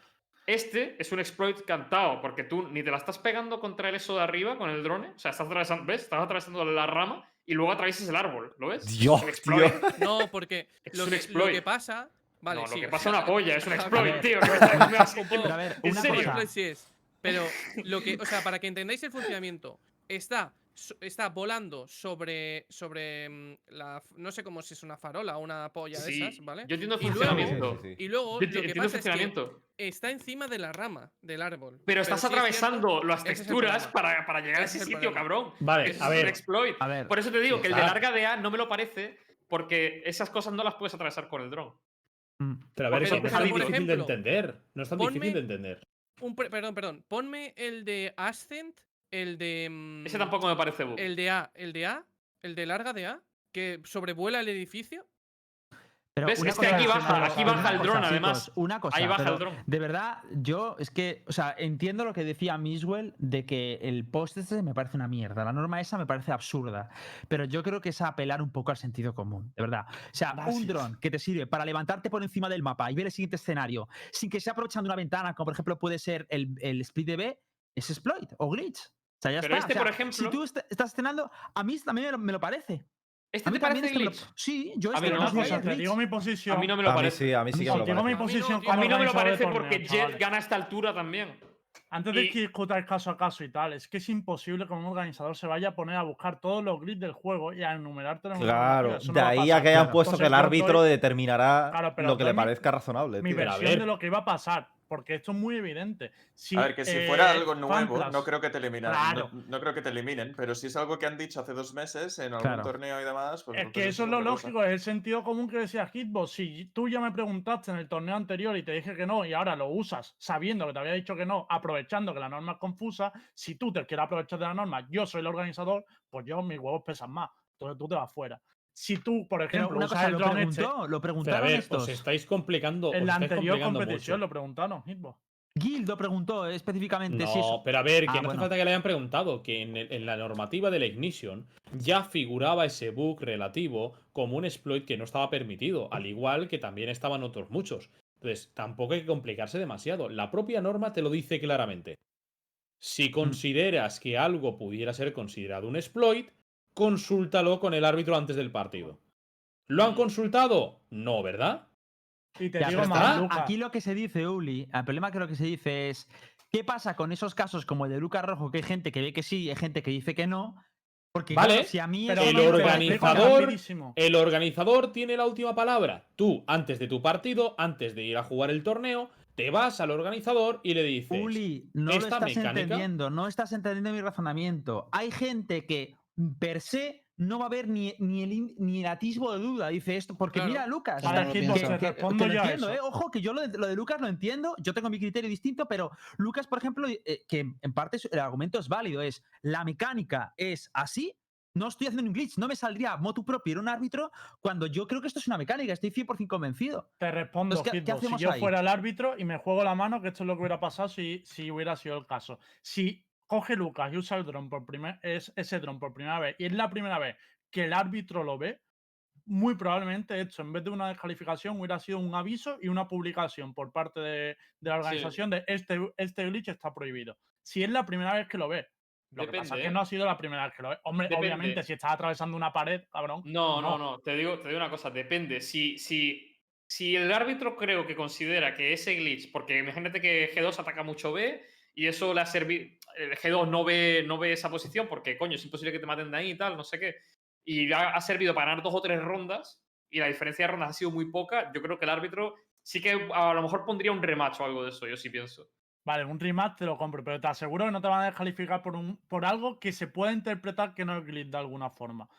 Speaker 1: este es un exploit cantado, porque tú ni te la estás pegando contra el eso de arriba con el drone. O sea, estás atravesando, ¿ves? Estás atravesando la rama y luego atraviesas el árbol, ¿lo ves? Es
Speaker 3: Dios,
Speaker 1: exploit.
Speaker 4: No, porque
Speaker 1: Es
Speaker 4: lo
Speaker 1: un
Speaker 4: que, lo
Speaker 1: exploit.
Speaker 4: que pasa. Vale,
Speaker 1: no,
Speaker 4: sí,
Speaker 1: lo que pasa es una polla, es un
Speaker 4: ver,
Speaker 1: exploit,
Speaker 2: ver.
Speaker 1: tío.
Speaker 2: a ver,
Speaker 1: ¿En
Speaker 2: una
Speaker 1: serio?
Speaker 2: cosa.
Speaker 4: Sí es. Pero lo que, o sea, para que entendáis el funcionamiento, está, está volando sobre, sobre mm, la, no sé cómo si es una farola o una polla
Speaker 1: Sí,
Speaker 4: de esas, ¿vale?
Speaker 1: Yo entiendo el
Speaker 4: Y luego-
Speaker 1: funcionamiento.
Speaker 3: Sí, sí, sí.
Speaker 4: Y luego lo que pasa es que
Speaker 1: funcionamiento.
Speaker 4: está encima de la rama del árbol.
Speaker 1: Pero estás
Speaker 4: sí es cierto-
Speaker 1: atravesando las texturas para, para llegar a
Speaker 4: Ese
Speaker 1: sitio,
Speaker 4: problema.
Speaker 1: cabrón.
Speaker 7: Vale,
Speaker 1: Eso
Speaker 7: a
Speaker 1: es un
Speaker 7: ver.
Speaker 1: exploit.
Speaker 2: A ver,
Speaker 1: Por eso te digo que el de larga DA no me lo parece porque esas cosas no las puedes atravesar con el dron.
Speaker 2: Mm,
Speaker 7: Pero a ver, eso no es tan
Speaker 1: ejemplo,
Speaker 7: difícil de entender. No es tan
Speaker 4: ponme-
Speaker 7: difícil de entender.
Speaker 4: Un perdón, perdón. Ponme el de Ascent, el de. mm,
Speaker 1: Ese tampoco me parece bug.
Speaker 4: El de A, el de A, el de larga de A, que sobrevuela el edificio.
Speaker 2: Pero
Speaker 1: Es que aquí baja-
Speaker 5: aquí baja el
Speaker 1: dron, además.
Speaker 2: Una cosa,
Speaker 1: Ahí baja el dron.
Speaker 2: De verdad, yo es que, o sea, entiendo lo que decía Miswell de que el post este me parece una mierda. La norma esa me parece absurda. Pero yo creo que es apelar un poco al sentido común, de verdad. O sea, un dron que te sirve para levantarte por encima del mapa y ver el siguiente escenario sin que sea aprovechando una ventana, como por ejemplo puede ser el, el split de B, es exploit o glitch. O sea, ya
Speaker 1: Pero
Speaker 2: está.
Speaker 1: este,
Speaker 2: O sea,
Speaker 1: por ejemplo-
Speaker 2: Si tú est- estás escenando, a mí también me lo, me lo parece.
Speaker 1: ¿Este te parece
Speaker 2: esto me lo-
Speaker 1: glitch?
Speaker 2: Sí, yo
Speaker 1: A
Speaker 2: este
Speaker 1: mí no,
Speaker 2: considero
Speaker 5: cosa, te
Speaker 2: glitch.
Speaker 5: digo mi posición.
Speaker 1: A mí no me lo parece.
Speaker 3: sí, a mí sí que me lo
Speaker 5: Digo mi
Speaker 3: parece.
Speaker 4: A mí no,
Speaker 5: posición.
Speaker 1: A mí no me lo parece
Speaker 5: torneo,
Speaker 1: porque Jet
Speaker 5: chavales.
Speaker 1: gana a esta altura también.
Speaker 5: Antes de
Speaker 1: Y-
Speaker 5: que discutáis caso a caso y tal, es que es imposible que un organizador se vaya a poner a buscar todos los glitches del juego y a enumerártelos en una
Speaker 3: Claro,
Speaker 5: no
Speaker 3: de ahí a que hayan puesto que el
Speaker 5: Entonces,
Speaker 3: árbitro determinará
Speaker 5: Claro,
Speaker 3: lo que le
Speaker 5: mi-
Speaker 3: parezca razonable.
Speaker 5: Mi
Speaker 3: tío.
Speaker 5: Versión
Speaker 7: ver.
Speaker 5: de lo que iba a pasar, porque esto es muy evidente. Si,
Speaker 8: A ver, que si
Speaker 5: eh,
Speaker 8: fuera algo nuevo, no creo que te eliminan.
Speaker 5: Claro.
Speaker 8: No, no creo que te eliminen, pero si es algo que han dicho hace dos meses en algún
Speaker 2: Claro.
Speaker 8: torneo y demás, pues
Speaker 5: Es que eso es lo
Speaker 8: cosa.
Speaker 5: lógico, es el sentido común que decía Hitbox. Si tú ya me preguntaste en el torneo anterior y te dije que no, y ahora lo usas sabiendo que te había dicho que no, aprovechando que la norma es confusa, si tú te quieres aprovechar de la norma, yo soy el organizador, pues yo mis huevos pesan más. Entonces tú te vas fuera. Si tú, por ejemplo,
Speaker 2: una
Speaker 5: usas
Speaker 2: cosa,
Speaker 5: el
Speaker 2: lo
Speaker 5: drone este,
Speaker 2: preguntó, lo
Speaker 7: Pero a
Speaker 2: preguntaron
Speaker 7: ver,
Speaker 2: estos.
Speaker 7: os estáis complicando.
Speaker 5: en
Speaker 7: os
Speaker 5: la
Speaker 7: estáis
Speaker 5: anterior
Speaker 7: complicando
Speaker 5: competición
Speaker 7: mucho.
Speaker 5: lo preguntaron, Hitbox.
Speaker 2: Guild lo preguntó específicamente si
Speaker 7: No,
Speaker 2: eso.
Speaker 7: pero a ver, que
Speaker 2: Ah,
Speaker 7: no
Speaker 2: bueno.
Speaker 7: hace falta que le hayan preguntado, que en, el- en la normativa de la Ignition ya figuraba ese bug relativo como un exploit que no estaba permitido, al igual que también estaban otros muchos. Entonces, tampoco hay que complicarse demasiado. La propia norma te lo dice claramente. Si consideras que algo pudiera ser considerado un exploit, consúltalo con el árbitro antes del partido. ¿Lo han consultado? No, ¿verdad?
Speaker 5: Y te
Speaker 2: Ya,
Speaker 5: digo más,
Speaker 2: aquí lo que se dice, Uli, el problema que lo que se dice es, ¿qué pasa con esos casos como el de Lucas Rojo, que hay gente que ve que sí y hay gente que dice que no? Porque
Speaker 7: Vale,
Speaker 2: claro, si a mí
Speaker 7: el
Speaker 5: explico
Speaker 7: organizador-. El organizador tiene la última palabra. Tú, antes de tu partido, antes de ir a jugar el torneo, te vas al organizador y le dices.
Speaker 2: Uli, no lo estás
Speaker 7: mecánica-
Speaker 2: entendiendo, no estás entendiendo mi razonamiento. Hay gente que per se no va a haber ni, ni, el, ni el atisbo de duda. Dice esto, porque
Speaker 4: Claro.
Speaker 2: mira, Lucas,
Speaker 6: Vale,
Speaker 2: que- que-
Speaker 6: te
Speaker 2: que- lo entiendo. ¿eh? Ojo, que yo lo de, lo de Lucas lo entiendo, yo tengo mi criterio distinto, pero Lucas, por ejemplo, eh, que en parte el argumento es válido, es la mecánica es así. No estoy haciendo un glitch, no me saldría motu propio ir a un árbitro cuando yo creo que esto es una mecánica, estoy 100% convencido.
Speaker 5: Te respondo,
Speaker 2: Entonces, ¿qué- hacemos
Speaker 5: si yo
Speaker 2: ahí?
Speaker 5: fuera el árbitro y me juego la mano, que esto es lo que hubiera pasado si, si hubiera sido el caso. Si coge Lucas y usa el dron por primer, es, ese dron por primera vez y es la primera vez que el árbitro lo ve, muy probablemente esto, en vez de una descalificación, hubiera sido un aviso y una publicación por parte de, de la organización de este, este glitch está prohibido. Si es la primera vez que lo ve. Lo que pasa es que
Speaker 1: ¿eh?
Speaker 5: no ha sido la primera vez que lo ve. Hombre,
Speaker 1: Depende.
Speaker 5: obviamente, si estás atravesando una pared, cabrón.
Speaker 1: No, no, no. Te digo, te digo una cosa. Depende. Si, si, si el árbitro creo que considera que ese glitch, porque imagínate que G2 ataca mucho B y eso le ha servido. El G2 no ve, no ve esa posición porque, coño, es imposible que te maten de ahí y tal, no sé qué. Y ha, servido para ganar dos o tres rondas y la diferencia de rondas ha sido muy poca. Yo creo que el árbitro sí que a lo mejor pondría un rematch o algo de eso, yo sí pienso.
Speaker 5: Vale, un rematch te lo compro, pero te aseguro que no te van a descalificar por, un, por algo que se pueda interpretar que no es glitch de alguna forma.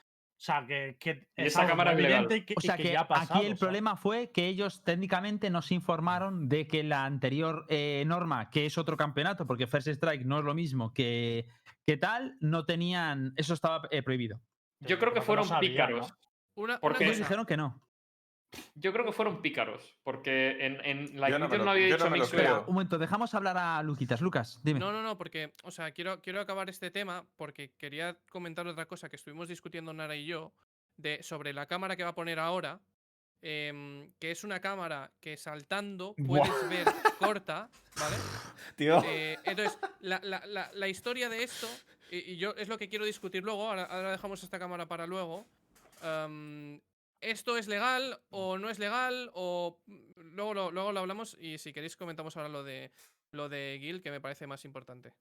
Speaker 5: O sea, que,
Speaker 1: esa cámara
Speaker 5: evidente que,
Speaker 2: O sea
Speaker 5: que
Speaker 2: que
Speaker 5: ya ha pasado,
Speaker 2: aquí el
Speaker 5: o sea.
Speaker 2: problema fue que ellos técnicamente nos informaron de que la anterior eh, norma, que es otro campeonato, porque First Strike no es lo mismo que, que tal, no tenían. Eso estaba eh, prohibido.
Speaker 1: Yo creo que
Speaker 5: no
Speaker 1: fueron pícaros.
Speaker 4: Una, una
Speaker 1: Porque-
Speaker 2: Ellos dijeron que no.
Speaker 1: Yo creo que fueron pícaros. Porque en, en la
Speaker 8: Yo no lo-
Speaker 1: había
Speaker 8: yo
Speaker 1: dicho
Speaker 8: no
Speaker 1: Mixwell.
Speaker 2: un momento, dejamos hablar a Luquitas. Lucas, dime.
Speaker 4: No, no, no, porque, o sea, quiero, quiero acabar este tema porque quería comentar otra cosa que estuvimos discutiendo Nara y yo de, sobre la cámara que va a poner ahora, em, que es una cámara que saltando
Speaker 3: Buah.
Speaker 4: puedes ver corta, ¿vale?
Speaker 3: Tío.
Speaker 4: Eh, entonces, la, la- la- la historia de esto, y, y yo es lo que quiero discutir luego, ahora, ahora dejamos esta cámara para luego. am, ¿Esto es legal o no es legal? O mm, luego lo, luego lo hablamos y si queréis comentamos ahora lo de lo de Gil, que me parece más importante.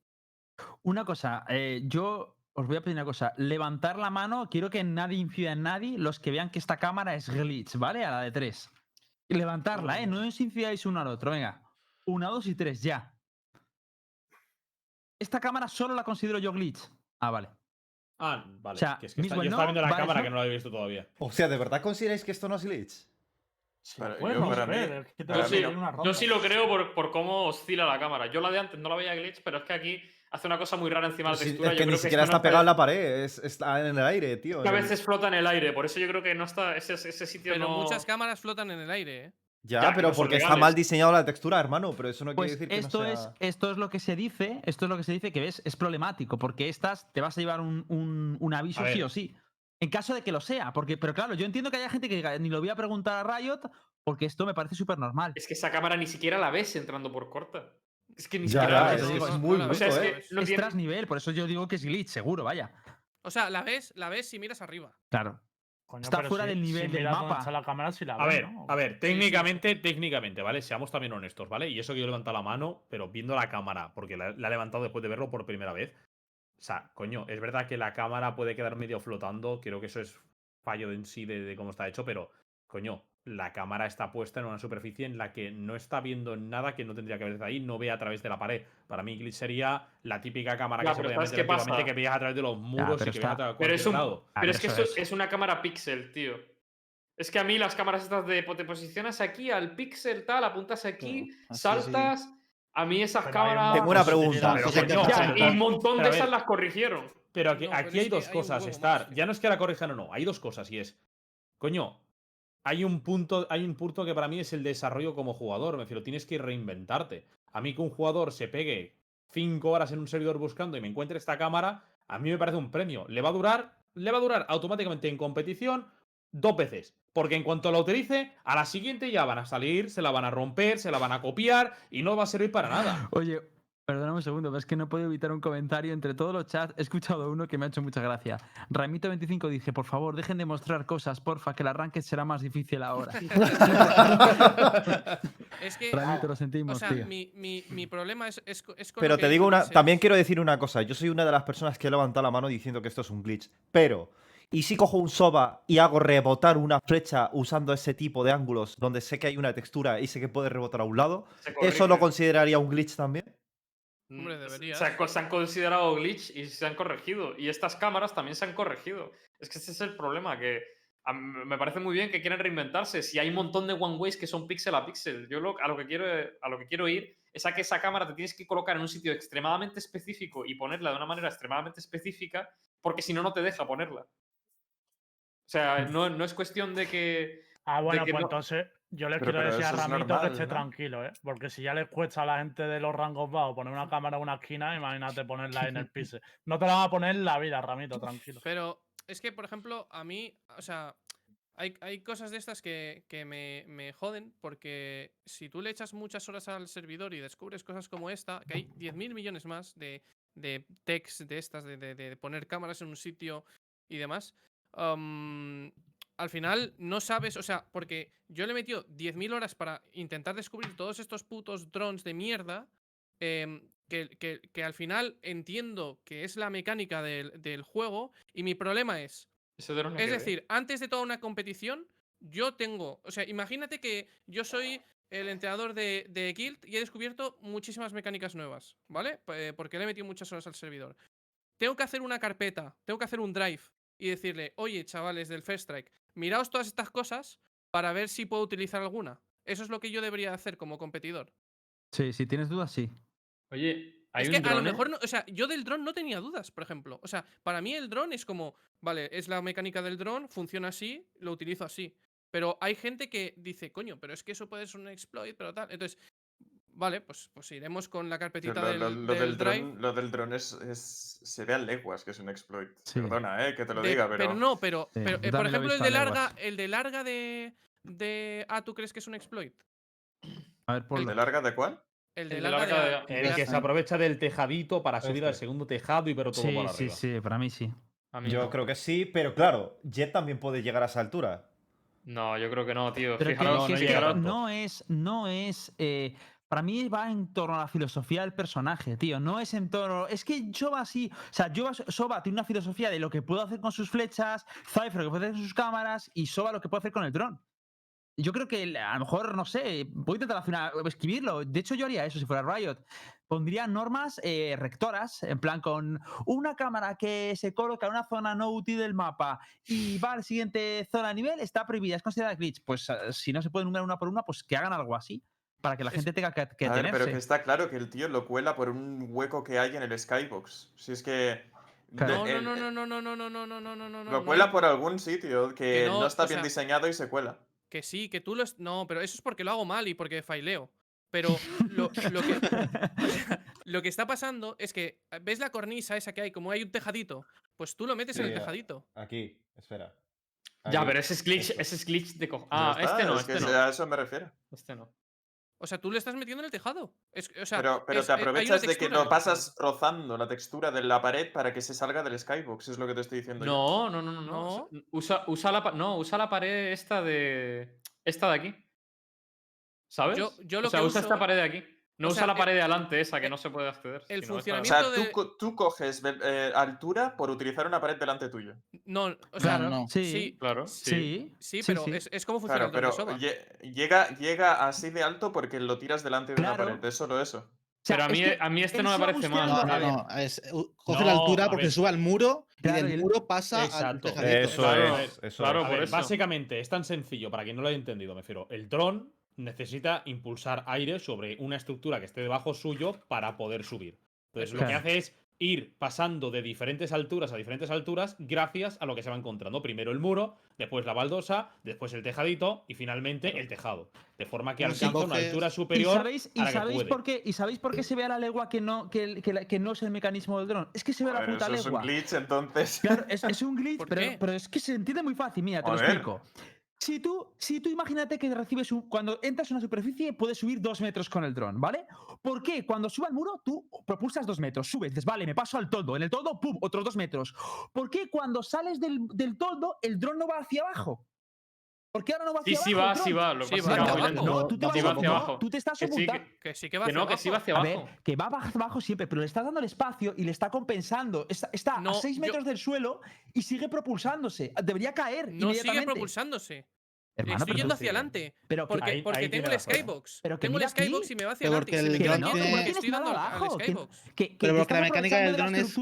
Speaker 2: Una cosa, eh, yo os voy a pedir una cosa. Levantar la mano, quiero que nadie incida en nadie los que vean que esta cámara es glitch, ¿vale? A la de tres. Levantarla, ¿eh? No os incidáis uno al otro. Venga. Una, dos y tres, ya. Esta cámara solo la considero yo glitch. Ah, vale.
Speaker 7: Ah, vale.
Speaker 2: O sea,
Speaker 7: que es que está-
Speaker 2: Miswell
Speaker 7: yo estaba viendo la cámara
Speaker 2: no.
Speaker 7: que no la había visto todavía.
Speaker 3: O sea, ¿de verdad consideráis que esto no es glitch?
Speaker 5: Sí, puedes
Speaker 8: yo
Speaker 5: no
Speaker 8: para mí-
Speaker 5: ver, es que te
Speaker 8: para
Speaker 5: va a
Speaker 1: Yo sí,
Speaker 5: una
Speaker 1: Yo lo creo por, por cómo oscila la cámara. Yo la de antes no la veía glitch, pero es que aquí hace una cosa muy rara encima de la
Speaker 3: Sí,
Speaker 1: textura.
Speaker 3: es
Speaker 1: yo
Speaker 3: que ni
Speaker 1: creo
Speaker 3: siquiera está
Speaker 1: no
Speaker 3: pegado en la pared, es- está en el aire, tío.
Speaker 1: que a veces flota en el aire, por eso yo creo que no está ese, ese sitio
Speaker 4: Pero
Speaker 1: no...
Speaker 4: muchas cámaras flotan en el aire, ¿eh?
Speaker 3: Ya, pero
Speaker 1: no
Speaker 3: porque está mal diseñado la textura, hermano. Pero eso no
Speaker 2: Pues
Speaker 3: quiere decir que
Speaker 2: esto,
Speaker 3: no sea...
Speaker 2: es, esto es lo que se dice, esto es lo que se dice que ves, es problemático, porque estas te vas a llevar un, un- un aviso sí o sí. En caso de que lo sea, porque, pero claro, yo entiendo que haya gente que diga, ni lo voy a preguntar a Riot, porque esto me parece súper normal.
Speaker 1: Es que esa cámara ni siquiera la ves entrando por corta. Es que ni
Speaker 3: Ya,
Speaker 1: siquiera la ves.
Speaker 3: es, es
Speaker 4: no,
Speaker 3: muy
Speaker 4: la
Speaker 1: O sea, es
Speaker 3: bruto,
Speaker 1: que
Speaker 3: ¿eh?
Speaker 1: no
Speaker 2: es
Speaker 1: tiene-
Speaker 2: tras nivel, por eso yo digo que es glitch, seguro, vaya.
Speaker 4: O sea, la ves, la ves si miras arriba.
Speaker 2: Claro.
Speaker 5: Coño,
Speaker 2: está fuera
Speaker 5: si-
Speaker 2: del nivel
Speaker 5: si
Speaker 2: del mapa.
Speaker 5: está la cámara si la
Speaker 7: A ver,
Speaker 5: ¿no?
Speaker 7: a ver, técnicamente, técnicamente, ¿vale? Seamos también honestos, ¿vale? Y eso que yo he levantado la mano, pero viendo la cámara, porque la, la he levantado después de verlo por primera vez. O sea, coño, es verdad que la cámara puede quedar medio flotando, creo que eso es fallo en sí de, de cómo está hecho, pero, coño, la cámara está puesta en una superficie en la que no está viendo nada que no tendría que ver ahí, no ve a través de la pared. Para mí, glitch sería la típica cámara que se
Speaker 1: ¿sabes
Speaker 7: meter que veías a través de los muros
Speaker 2: pero
Speaker 7: y que
Speaker 2: está-
Speaker 7: veías a
Speaker 1: Pero es, un,
Speaker 7: lado.
Speaker 1: Pero
Speaker 2: ver,
Speaker 1: es que
Speaker 2: eso es.
Speaker 1: es una cámara pixel, tío. Es que a mí las cámaras estas de te posicionas aquí al pixel, tal, apuntas aquí,
Speaker 6: sí.
Speaker 1: saltas. A mí esas
Speaker 5: Pero hay un
Speaker 1: cámaras.
Speaker 3: Tengo una pregunta.
Speaker 7: Pero,
Speaker 5: Sí,
Speaker 1: Ya, y un montón de esas las corrigieron.
Speaker 7: Pero aquí,
Speaker 4: No, pero
Speaker 7: aquí hay
Speaker 4: que
Speaker 7: dos cosas, Star. Ya no es que la corrijan o no, hay dos cosas y es. Coño, hay un punto, hay un punto que para mí es el desarrollo como jugador. Me refiero, tienes que reinventarte. A mí que un jugador se pegue cinco horas en un servidor buscando y me encuentre esta cámara, a mí me parece un premio. Le va a durar, le va a durar automáticamente en competición dos veces. Porque en cuanto la utilice, a la siguiente ya van a salir, se la van a romper, se la van a copiar y no va a servir para nada.
Speaker 2: Oye, Perdóname un segundo, pero es que no puedo evitar un comentario entre todos los chats. He escuchado uno que me ha hecho mucha gracia. Ramito25 dice, por favor, dejen de mostrar cosas, porfa, que el arranque será más difícil ahora.
Speaker 4: es que,
Speaker 2: Ramito, lo sentimos,
Speaker 4: o sea,
Speaker 2: tío.
Speaker 4: mi, mi- mi problema es, es, es con
Speaker 3: Pero
Speaker 4: que
Speaker 3: te digo una,
Speaker 4: Luis,
Speaker 3: también quiero decir una cosa. Yo soy una de las personas que he levantado la mano diciendo que esto es un glitch. Pero, ¿y si cojo un soba y hago rebotar una flecha usando ese tipo de ángulos donde sé que hay una textura y sé que puede rebotar a un lado? ¿Eso lo consideraría un glitch también?
Speaker 4: Hombre,
Speaker 1: Mm,
Speaker 4: debería.
Speaker 1: Se, han co- se han considerado glitch y se han corregido. Y estas cámaras también se han corregido. Es que ese es el problema, que me parece muy bien que quieren reinventarse. Si hay un montón de one ways que son píxel a píxel, yo lo, a, lo que quiero, a lo que quiero ir es a que esa cámara te tienes que colocar en un sitio extremadamente específico y ponerla de una manera extremadamente específica, porque si no, no te deja ponerla. O sea, no, no es cuestión de que.
Speaker 5: Ah, bueno, pues
Speaker 1: no-
Speaker 5: entonces yo les
Speaker 8: Pero-
Speaker 5: quiero
Speaker 8: pero
Speaker 5: decir a Ramito que esté
Speaker 8: ¿no?
Speaker 5: tranquilo, ¿eh? Porque si ya les cuesta a la gente de los rangos bajos poner una cámara en una esquina, imagínate ponerla en el piso. No te la van a poner en la vida, Ramito, tranquilo.
Speaker 4: Pero es que, por ejemplo, a mí, o sea, hay, hay cosas de estas que, que me, me joden porque si tú le echas muchas horas al servidor y descubres cosas como esta, que hay 10.000 millones más de, de techs de estas, de, de- de poner cámaras en un sitio y demás, am, al final no sabes, o sea, porque yo le he metido 10.000 horas para intentar descubrir todos estos putos drones de mierda. em, que, que- que al final entiendo que es la mecánica del, del juego y mi problema es,
Speaker 1: ese
Speaker 4: es
Speaker 1: que-
Speaker 4: decir, antes de toda una competición, yo tengo, o sea, imagínate que yo soy el entrenador de, de Guild y he descubierto muchísimas mecánicas nuevas, ¿vale? Porque le he metido muchas horas al servidor. Tengo que hacer una carpeta, tengo que hacer un drive y decirle, oye, chavales del First Strike, miraos todas estas cosas para ver si puedo utilizar alguna. Eso es lo que yo debería hacer como competidor.
Speaker 2: Sí, si tienes dudas, sí.
Speaker 1: Oye, hay
Speaker 4: es
Speaker 1: un
Speaker 4: que a lo mejor, no, o sea, yo del dron no tenía dudas, por ejemplo. O sea, para mí el dron es como, vale, es la mecánica del dron, funciona así, lo utilizo así. Pero hay gente que dice, coño, pero es que eso puede ser un exploit, pero tal. Entonces, vale, pues, pues iremos con la carpetita
Speaker 8: lo,
Speaker 4: del,
Speaker 8: lo- lo
Speaker 4: del
Speaker 8: del
Speaker 4: drive.
Speaker 8: dron, lo del dron es, es- Se ve a leguas que es un exploit.
Speaker 2: Sí.
Speaker 8: Perdona, eh, que te lo
Speaker 4: de-
Speaker 8: diga, pero.
Speaker 4: no, pero,
Speaker 2: Sí,
Speaker 4: pero, eh, por ejemplo, el de larga, el de larga de. de. Ah, ¿tú crees que es un exploit?
Speaker 2: A ver,
Speaker 8: ¿El
Speaker 2: ponlo.
Speaker 8: de larga de cuál?
Speaker 4: El de
Speaker 1: El
Speaker 4: larga
Speaker 1: larga
Speaker 4: de.
Speaker 1: de-
Speaker 4: de
Speaker 7: El que se aprovecha del tejadito para subir al segundo tejado y ver todo
Speaker 2: Sí,
Speaker 7: por
Speaker 2: sí,
Speaker 7: arriba.
Speaker 2: sí, para mí sí.
Speaker 1: A mí
Speaker 3: Yo
Speaker 1: no.
Speaker 3: creo que sí, pero claro, Jet también puede llegar a esa altura.
Speaker 1: No, yo creo que no, tío.
Speaker 2: Pero
Speaker 1: Fijaros,
Speaker 2: que
Speaker 7: no
Speaker 2: no es, no es. eh, para mí va en torno a la filosofía del personaje, tío. No es en torno. Es que Soba sí. O sea, Soba, Soba tiene una filosofía de lo que puede hacer con sus flechas, Cypher lo que puede hacer con sus cámaras y Soba lo que puede hacer con el dron. Yo creo que a lo mejor, no sé, voy a intentar al final escribirlo. De hecho, yo haría eso si fuera Riot. Pondría normas eh, rectoras, en plan con una cámara que se coloca en una zona no útil del mapa y va a la siguiente zona de nivel, está prohibida, es considerada glitch. Pues eh, si no se puede enumerar una por una, pues que hagan algo así, para que la
Speaker 4: Es-
Speaker 2: gente tenga que, que
Speaker 8: A ver, pero que está claro que el tío lo cuela por un hueco que hay en el Skybox. Si es que.
Speaker 2: Claro.
Speaker 8: de-
Speaker 4: No, no,
Speaker 8: el-
Speaker 4: no, no, no, no, no, no, no, no, no, no, no.
Speaker 8: Lo cuela por algún sitio que,
Speaker 4: Que no,
Speaker 8: no, está bien
Speaker 4: sea-
Speaker 8: diseñado y se cuela.
Speaker 4: Que sí, que tú lo... es- No, pero eso es porque lo hago mal y porque faileo. Pero lo, lo que, lo que está pasando es que, ¿ves la cornisa esa que hay? Como hay un tejadito, pues tú lo metes en el tejadito.
Speaker 3: Aquí, espera.
Speaker 1: Ya, pero ese es glitch, ese es glitch de co-
Speaker 8: Ya
Speaker 1: Ah,
Speaker 8: está,
Speaker 1: este no,
Speaker 8: es
Speaker 1: este
Speaker 8: que
Speaker 1: no.
Speaker 8: a eso me refiero.
Speaker 1: Este no.
Speaker 4: O sea, tú le estás metiendo en el tejado. Es, o sea,
Speaker 8: pero pero
Speaker 4: es-
Speaker 8: te
Speaker 4: eh,
Speaker 8: aprovechas de que
Speaker 4: el
Speaker 8: pasas rozando la textura de la pared para que se salga del Skybox, es lo que te estoy diciendo yo.
Speaker 1: No, no, no, no, no. o sea, Usa, usa la, no, usa la pared esta de. Esta de aquí. ¿Sabes?
Speaker 4: Yo- yo lo
Speaker 1: o sea,
Speaker 4: que
Speaker 1: usa esta
Speaker 4: uso-
Speaker 1: pared de aquí. No
Speaker 4: o
Speaker 1: usa
Speaker 4: sea,
Speaker 1: la pared de adelante, esa que
Speaker 4: el-
Speaker 1: no se puede acceder.
Speaker 4: el
Speaker 1: de
Speaker 8: O
Speaker 4: funcionamiento-
Speaker 8: sea,
Speaker 4: de-
Speaker 8: tú, co- tú coges eh, altura por utilizar una pared delante tuyo.
Speaker 4: No, o sea,
Speaker 6: Claro, no.
Speaker 2: Sí,
Speaker 4: sí,
Speaker 1: Claro, sí.
Speaker 2: sí,
Speaker 4: sí, pero
Speaker 2: sí.
Speaker 4: Es, es como funciona
Speaker 8: Claro,
Speaker 4: el
Speaker 8: pero lle- llega, llega así de alto porque lo tiras delante de una
Speaker 2: Claro.
Speaker 8: pared. Es solo eso.
Speaker 2: O sea,
Speaker 1: Pero a
Speaker 2: es
Speaker 1: mí,
Speaker 2: que
Speaker 1: a mí este no me parece mal.
Speaker 6: No, no, no. es- coge la altura porque sube al muro
Speaker 2: Claro,
Speaker 6: y del
Speaker 2: el-
Speaker 6: muro pasa al
Speaker 7: Exacto.
Speaker 6: tejadito.
Speaker 3: Eso
Speaker 1: Claro,
Speaker 3: es. Eso
Speaker 1: claro,
Speaker 3: es.
Speaker 7: A
Speaker 1: por
Speaker 7: ver,
Speaker 1: eso.
Speaker 7: básicamente es tan sencillo, para quien no lo haya entendido, me refiero. El dron necesita impulsar aire sobre una estructura que esté debajo suyo para poder subir. Entonces, lo que hace es ir pasando de diferentes alturas a diferentes alturas gracias a lo que se va encontrando. Primero el muro, después la baldosa, después el tejadito y finalmente el tejado. De forma que alcanza una altura
Speaker 2: ¿Y
Speaker 7: superior
Speaker 2: sabéis, y
Speaker 7: a la que
Speaker 2: sabéis
Speaker 7: puede.
Speaker 2: por qué, ¿Y sabéis por qué se ve a la legua que no, que, no es el mecanismo del dron? Es que se ve a la puta
Speaker 8: eso es un
Speaker 2: legua.
Speaker 8: glitch, entonces.
Speaker 2: Claro, es, es un glitch,
Speaker 4: ¿Por
Speaker 2: pero, es que se entiende muy fácil. Mira, te lo
Speaker 8: Joder.
Speaker 2: explico. Si tú, si tú imagínate que recibes un. Cuando entras en una superficie, puedes subir dos metros con el dron, ¿vale? ¿Por qué? Cuando sube al muro, tú propulsas dos metros, subes, dices, vale, me paso al toldo. En el toldo, pum, otros dos metros. ¿Por qué cuando sales del, del toldo, el dron no va hacia abajo? ¿Por qué ahora no va
Speaker 1: Sí,
Speaker 2: hacia
Speaker 1: sí
Speaker 2: abajo?
Speaker 1: va, sí
Speaker 2: dron?
Speaker 1: va. Que
Speaker 4: Sí, va
Speaker 1: que
Speaker 4: hacia
Speaker 1: va
Speaker 4: abajo.
Speaker 2: No, tú te
Speaker 1: Sí
Speaker 2: vas
Speaker 1: va hacia abajo.
Speaker 2: Tú te estás
Speaker 1: Que sí,
Speaker 2: ocultando.
Speaker 1: que-
Speaker 4: Que sí que va
Speaker 1: Que
Speaker 4: hacia
Speaker 1: no, que sí va
Speaker 4: abajo.
Speaker 1: hacia
Speaker 2: A ver,
Speaker 1: abajo.
Speaker 2: que va hacia abajo siempre, pero le estás dando el espacio y le está compensando. Está, está
Speaker 4: No,
Speaker 2: a 6
Speaker 4: yo-
Speaker 2: metros del suelo y sigue propulsándose. Debería caer.
Speaker 4: No sigue propulsándose.
Speaker 2: Hermano,
Speaker 4: Estoy
Speaker 2: pero
Speaker 4: yendo hacia adelante.
Speaker 2: Pero que-
Speaker 4: Porque,
Speaker 7: ahí-
Speaker 4: porque
Speaker 7: ahí
Speaker 4: tengo el skybox.
Speaker 2: Pero que
Speaker 4: tengo el skybox y me va hacia adelante.
Speaker 6: porque
Speaker 4: me
Speaker 6: el
Speaker 4: quieto
Speaker 6: tiene-
Speaker 4: porque
Speaker 2: no
Speaker 4: estoy dando al-
Speaker 2: abajo, que-
Speaker 4: skybox.
Speaker 2: que, que
Speaker 6: Pero porque la mecánica del dron es-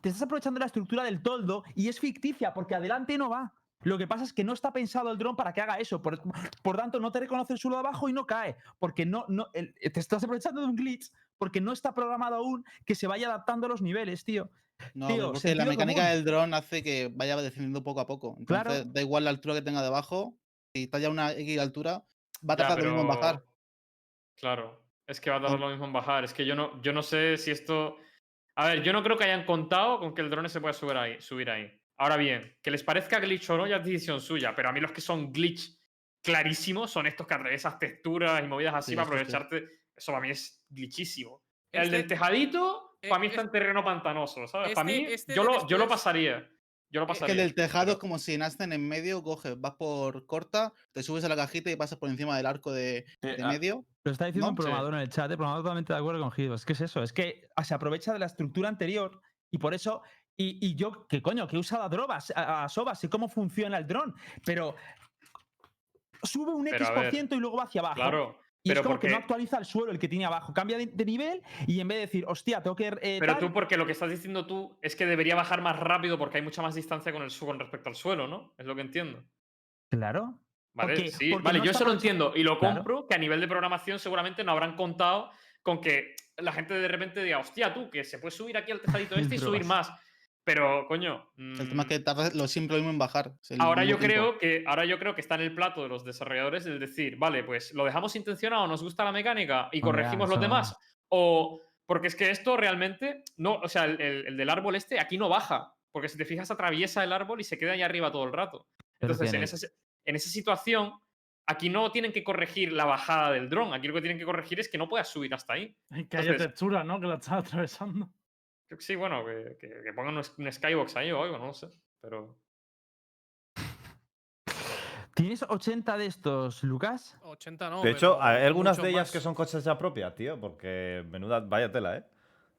Speaker 2: te estás aprovechando de la estructura del toldo y es ficticia porque adelante no va. Lo que pasa es que no está pensado el dron para que haga eso. Por, por tanto, no te reconoce el suelo de abajo y no cae. Porque no, no, el- te estás aprovechando de un glitch porque no está programado aún que se vaya adaptando a los niveles, tío.
Speaker 6: No,
Speaker 2: Tío,
Speaker 6: porque la mecánica
Speaker 2: común.
Speaker 6: del dron hace que vaya descendiendo poco a poco.
Speaker 2: Claro.
Speaker 6: Da igual la altura que tenga debajo. Si está ya a una X altura, va a
Speaker 1: Ya,
Speaker 6: tardar lo mismo en bajar.
Speaker 1: Claro, es que va a tardar lo mismo en bajar. Es que yo no, yo no sé si esto. A ver, yo no creo que hayan contado con que el drone se pueda subir ahí. Subir ahí. Ahora bien, que les parezca glitch o no, ya es decisión suya, pero a mí los que son glitch clarísimos son estos que atravesas texturas y movidas así
Speaker 6: Sí,
Speaker 1: para
Speaker 6: sí.
Speaker 1: aprovecharte. Eso para mí es glitchísimo. El
Speaker 4: Este-
Speaker 1: del tejadito,
Speaker 4: eh,
Speaker 1: para mí está
Speaker 4: es-
Speaker 1: en terreno pantanoso, ¿sabes? para
Speaker 4: este-
Speaker 1: mí,
Speaker 4: este
Speaker 1: yo, lo, yo lo pasaría. Yo lo
Speaker 6: Es que
Speaker 1: pasaría.
Speaker 6: el del tejado es como si nacen en medio, coges, vas por corta, te subes a la cajita y pasas por encima del arco de,
Speaker 8: Sí,
Speaker 6: de
Speaker 8: ah,
Speaker 6: medio.
Speaker 2: Lo está diciendo
Speaker 6: No,
Speaker 2: un
Speaker 6: sí.
Speaker 2: programador en el chat, el programador totalmente de acuerdo con Gido. Es que es eso, es que se aprovecha de la estructura anterior y por eso. Y, y yo, que coño, que he usado a Drobas, a, a Sobas, sé cómo funciona el dron, pero sube un
Speaker 1: Pero,
Speaker 2: X
Speaker 1: a
Speaker 2: por
Speaker 1: ver,
Speaker 2: ciento y luego va hacia abajo.
Speaker 1: Claro,
Speaker 2: y
Speaker 1: pero
Speaker 2: es como que no actualiza el suelo, el que tiene abajo. Cambia de, de nivel y en vez de decir, hostia, tengo que. eh,
Speaker 1: Pero
Speaker 2: tal",
Speaker 1: tú, porque lo que estás diciendo tú es que debería bajar más rápido porque hay mucha más distancia con el con respecto al suelo, ¿no? Es lo que entiendo.
Speaker 2: Claro.
Speaker 1: Vale,
Speaker 2: Porque-
Speaker 1: sí,
Speaker 2: porque
Speaker 1: vale,
Speaker 2: no
Speaker 1: yo eso lo entiendo y lo
Speaker 2: Claro.
Speaker 1: compro que a nivel de programación seguramente no habrán contado con que la gente de repente diga, hostia, tú, que se puede subir aquí al tejadito este y subir más. Pero, coño.
Speaker 6: El tema es
Speaker 1: mm,
Speaker 6: que tarda lo siempre lo mismo en bajar.
Speaker 1: Ahora yo
Speaker 6: tiempo.
Speaker 1: creo que ahora yo creo que está en el plato de los desarrolladores el decir, vale, pues lo dejamos intencionado, nos gusta la mecánica y
Speaker 2: Hombre,
Speaker 1: corregimos los demás. O porque es que esto realmente no, o sea, el, el- el del árbol este aquí no baja, porque si te fijas atraviesa el árbol y se queda ahí arriba todo el rato. Entonces, en esa, en esa situación, aquí no tienen que corregir la bajada del dron, aquí lo que tienen que corregir es que no puedas subir hasta ahí.
Speaker 5: Que haya
Speaker 1: Entonces-
Speaker 5: textura, ¿no? Que la estás atravesando.
Speaker 1: Que Sí, bueno, que, que- que pongan un, un skybox ahí o algo, no lo sé. Pero.
Speaker 2: ¿Tienes 80 de estos, Lucas?
Speaker 4: 80 no.
Speaker 3: De hecho, hay algunas de ellas
Speaker 4: más.
Speaker 3: que son coches ya propias, tío, porque menuda, vaya tela, ¿eh?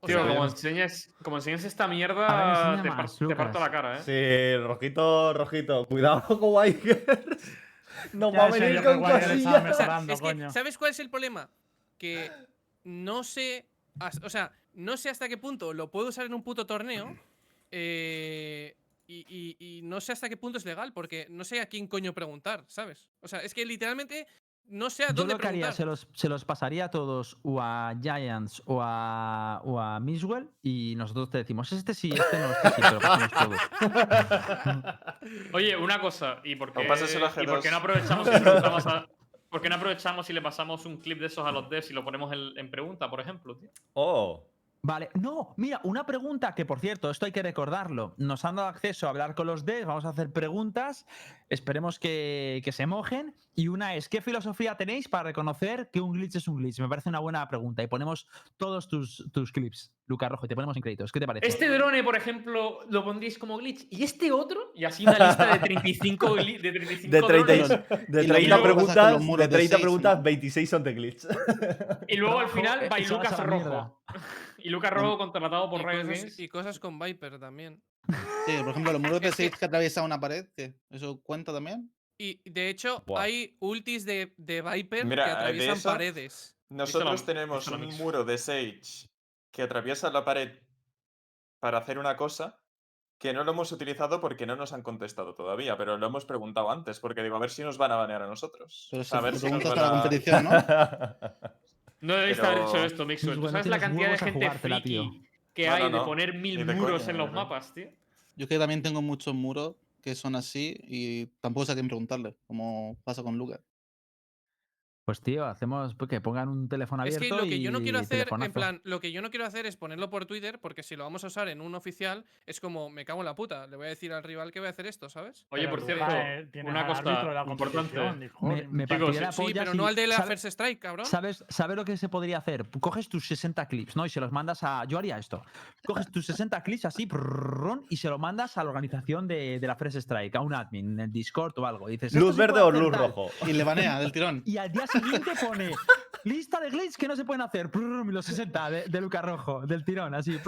Speaker 4: O
Speaker 1: Tío,
Speaker 4: sea,
Speaker 1: como enseñes, como enseñes esta
Speaker 2: ver,
Speaker 1: mierda,
Speaker 2: enseña
Speaker 1: te, par-
Speaker 2: más,
Speaker 1: te parto la cara, ¿eh?
Speaker 3: Sí, rojito, rojito. Cuidado con Wikers. Nos
Speaker 5: Ya
Speaker 3: va a venir con cosillas.
Speaker 5: mejorando,
Speaker 4: Es que,
Speaker 5: coño.
Speaker 4: ¿sabes cuál es el problema? Que no sé. O sea, no sé hasta qué punto lo puedo usar en un puto torneo. eh, y, y- y no sé hasta qué punto es legal, porque no sé a quién coño preguntar, ¿sabes? O sea, es que literalmente no sé a
Speaker 2: Yo
Speaker 4: dónde
Speaker 2: lo que haría, se los, se los pasaría a todos o a Giants o a, o a Miswell y nosotros te decimos, este sí, este no, este sí, pero pasamos todos.
Speaker 1: Oye, una cosa, ¿y por qué, y por qué no
Speaker 8: G2?
Speaker 1: aprovechamos y le preguntamos a- ¿Por qué no aprovechamos y le pasamos un clip de esos a los devs y lo ponemos en, en pregunta, por ejemplo? tío?
Speaker 3: Oh,
Speaker 2: Vale, no, mira, una pregunta que por cierto, esto hay que recordarlo. Nos han dado acceso a hablar con los devs, vamos a hacer preguntas, esperemos que, que se mojen. Y una es, ¿qué filosofía tenéis para reconocer que un glitch es un glitch? Me parece una buena pregunta. Y ponemos todos tus, tus clips, Lucas Rojo, y te ponemos en créditos. ¿Qué te parece?
Speaker 1: Este drone, por ejemplo, lo pondréis como glitch. ¿Y este otro? Y así una lista de 35, gli- de 35
Speaker 3: de 30,
Speaker 1: drones.
Speaker 3: de
Speaker 6: Y lo
Speaker 3: 30
Speaker 6: mismo pasa con
Speaker 3: preguntas, de
Speaker 6: de
Speaker 3: 30
Speaker 6: seis,
Speaker 3: preguntas,
Speaker 6: ¿no?
Speaker 3: 26 son de glitch.
Speaker 1: Y luego al final va y
Speaker 2: se vas
Speaker 1: Lucas Rojo. Y Lucas Rojo contratado por Riot Games.
Speaker 4: y cosas con Viper también.
Speaker 6: Sí, por ejemplo, los muros de
Speaker 4: Es que-
Speaker 6: 6 que atraviesa una pared, ¿qué? ¿eso cuenta también?
Speaker 4: Y de hecho, hay ultis de, de Viper
Speaker 8: Mira,
Speaker 4: que
Speaker 8: de
Speaker 4: atraviesan
Speaker 8: esa-
Speaker 4: paredes.
Speaker 8: Nosotros tenemos un muro de Sage que atraviesa la pared para hacer una cosa que no lo hemos utilizado porque no nos han contestado todavía, pero lo hemos preguntado antes, porque digo, a ver si nos van a banear a nosotros.
Speaker 6: Pero
Speaker 8: sea, a
Speaker 6: si
Speaker 8: ver si nos
Speaker 6: preguntas
Speaker 8: van
Speaker 6: a la competición, ¿no?
Speaker 1: No debéis haber
Speaker 8: Pero-
Speaker 1: hecho esto, Mixwell. ¿Tú
Speaker 2: bueno,
Speaker 1: sabes la cantidad de gente friki
Speaker 2: tío.
Speaker 1: que
Speaker 8: No,
Speaker 1: hay
Speaker 8: no,
Speaker 1: de poner mil muros
Speaker 8: coña,
Speaker 1: en los
Speaker 8: ¿no?
Speaker 1: mapas, tío?
Speaker 6: Yo que también tengo muchos muros que son así y tampoco sé a quién preguntarle, como pasa con Lucas.
Speaker 2: Pues tío, hacemos que pongan un teléfono abierto.
Speaker 4: Es que lo que yo no quiero hacer, en plan, lo que yo no quiero hacer es ponerlo por Twitter, porque si lo vamos a usar en un oficial, es como me cago en la puta. Le voy a decir al rival que voy a hacer esto, ¿sabes?
Speaker 1: Oye, por cierto,
Speaker 5: tiene
Speaker 1: una cosa importante.
Speaker 2: Me, me
Speaker 1: Chicos,
Speaker 2: la
Speaker 1: sí,
Speaker 4: pero no al de la. First Strike, cabrón.
Speaker 2: ¿sabes, ¿Sabes lo que se podría hacer? Coges tus 60 clips, ¿no? Y se los mandas a. Yo haría esto. Coges tus 60 clips así, prrrrón, y se lo mandas a la organización de, la First Strike, a un admin, en el Discord o algo. Dices, luz verde o luz
Speaker 3: rojo.
Speaker 6: Y le banea del tirón
Speaker 2: siguiente pone lista de glitches que no se pueden hacer. Los 60 de, de Luca Rojo, del tirón, así.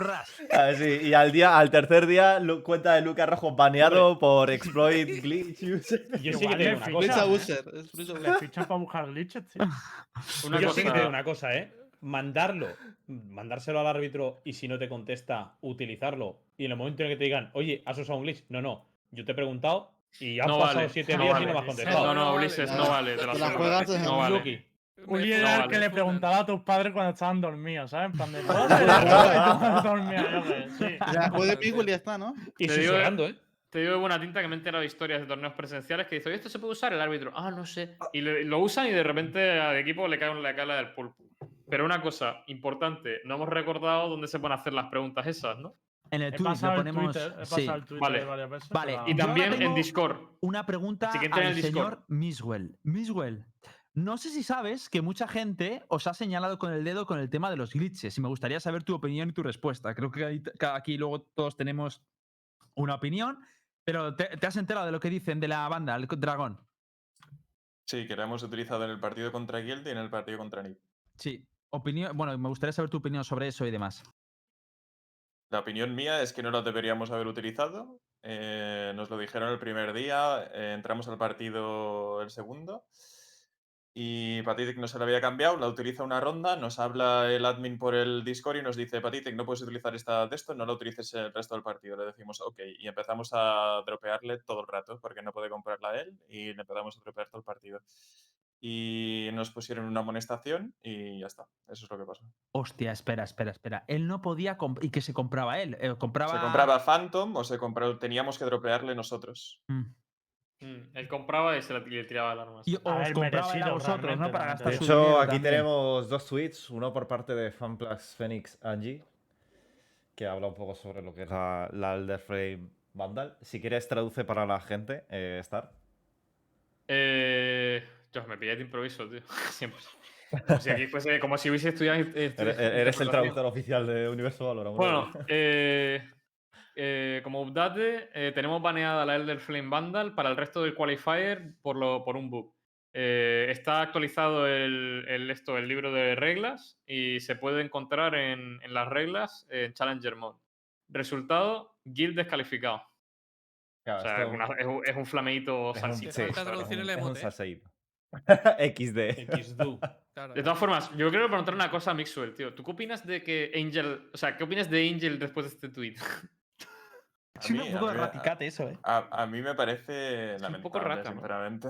Speaker 3: Ah, sí, y al día, al tercer día, cuenta de Lucas Rojo baneado por exploit glitch user.
Speaker 7: Yo sí que una cosa.
Speaker 5: Le
Speaker 6: abuser.
Speaker 5: fichan para buscar glitches, tío.
Speaker 1: Una
Speaker 7: Yo sí que te digo
Speaker 1: cosa,
Speaker 7: una cosa, ¿eh? Mandarlo, mandárselo al árbitro y si no te contesta, utilizarlo. Y en el momento en el que te digan, oye, has usado un glitch. No, no. Yo te he preguntado y han
Speaker 1: No
Speaker 7: pasado
Speaker 1: vale,
Speaker 7: siete
Speaker 1: no
Speaker 7: días y no me has
Speaker 1: no,
Speaker 7: contestado.
Speaker 1: no,
Speaker 4: No
Speaker 1: Ulises,
Speaker 6: no.
Speaker 1: vale. Te la
Speaker 6: la juegas en
Speaker 1: no vale.
Speaker 7: Yuki.
Speaker 5: Uli
Speaker 4: Me
Speaker 5: era el
Speaker 1: vale.
Speaker 5: que le preguntaba a tus padres cuando estaban dormidos, ¿sabes? En plan de. sé, sí.
Speaker 6: Ya, puede pico y ya está, ¿no?
Speaker 7: Y
Speaker 1: Te digo-
Speaker 7: susurrando, ¿eh?
Speaker 1: Te digo de buena tinta que me he enterado de historias de torneos presenciales que dice, oye, ¿esto se puede usar el árbitro? Ah, no sé. Y le- lo usan y de repente al equipo le cae, cae la del pulpo. Pero una cosa importante, no hemos recordado dónde se pueden hacer las preguntas esas, ¿no?
Speaker 2: En el tweet lo ponemos.
Speaker 5: Twitter, he
Speaker 2: sí.
Speaker 5: pasado el Twitter
Speaker 1: Vale.
Speaker 5: varias veces.
Speaker 2: Vale,
Speaker 5: pero-
Speaker 1: Y también en Discord.
Speaker 2: Una pregunta al
Speaker 1: el Discord.
Speaker 2: señor Miswell. Miswell, no sé si sabes que mucha gente os ha señalado con el dedo con el tema de los glitches y me gustaría saber tu opinión y tu respuesta. Creo que aquí luego todos tenemos una opinión, pero ¿te, te has enterado de lo que dicen de la banda, el dragón?
Speaker 8: Sí, que lo hemos utilizado en el partido contra Guild y en el partido contra Nip.
Speaker 2: Sí. Opinión, bueno, me gustaría saber tu opinión sobre eso y demás.
Speaker 8: La opinión mía es que no lo deberíamos haber utilizado. eh, nos lo dijeron el primer día, eh, entramos al partido el segundo y Patitic no se lo había cambiado, la utiliza una ronda, nos habla el admin por el Discord y nos dice, Patitic, no puedes utilizar esta de esto, no la utilices el resto del partido. Le decimos, ok, y empezamos a dropearle todo el rato porque no puede comprarla él y le empezamos a dropear todo el partido. Y nos pusieron una amonestación y ya está. Eso es lo que pasó.
Speaker 2: Hostia, espera, espera, espera. Él no podía y que se compraba él. eh, compraba.
Speaker 8: Se compraba Phantom o se compró, teníamos que dropearle nosotros.
Speaker 2: Mm.
Speaker 1: Mm, Él compraba y se le tiraba el arma.
Speaker 2: Y os
Speaker 5: A ver,
Speaker 2: compraba él a
Speaker 5: merecido,
Speaker 2: vosotros, ¿no? Para gastar
Speaker 3: De hecho, aquí
Speaker 2: también.
Speaker 3: tenemos dos tweets, uno por parte de FanPlus Phoenix Angie, que habla un poco sobre lo que es la, la Elder Flame Vandal. Si quieres, traduce para la gente, eh, Star.
Speaker 1: Eh, Dios, me pillé de improviso, tío. Siempre. Como si aquí fuese, como si hubiese estudiado.
Speaker 3: Eres,
Speaker 1: estudiado
Speaker 3: eres el traductor oficial de Universo Valorant.
Speaker 1: Bueno, eh, eh, como update, eh, tenemos baneada la Elder Flame Vandal para el resto del qualifier por, lo, por un bug. Eh, está actualizado el, el esto, el libro de reglas y se puede encontrar en, en las reglas en Challenger Mode. Resultado, guild descalificado.
Speaker 3: Claro,
Speaker 1: O sea, es, una- es un, es un flameito
Speaker 3: es un-
Speaker 1: salsita.
Speaker 3: sí,
Speaker 4: falta
Speaker 3: claro,
Speaker 4: traducir el
Speaker 3: es un. XD.
Speaker 4: Claro,
Speaker 1: De todas formas, yo quiero preguntar una cosa a Mixwell, tío. ¿Tú qué opinas de que Angel. O sea, ¿qué opinas de Angel después de este tweet?
Speaker 8: A
Speaker 2: Es un
Speaker 8: mí-
Speaker 2: poco
Speaker 8: a-
Speaker 2: raticate eso, ¿eh?
Speaker 8: A, a mí me parece
Speaker 1: un
Speaker 8: lamentable,
Speaker 1: poco rata, ¿no?
Speaker 8: sinceramente.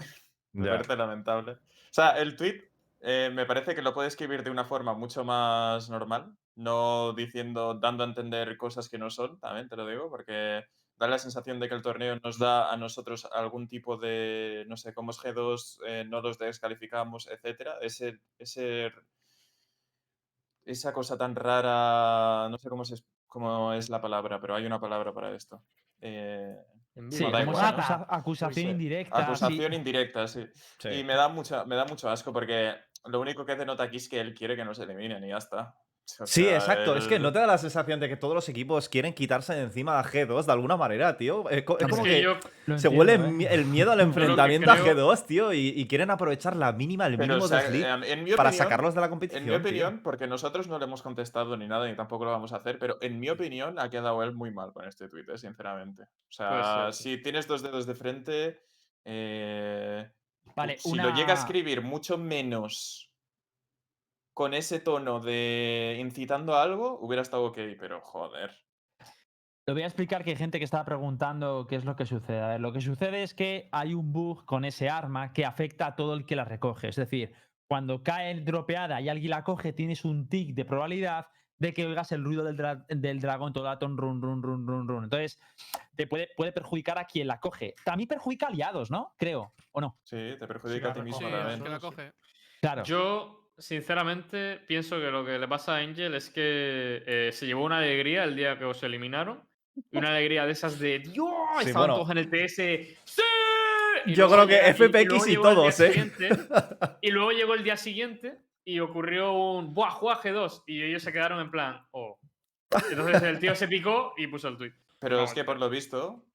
Speaker 8: Me
Speaker 3: Ya.
Speaker 8: parece lamentable. O sea, el tweet eh, me parece que lo puede escribir de una forma mucho más normal, no diciendo, dando a entender cosas que no son, también te lo digo, porque da la sensación de que el torneo nos da a nosotros algún tipo de, no sé, como es G2, eh, no los descalificamos, etcétera. Ese, ese, esa cosa tan rara, no sé cómo, se, es- cómo es la palabra, pero hay una palabra para esto. Eh,
Speaker 2: Sí, acusación
Speaker 8: Sí.
Speaker 2: indirecta. sí.
Speaker 8: Acusación indirecta, sí.
Speaker 3: Sí.
Speaker 8: Y me da, mucho, me da mucho asco porque lo único que denota aquí es que él quiere que nos eliminen y ya está. O
Speaker 3: Sí,
Speaker 8: sea,
Speaker 3: exacto. Es que no te da la sensación de que todos los equipos quieren quitarse de encima a G2 de alguna manera, tío. Es co- es
Speaker 1: Es
Speaker 3: como
Speaker 1: que
Speaker 3: que
Speaker 1: yo-
Speaker 2: Lo
Speaker 3: se
Speaker 2: entiendo,
Speaker 3: huele
Speaker 2: ¿eh?
Speaker 3: mi- el miedo al enfrentamiento a
Speaker 1: creo-
Speaker 3: G2, tío, y, y quieren aprovechar la mínima, el
Speaker 8: pero,
Speaker 3: mínimo
Speaker 8: o sea,
Speaker 3: de slip
Speaker 8: en, en mi
Speaker 3: para
Speaker 8: opinión-
Speaker 3: sacarlos de la
Speaker 8: En
Speaker 3: competición.
Speaker 8: mi
Speaker 3: tío.
Speaker 8: opinión, porque nosotros no le hemos contestado ni nada, ni tampoco lo vamos a hacer, pero en mi opinión ha quedado él muy mal con este tuit, eh, sinceramente. O sea,
Speaker 1: sí.
Speaker 8: si tienes dos dedos de frente, eh,
Speaker 2: Vale,
Speaker 8: si lo llega a escribir mucho menos con ese tono de incitando a algo, hubiera estado ok, pero joder.
Speaker 2: Lo voy a explicar que hay gente que estaba preguntando qué es lo que sucede. A ver, lo que sucede es que hay un bug con ese arma que afecta a todo el que la recoge. Es decir, cuando cae dropeada y alguien la coge, tienes un tic de probabilidad de que oigas el ruido del, dra- del dragón todo el rato, un run, run, run, run, run. Entonces, te puede, puede perjudicar a quien la coge. También perjudica aliados, ¿no? Creo, ¿o no?
Speaker 8: Sí, te perjudica a ti mismo
Speaker 4: Sí,
Speaker 5: recoge,
Speaker 8: también.
Speaker 4: es que la
Speaker 5: eso sí.
Speaker 4: coge.
Speaker 2: Claro.
Speaker 1: Yo, sinceramente, pienso que lo que le pasa a Angel es que eh, se llevó una alegría el día que os eliminaron. Y una alegría de esas de ¡Dios!
Speaker 3: Sí,
Speaker 1: Estaban
Speaker 3: bueno.
Speaker 1: todos en el TS. ¡Sí! Y
Speaker 3: Yo creo que FPX y
Speaker 1: día
Speaker 3: todos, ¿eh?
Speaker 1: y luego llegó el día siguiente y ocurrió un ¡Buah, juega G2! Y ellos se quedaron en plan ¡Oh! Entonces el tío se picó y puso el tweet.
Speaker 8: Pero es que por lo visto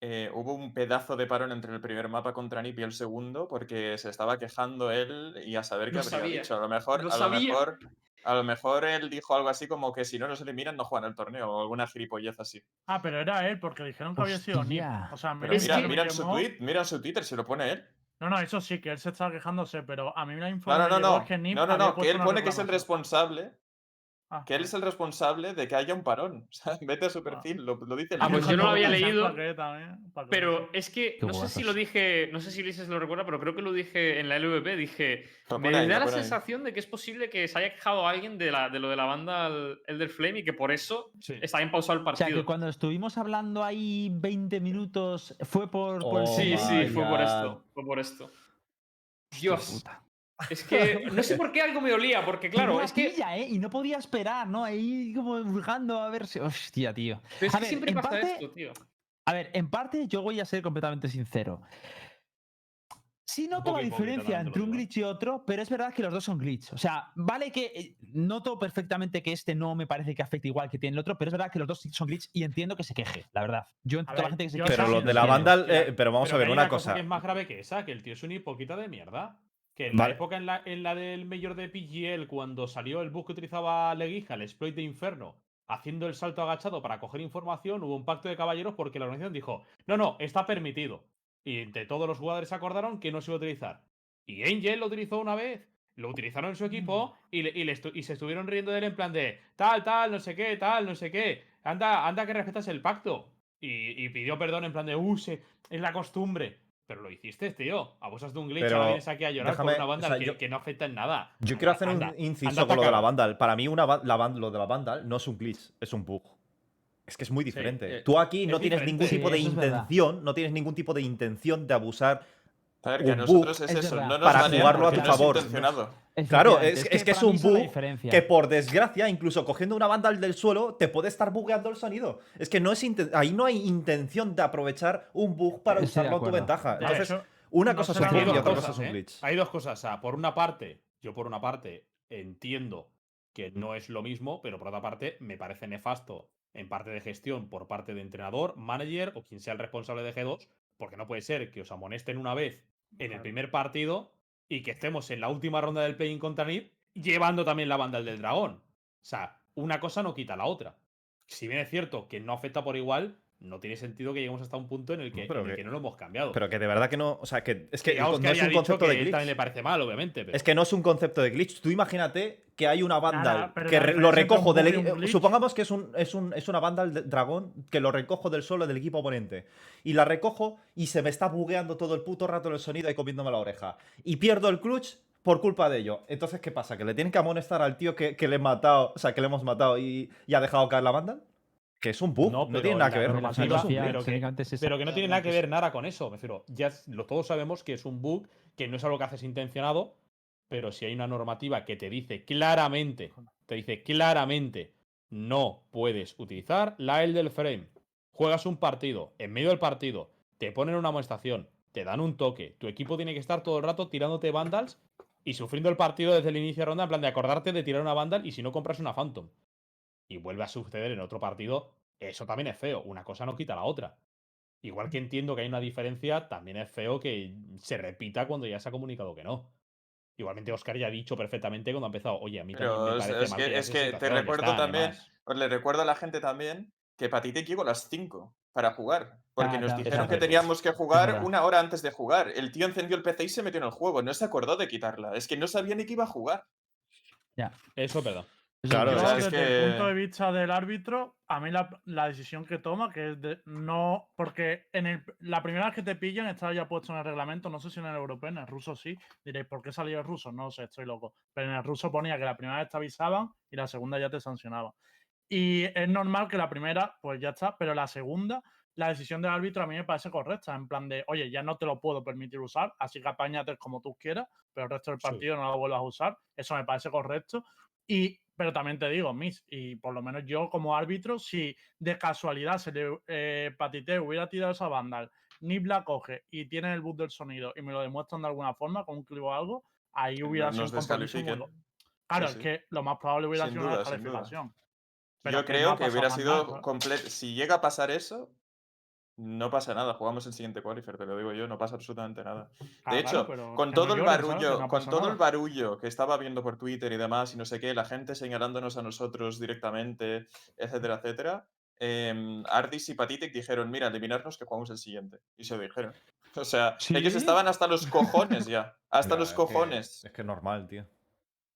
Speaker 8: eh, hubo un pedazo de parón entre el primer mapa contra Nip y el segundo porque se estaba quejando él y a saber qué
Speaker 1: Lo
Speaker 8: habría
Speaker 1: sabía,
Speaker 8: dicho. A lo mejor, a lo mejor, a lo mejor él dijo algo así como que si no nos eliminan no juegan el torneo o alguna gilipollez así.
Speaker 5: Ah, pero era él, porque dijeron que había sido Nip. O sea,
Speaker 8: Pero mira,
Speaker 1: que-
Speaker 8: mira
Speaker 5: me
Speaker 8: su tweet, mira su Twitter, se lo pone él.
Speaker 5: No, no, eso sí, que él se estaba quejándose, pero a mí la info
Speaker 8: No, no,
Speaker 5: me
Speaker 8: no, no.
Speaker 5: que Nip
Speaker 8: No, no, no, que él pone que es el responsable.
Speaker 5: Ah,
Speaker 8: Que él es el responsable de que haya un parón. O sea, vete a su
Speaker 5: Ah.
Speaker 8: perfil, lo, lo dice el
Speaker 1: Ah, pues yo no lo había leído, Pero es que no sé si lo dije, no sé si Ulises lo recuerda, pero creo que lo dije en la LVP. Dije, me
Speaker 8: ahí,
Speaker 1: da la sensación de que es posible que se haya quejado alguien de, la, de lo de la banda Elder Flame y que por eso
Speaker 7: Sí.
Speaker 1: está bien pausado el
Speaker 2: O sea,
Speaker 1: partido.
Speaker 2: que cuando estuvimos hablando ahí 20 minutos, fue por, por el
Speaker 3: Oh
Speaker 1: Sí, sí, fue por esto. Fue por esto. Dios.
Speaker 2: puta.
Speaker 1: Es que no sé por qué algo me dolía, porque claro,
Speaker 2: Una
Speaker 1: es que,
Speaker 2: pilla, ¿eh? Y no podía esperar, ¿no? Ahí como buscando a ver si. Hostia, tío.
Speaker 1: pero es
Speaker 2: A
Speaker 1: que
Speaker 2: ver,
Speaker 1: siempre
Speaker 2: en
Speaker 1: pasa
Speaker 2: parte-
Speaker 1: esto, tío.
Speaker 2: A ver, en parte yo voy a ser completamente sincero. Sí noto la diferencia entre un glitch y otro, pero es verdad que los dos son glitch. O sea, vale que eh, noto perfectamente que este no me parece que afecte igual que tiene el otro, pero es verdad que los dos son glitch y entiendo que se queje, la verdad. Yo entiendo a la gente que se queje.
Speaker 3: Pero
Speaker 5: sí,
Speaker 3: lo
Speaker 5: sí,
Speaker 3: de la banda, eh, pero vamos
Speaker 7: Pero
Speaker 3: a ver una
Speaker 7: cosa
Speaker 3: cosa.
Speaker 7: que es más grave que esa, que el tío es un hipócrita de mierda. Que en
Speaker 3: Vale.
Speaker 7: la época en la, en la del mayor de PGL, cuando salió el bug que utilizaba Leguija, el exploit de Inferno, haciendo el salto agachado para coger información, hubo un pacto de caballeros porque la organización dijo, no, no, está permitido. Y entre todos los jugadores acordaron que no se iba a utilizar. Y Angel lo utilizó una vez, lo utilizaron en su equipo y, le- y, le estu- y se estuvieron riendo de él en plan de tal, tal, no sé qué, tal, no sé qué. Anda, anda que respetas el pacto. Y, y pidió perdón en plan de, uh, se- es la costumbre. Pero lo hiciste, tío. Abusas de un glitch,
Speaker 3: Pero
Speaker 7: ahora vienes aquí a llorar
Speaker 3: déjame-
Speaker 7: por una banda
Speaker 3: o sea,
Speaker 7: que,
Speaker 3: yo-
Speaker 7: que no afecta en nada.
Speaker 3: Yo quiero hacer
Speaker 7: anda,
Speaker 3: un inciso
Speaker 7: anda
Speaker 3: con lo de la. Vandal. Para mí, una, la lo de la Vandal no es un glitch, es un bug. Es que es muy diferente.
Speaker 7: eh,
Speaker 3: Tú aquí no tienes
Speaker 7: diferente.
Speaker 3: ningún
Speaker 2: Sí,
Speaker 3: tipo de intención, no tienes ningún tipo de intención de abusar.
Speaker 8: A ver, que a
Speaker 3: un bug
Speaker 8: nosotros es
Speaker 2: es
Speaker 8: eso,
Speaker 2: verdad.
Speaker 8: no nos
Speaker 3: Para jugarlo a tu
Speaker 8: no
Speaker 3: favor.
Speaker 8: intencionado.
Speaker 3: Claro, es, es que es un bug que por desgracia, incluso cogiendo una Vandal del suelo, te puede estar bugueando el sonido. Es que no es ahí no hay intención de aprovechar un bug para
Speaker 2: Estoy
Speaker 3: usarlo a tu ventaja. Entonces,
Speaker 5: hecho,
Speaker 3: una
Speaker 5: no
Speaker 3: cosa es un
Speaker 7: Hay
Speaker 3: bug y
Speaker 7: dos
Speaker 3: otra cosa
Speaker 7: cosas,
Speaker 3: es un
Speaker 7: ¿eh?
Speaker 3: glitch.
Speaker 7: Hay dos cosas. O sea, por una parte, yo por una parte entiendo que no es lo mismo, pero por otra parte me parece nefasto en parte de gestión por parte de entrenador, manager o quien sea el responsable de G2, porque no puede ser que os amonesten una vez en el primer partido y que estemos en la última ronda del play-in contra NIP llevando también la banda del dragón. O sea, una cosa no quita la otra. Si bien es cierto que no afecta por igual, no tiene sentido que lleguemos hasta un punto en el que,
Speaker 3: Pero
Speaker 7: en el
Speaker 3: que-
Speaker 7: que no lo hemos cambiado.
Speaker 3: Pero que de verdad que no. O sea, que es que no es un concepto
Speaker 7: que
Speaker 3: de glitch.
Speaker 7: también le parece mal, obviamente. Pero...
Speaker 3: Es que no es un concepto de glitch. Tú imagínate que hay una Vandal
Speaker 5: Nada, pero
Speaker 3: que lo recojo del Supongamos que es, un, es, un, es una Vandal de- dragón que lo recojo del suelo del equipo oponente. Y la recojo y se me está bugueando todo el puto rato el sonido y comiéndome la oreja. Y pierdo el clutch por culpa de ello. Entonces, ¿qué pasa? ¿Que le tienen que amonestar al tío que, que le he matado? O sea, que le hemos matado y, y ha dejado caer la Vandal? Que es un bug.
Speaker 7: No,
Speaker 3: tiene nada que ver.
Speaker 7: Normativa- pero que-. Pero que no tiene nada que ver nada con eso. Me refiero, ya lo, todos sabemos que es un bug, que no es algo que haces intencionado, pero si hay una normativa que te dice claramente, te dice claramente, no puedes utilizar la el del frame. Juegas un partido, en medio del partido, te ponen una amonestación, te dan un toque, tu equipo tiene que estar todo el rato tirándote vandals y sufriendo el partido desde el inicio de ronda, en plan de acordarte de tirar una vandal y si no compras una phantom. Y vuelve a suceder en otro partido, eso también es feo. Una cosa no quita la otra. Igual que entiendo que hay una diferencia, también es feo que se repita cuando ya se ha comunicado que no. Igualmente Oscar ya ha dicho perfectamente cuando ha empezado, oye, a mí también
Speaker 8: Pero
Speaker 7: me
Speaker 8: es,
Speaker 7: parece
Speaker 8: es
Speaker 7: mal
Speaker 8: que, es que te recuerdo
Speaker 7: está,
Speaker 8: también, os le recuerdo a la gente también que Patite llegó a las 5 para jugar. Porque
Speaker 2: Ah,
Speaker 8: nos
Speaker 2: claro,
Speaker 8: dijeron que teníamos que jugar una hora antes de jugar. El tío encendió el PC y se metió en el juego. No se acordó de quitarla. Es que no sabía ni que iba a jugar.
Speaker 7: Eso, perdón.
Speaker 3: Claro,
Speaker 2: es
Speaker 5: Yo,
Speaker 3: o sea,
Speaker 8: es
Speaker 5: desde el
Speaker 8: que-
Speaker 5: punto de vista del árbitro, a mí la, la decisión que toma, que es de no. Porque en el, la primera vez que te pillan está ya puesto en el reglamento, no sé si en el europeo, en el ruso sí. Diréis, ¿por qué salió el ruso? No sé, estoy loco. Pero en el ruso ponía que la primera vez te avisaban y la segunda ya te sancionaban. Y es normal que la primera, pues ya está, pero la segunda, la decisión del árbitro a mí me parece correcta, en plan de, oye, ya no te lo puedo permitir usar, así que apáñate como tú quieras, pero el resto del
Speaker 7: Sí.
Speaker 5: partido no lo vuelvas a usar, eso me parece correcto. Y, pero también te digo, Miss, y por lo menos yo como árbitro, si de casualidad se le, eh, Patite hubiera tirado esa banda, Nip la coge y tiene el bus del sonido y me lo demuestran de alguna forma, con un clip o algo, ahí hubiera
Speaker 8: no-
Speaker 5: sido un Claro,
Speaker 8: Sí,
Speaker 5: es
Speaker 8: sí.
Speaker 5: que lo más probable hubiera
Speaker 8: Sin
Speaker 5: sido una
Speaker 8: duda, duda.
Speaker 5: descalificación.
Speaker 8: Yo
Speaker 5: que no
Speaker 8: creo que hubiera sido completo. Si llega a pasar eso, no pasa nada. Jugamos el siguiente qualifier, te lo digo yo, no pasa absolutamente nada.
Speaker 5: Ah,
Speaker 8: De
Speaker 5: claro,
Speaker 8: hecho, con todo el barullo,
Speaker 5: no
Speaker 8: con todo el barullo que estaba viendo por Twitter y demás, y no sé qué, la gente señalándonos a nosotros directamente, etcétera, etcétera. em, Ardis y Patitic dijeron, mira, eliminarnos que jugamos el siguiente. Y se lo dijeron. O sea, ellos estaban hasta los cojones ya. Hasta los
Speaker 3: es que-
Speaker 8: cojones.
Speaker 3: Es que es normal, tío.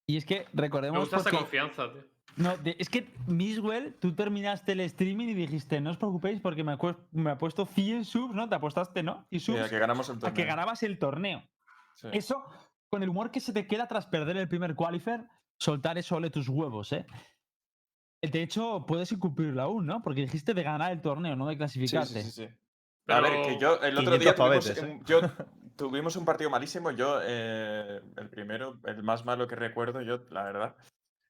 Speaker 2: Y es que
Speaker 1: Me
Speaker 2: recordemos
Speaker 1: gusta esa
Speaker 2: porque-
Speaker 1: confianza, tío.
Speaker 2: No, de- es que Miswell, tú terminaste el streaming y dijiste, no os preocupéis porque me, me ha puesto 100 subs, ¿no? Te apostaste, ¿no? Y
Speaker 8: Sí, a
Speaker 2: subs
Speaker 8: que ganamos el
Speaker 2: a que ganabas el torneo.
Speaker 8: Sí.
Speaker 2: Eso, con el humor que se te queda tras perder el primer qualifier, soltar eso ole tus huevos, ¿eh? De hecho, puedes incumplirlo aún, ¿no? Porque dijiste de ganar el torneo, no de
Speaker 8: Sí,
Speaker 2: clasificarte.
Speaker 8: sí, sí, sí. A ver, que yo el otro
Speaker 3: 500
Speaker 8: día tuvimos,
Speaker 3: pavetes, ¿eh?
Speaker 8: yo, tuvimos un partido malísimo. Yo, eh, el primero, el más malo que recuerdo, yo, la verdad.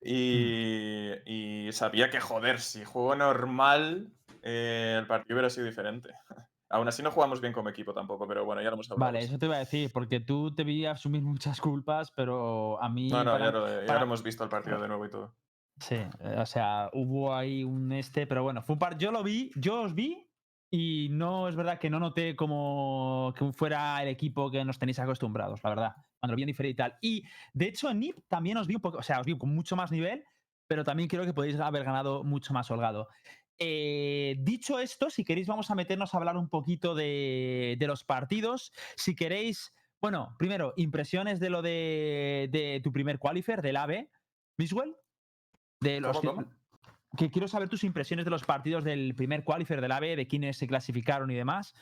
Speaker 8: Y, y sabía que, joder, si juego normal, eh, el partido hubiera sido diferente. Aún así, no jugamos bien como equipo tampoco, pero bueno, ya lo hemos hablado.
Speaker 2: Vale, eso te iba a decir, porque tú te vi asumir muchas culpas, pero a mí...
Speaker 8: No, no,
Speaker 2: para-
Speaker 8: ya lo, ya
Speaker 2: para-
Speaker 8: lo hemos visto el partido de nuevo y todo.
Speaker 2: Sí, eh, o sea, hubo ahí un este, pero bueno, fue un par. Yo lo vi, yo os vi y no es verdad que no noté como que fuera el equipo que nos tenéis acostumbrados, la verdad. Cuando lo vi en diferente y tal. Y de hecho, en NIP también os vi un poco, o sea, os vi con mucho más nivel, pero también creo que podéis haber ganado mucho más holgado. Eh, dicho esto, si queréis, vamos a meternos a hablar un poquito de, de los partidos. Si queréis, bueno, primero, impresiones de lo de, de tu primer qualifier, del AVE, Miswell. De los
Speaker 8: ¿Cómo,
Speaker 2: que-
Speaker 8: cómo?
Speaker 2: que quiero saber tus impresiones de los partidos del primer qualifier del AVE, de quiénes se clasificaron y demás,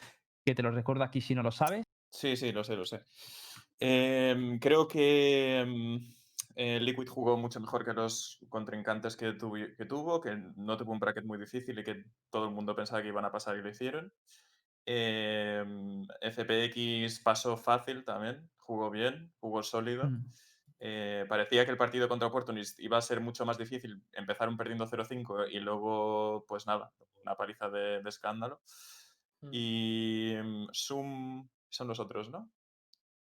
Speaker 2: que te los recuerdo aquí si no lo sabes.
Speaker 8: Sí, sí, lo sé, lo sé. Em, creo que em, eh, Liquid jugó mucho mejor que los contrincantes que, tuvi- que tuvo, que no tuvo un bracket muy difícil y que todo el mundo pensaba que iban a pasar y lo hicieron. Em, FPX pasó fácil también, jugó bien, jugó sólido.
Speaker 2: Mm.
Speaker 8: Eh, parecía que el partido contra Opportunist iba a ser mucho más difícil. Empezaron perdiendo 0-5 y luego, pues nada, una paliza de, de escándalo.
Speaker 1: Mm.
Speaker 8: Y mm, Zoom son los otros, ¿no?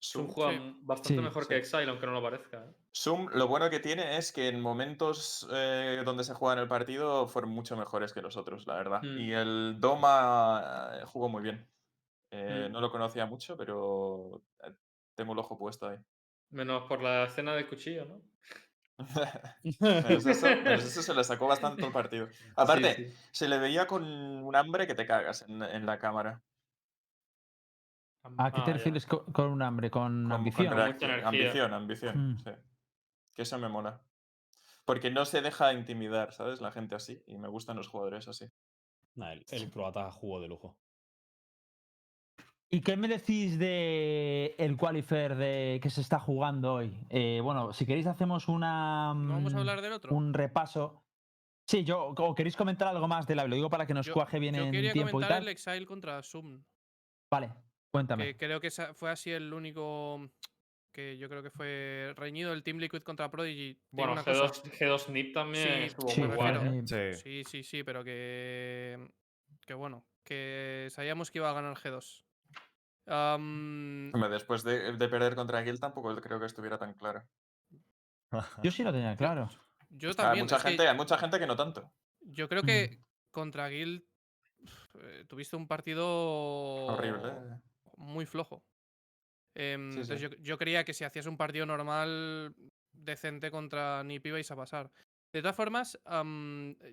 Speaker 1: Zoom juega
Speaker 4: Sí.
Speaker 1: bastante
Speaker 2: Sí,
Speaker 1: mejor
Speaker 8: sí.
Speaker 1: que Exile, aunque no lo parezca. ¿eh?
Speaker 8: Zoom, lo bueno que tiene es que en momentos eh, donde se juega en el partido fueron mucho mejores que los otros, la verdad.
Speaker 1: Mm.
Speaker 8: Y el Doma eh, jugó muy bien. Eh,
Speaker 1: Mm.
Speaker 8: No lo conocía mucho, pero tengo el ojo puesto ahí.
Speaker 1: Menos por la escena del cuchillo, ¿no?
Speaker 8: Menos eso, menos eso se le sacó bastante el partido. Aparte,
Speaker 1: Sí, sí.
Speaker 8: se le veía con un hambre que te cagas en, en la cámara.
Speaker 2: ¿A qué
Speaker 1: Ah,
Speaker 2: te
Speaker 1: ya.
Speaker 2: refieres co- con, un hambre? ¿Con, ambición?
Speaker 8: ambición, ambición,
Speaker 2: Mm.
Speaker 8: sí. Que eso me mola. Porque no se deja intimidar, ¿sabes? La gente así. Y me gustan los jugadores así.
Speaker 7: Nah, el, el croata jugó de lujo.
Speaker 2: ¿Y qué me decís de el qualifier de, que se está jugando hoy? Eh, bueno, si queréis hacemos una,
Speaker 4: ¿No vamos a
Speaker 2: mm,
Speaker 4: hablar del otro?
Speaker 2: un repaso. Sí, yo, o queréis comentar algo más de la, lo digo para que nos
Speaker 4: Yo-
Speaker 2: cuaje bien
Speaker 4: Yo
Speaker 2: en
Speaker 4: quería
Speaker 2: tiempo y
Speaker 4: comentar
Speaker 2: tal.
Speaker 4: el Exile contra Zoom.
Speaker 2: Vale, cuéntame.
Speaker 4: Que creo que fue así el único que yo creo que fue reñido el Team Liquid contra Prodigy.
Speaker 1: Bueno,
Speaker 4: una
Speaker 1: G2,
Speaker 4: cosa-
Speaker 1: G2 Nip también
Speaker 4: Sí,
Speaker 1: estuvo
Speaker 2: Sí,
Speaker 1: muy. ¿eh?
Speaker 3: Sí.
Speaker 4: Sí, sí, sí, pero que. Que bueno, que sabíamos que iba a ganar G2. Am,
Speaker 8: Hombre, Después de, de perder contra Gil tampoco creo que estuviera tan claro.
Speaker 2: Yo sí lo tenía claro.
Speaker 4: yo
Speaker 8: Hay mucha,
Speaker 4: es que
Speaker 8: gente, hay mucha gente que no tanto.
Speaker 4: yo creo que contra Guild eh, tuviste un partido
Speaker 8: Horrible. ¿eh?
Speaker 4: Muy flojo. Em,
Speaker 8: Sí,
Speaker 4: entonces
Speaker 8: sí.
Speaker 4: Yo, yo creía que si hacías un partido normal, decente contra Nip ibais a pasar. De todas formas,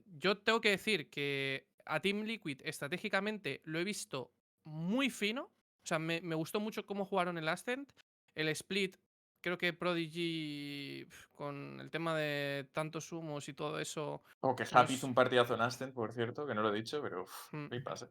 Speaker 4: yo tengo que decir que a Team Liquid estratégicamente lo he visto muy fino. O sea, me, me gustó mucho cómo jugaron el Ascent. El split, creo que Prodigy, con el tema de tantos humos y todo eso,
Speaker 8: O que Happy
Speaker 4: Nos-
Speaker 8: hizo un partidazo en Aston, por cierto, que no lo he dicho, pero uf,
Speaker 4: Mm.
Speaker 8: flipas, ¿eh?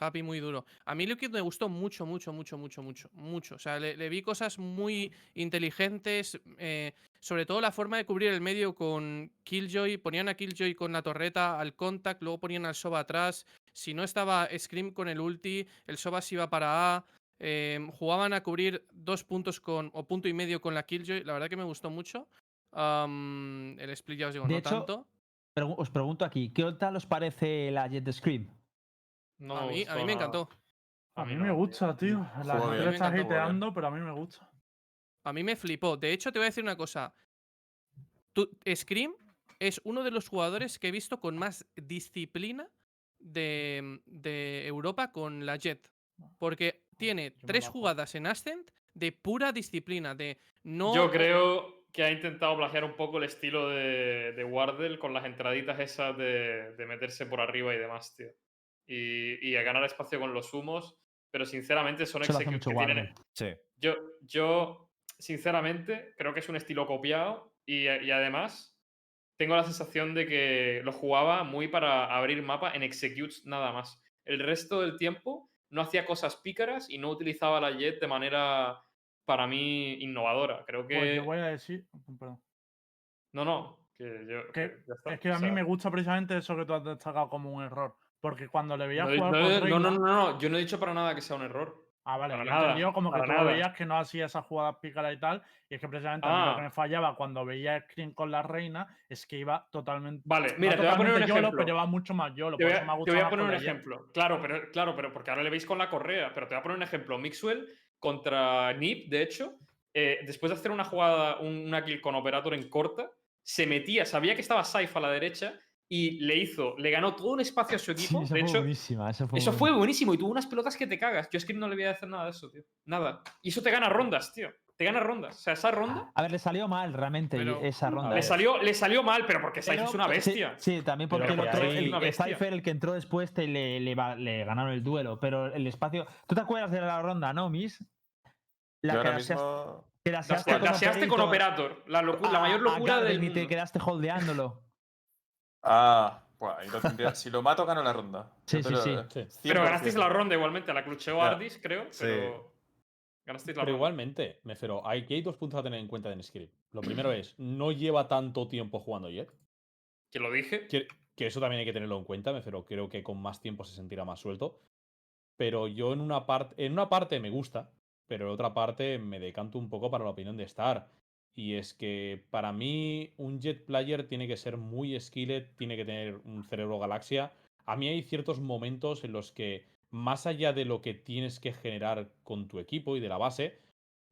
Speaker 4: Happy muy duro. A mí Liquid me gustó mucho, mucho, mucho, mucho, mucho, mucho. O sea, le, le vi cosas muy inteligentes, eh, sobre todo la forma de cubrir el medio con Killjoy. Ponían a Killjoy con la torreta al contact, luego ponían al Soba atrás. Si no estaba Scream con el ulti, el Soba se iba para A. eh, jugaban a cubrir dos puntos con, o punto y medio con la Killjoy. La verdad que me gustó mucho. El split ya os digo,
Speaker 2: De
Speaker 4: no
Speaker 2: hecho,
Speaker 4: tanto.
Speaker 2: Pregu- os pregunto aquí, ¿qué tal os parece la Jet Scream?
Speaker 1: No
Speaker 4: a, mí, a mí me encantó.
Speaker 5: A mí
Speaker 1: no,
Speaker 5: me gusta, tío. La
Speaker 8: bien.
Speaker 5: está hiteando, pero a mí me gusta.
Speaker 4: A mí me flipó. De hecho, te voy a decir una cosa. Tú- Scream es uno de los jugadores que he visto con más disciplina de, de Europa con la Jet. Porque tiene
Speaker 5: yo me
Speaker 4: tres jugadas en Ascent de pura disciplina, de no...
Speaker 1: Yo creo que ha intentado plagiar un poco el estilo de, de Wardell con las entraditas esas de, de meterse por arriba y demás, tío. Y, y a ganar espacio con los humos, pero sinceramente son
Speaker 2: mucho
Speaker 1: que tienen.
Speaker 3: Sí.
Speaker 1: Yo, yo, sinceramente, creo que es un estilo copiado y, y además tengo la sensación de que lo jugaba muy para abrir mapa en executes nada más. El resto del tiempo no hacía cosas pícaras y no utilizaba la jet de manera, para mí, innovadora. Creo que...
Speaker 5: Pues yo voy a decir. Perdón.
Speaker 1: No, no, que yo...
Speaker 5: Que-
Speaker 1: que ya está.
Speaker 5: Es que a
Speaker 1: O
Speaker 5: mí
Speaker 1: sea,
Speaker 5: me gusta precisamente eso que tú has destacado como un error. Porque cuando le veías
Speaker 1: no,
Speaker 5: jugar
Speaker 1: no,
Speaker 5: con
Speaker 1: no, no, no, no, yo no he dicho para nada que sea un error.
Speaker 5: Ah, vale,
Speaker 1: Para
Speaker 5: yo
Speaker 1: nada,
Speaker 5: he entendido como que tú lo veías que no hacía esas jugadas pícaras y tal. Y es que precisamente a mí lo que
Speaker 1: Ah.
Speaker 5: me fallaba cuando veía Screen con la reina es que iba totalmente.
Speaker 1: Vale, mira, te voy a poner un
Speaker 5: YOLO,
Speaker 1: ejemplo.
Speaker 5: pero iba mucho más YOLO.
Speaker 1: Te
Speaker 5: Por
Speaker 1: voy,
Speaker 5: eso me ha
Speaker 1: a, te
Speaker 5: gustado
Speaker 1: voy a
Speaker 5: más
Speaker 1: poner un ejemplo. Claro, pero, claro, pero porque ahora le veis con la correa. Pero te voy a poner un ejemplo. Mixwell contra Nip, de hecho, eh, después de hacer una jugada, un- una kill con Operator en corta, se metía, sabía que estaba Saif a la derecha y le hizo, le ganó todo un espacio a su
Speaker 2: Sí,
Speaker 1: equipo.
Speaker 2: esa
Speaker 1: de
Speaker 2: fue
Speaker 1: hecho,
Speaker 2: buenísima. Fue
Speaker 1: eso fue buenísimo y tuvo unas pelotas que te cagas. Yo es que no le voy a hacer nada de eso, tío. Nada. Y eso te gana rondas, tío. Te gana rondas. O sea, esa ronda
Speaker 2: A ver, le salió mal realmente
Speaker 4: Pero-
Speaker 2: esa ronda.
Speaker 1: le salió, le salió mal, pero porque Saif es una bestia.
Speaker 2: Sí, también porque
Speaker 7: Pero
Speaker 2: el, el,
Speaker 1: Una
Speaker 2: el
Speaker 1: bestia.
Speaker 2: Cypher, el que entró después, te le, le, va- le ganaron el duelo. Pero el espacio. ¿Tú te acuerdas de la ronda, no, Miss? La
Speaker 8: Yo
Speaker 2: que
Speaker 8: ahora
Speaker 2: daseaste-
Speaker 8: mismo.
Speaker 2: que daseaste
Speaker 1: Daseaste daseaste con
Speaker 2: Operator.
Speaker 1: La, locu- la
Speaker 2: a-
Speaker 1: mayor locura del
Speaker 2: y te quedaste holdeándolo.
Speaker 8: Ah, tendría- si lo mato, gano la ronda.
Speaker 2: Sí, sí, sí.
Speaker 7: Sí.
Speaker 1: Pero
Speaker 8: 100%.
Speaker 1: ganasteis la ronda igualmente, la clucheó
Speaker 3: Ya.
Speaker 1: Ardis, creo,
Speaker 3: Sí.
Speaker 1: pero ganasteis la
Speaker 7: Pero
Speaker 1: ronda.
Speaker 7: igualmente, me refiero, hay, aquí hay dos puntos a tener en cuenta en Script. Lo primero es, no lleva tanto tiempo jugando Jet.
Speaker 1: Que lo dije.
Speaker 7: Que, que eso también hay que tenerlo en cuenta, me refiero, creo que con más tiempo se sentirá más suelto. Pero yo en una parte, en una parte me gusta, pero en otra parte me decanto un poco para la opinión de Star. Y es que para mí un Jet Player tiene que ser muy skilled, tiene que tener un cerebro galaxia. A mí hay ciertos momentos en los que, más allá de lo que tienes que generar con tu equipo y de la base,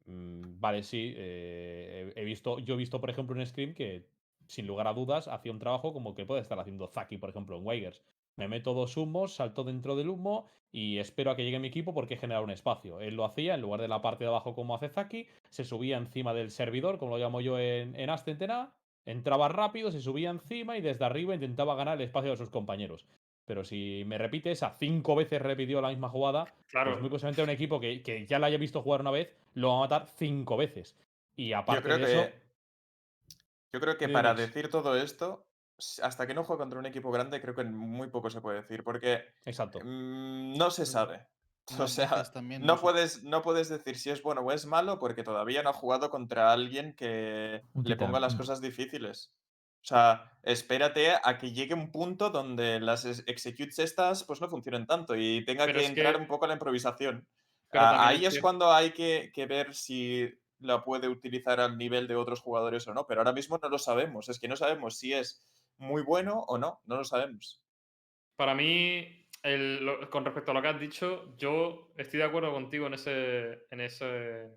Speaker 7: mm, vale, sí, eh, he visto, yo he visto, por ejemplo, en Scream que, sin lugar a dudas, hacía un trabajo como que puede estar haciendo Zaki, por ejemplo, en Weigers. Me meto dos humos, salto dentro del humo y espero a que llegue mi equipo porque he generado un espacio. Él lo hacía en lugar de la parte de abajo como hace Zaki, se subía encima del servidor, como lo llamo yo en, en entraba rápido, se subía encima y desde arriba intentaba ganar el espacio de sus compañeros. Pero si me repite esa cinco veces repitió la misma jugada,
Speaker 1: Claro.
Speaker 7: pues muy posiblemente un equipo que, que ya la haya visto jugar una vez lo va a matar cinco veces. Y
Speaker 8: Yo
Speaker 7: aparte
Speaker 8: creo
Speaker 7: de
Speaker 8: que.
Speaker 7: eso,
Speaker 8: Yo creo que para decir todo esto, hasta que no juegue contra un equipo grande, creo que muy poco se puede decir. Porque
Speaker 7: exacto.
Speaker 8: mm, no se
Speaker 6: Pues,
Speaker 8: sabe. O sea,
Speaker 6: también
Speaker 8: no puedes, no puedes decir si es bueno o es malo porque todavía no ha jugado contra alguien que le ponga las
Speaker 2: mm.
Speaker 8: cosas difíciles. O sea, espérate a que llegue un punto donde las ex- executes estas pues no funcionen tanto y tenga
Speaker 1: Pero
Speaker 8: que entrar un poco a la improvisación. Ah, ahí
Speaker 1: es
Speaker 8: es
Speaker 1: que-
Speaker 8: cuando hay que, que ver si la puede utilizar al nivel de otros jugadores o no, pero ahora mismo no lo sabemos. Es que no sabemos si es muy bueno o no, no lo sabemos.
Speaker 1: Para mí, el- lo- con respecto a lo que has dicho, yo estoy de acuerdo contigo en ese, en ese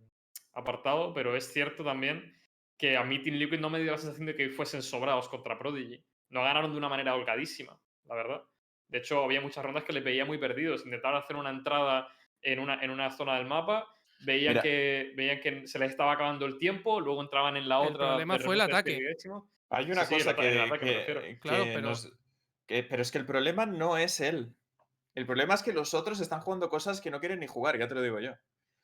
Speaker 1: apartado, pero es cierto también que a mí Team Liquid no me dio la sensación de que fuesen sobrados contra Prodigy. No ganaron de una manera holgadísima, la verdad. De hecho, había muchas rondas que les veía muy perdidos. Intentaron hacer una entrada en una, en una zona del mapa, veían
Speaker 8: Mira.
Speaker 1: que, veían que se les estaba acabando el tiempo, luego entraban en la
Speaker 4: El
Speaker 1: otra.
Speaker 4: problema
Speaker 1: de
Speaker 4: fue el ataque.
Speaker 8: Hay una
Speaker 1: Sí,
Speaker 8: cosa que,
Speaker 1: me
Speaker 8: que-
Speaker 4: Claro, pero-
Speaker 8: nos- que- pero es que el problema no es él. El problema es que los otros están jugando cosas que no quieren ni jugar, ya te lo digo yo. O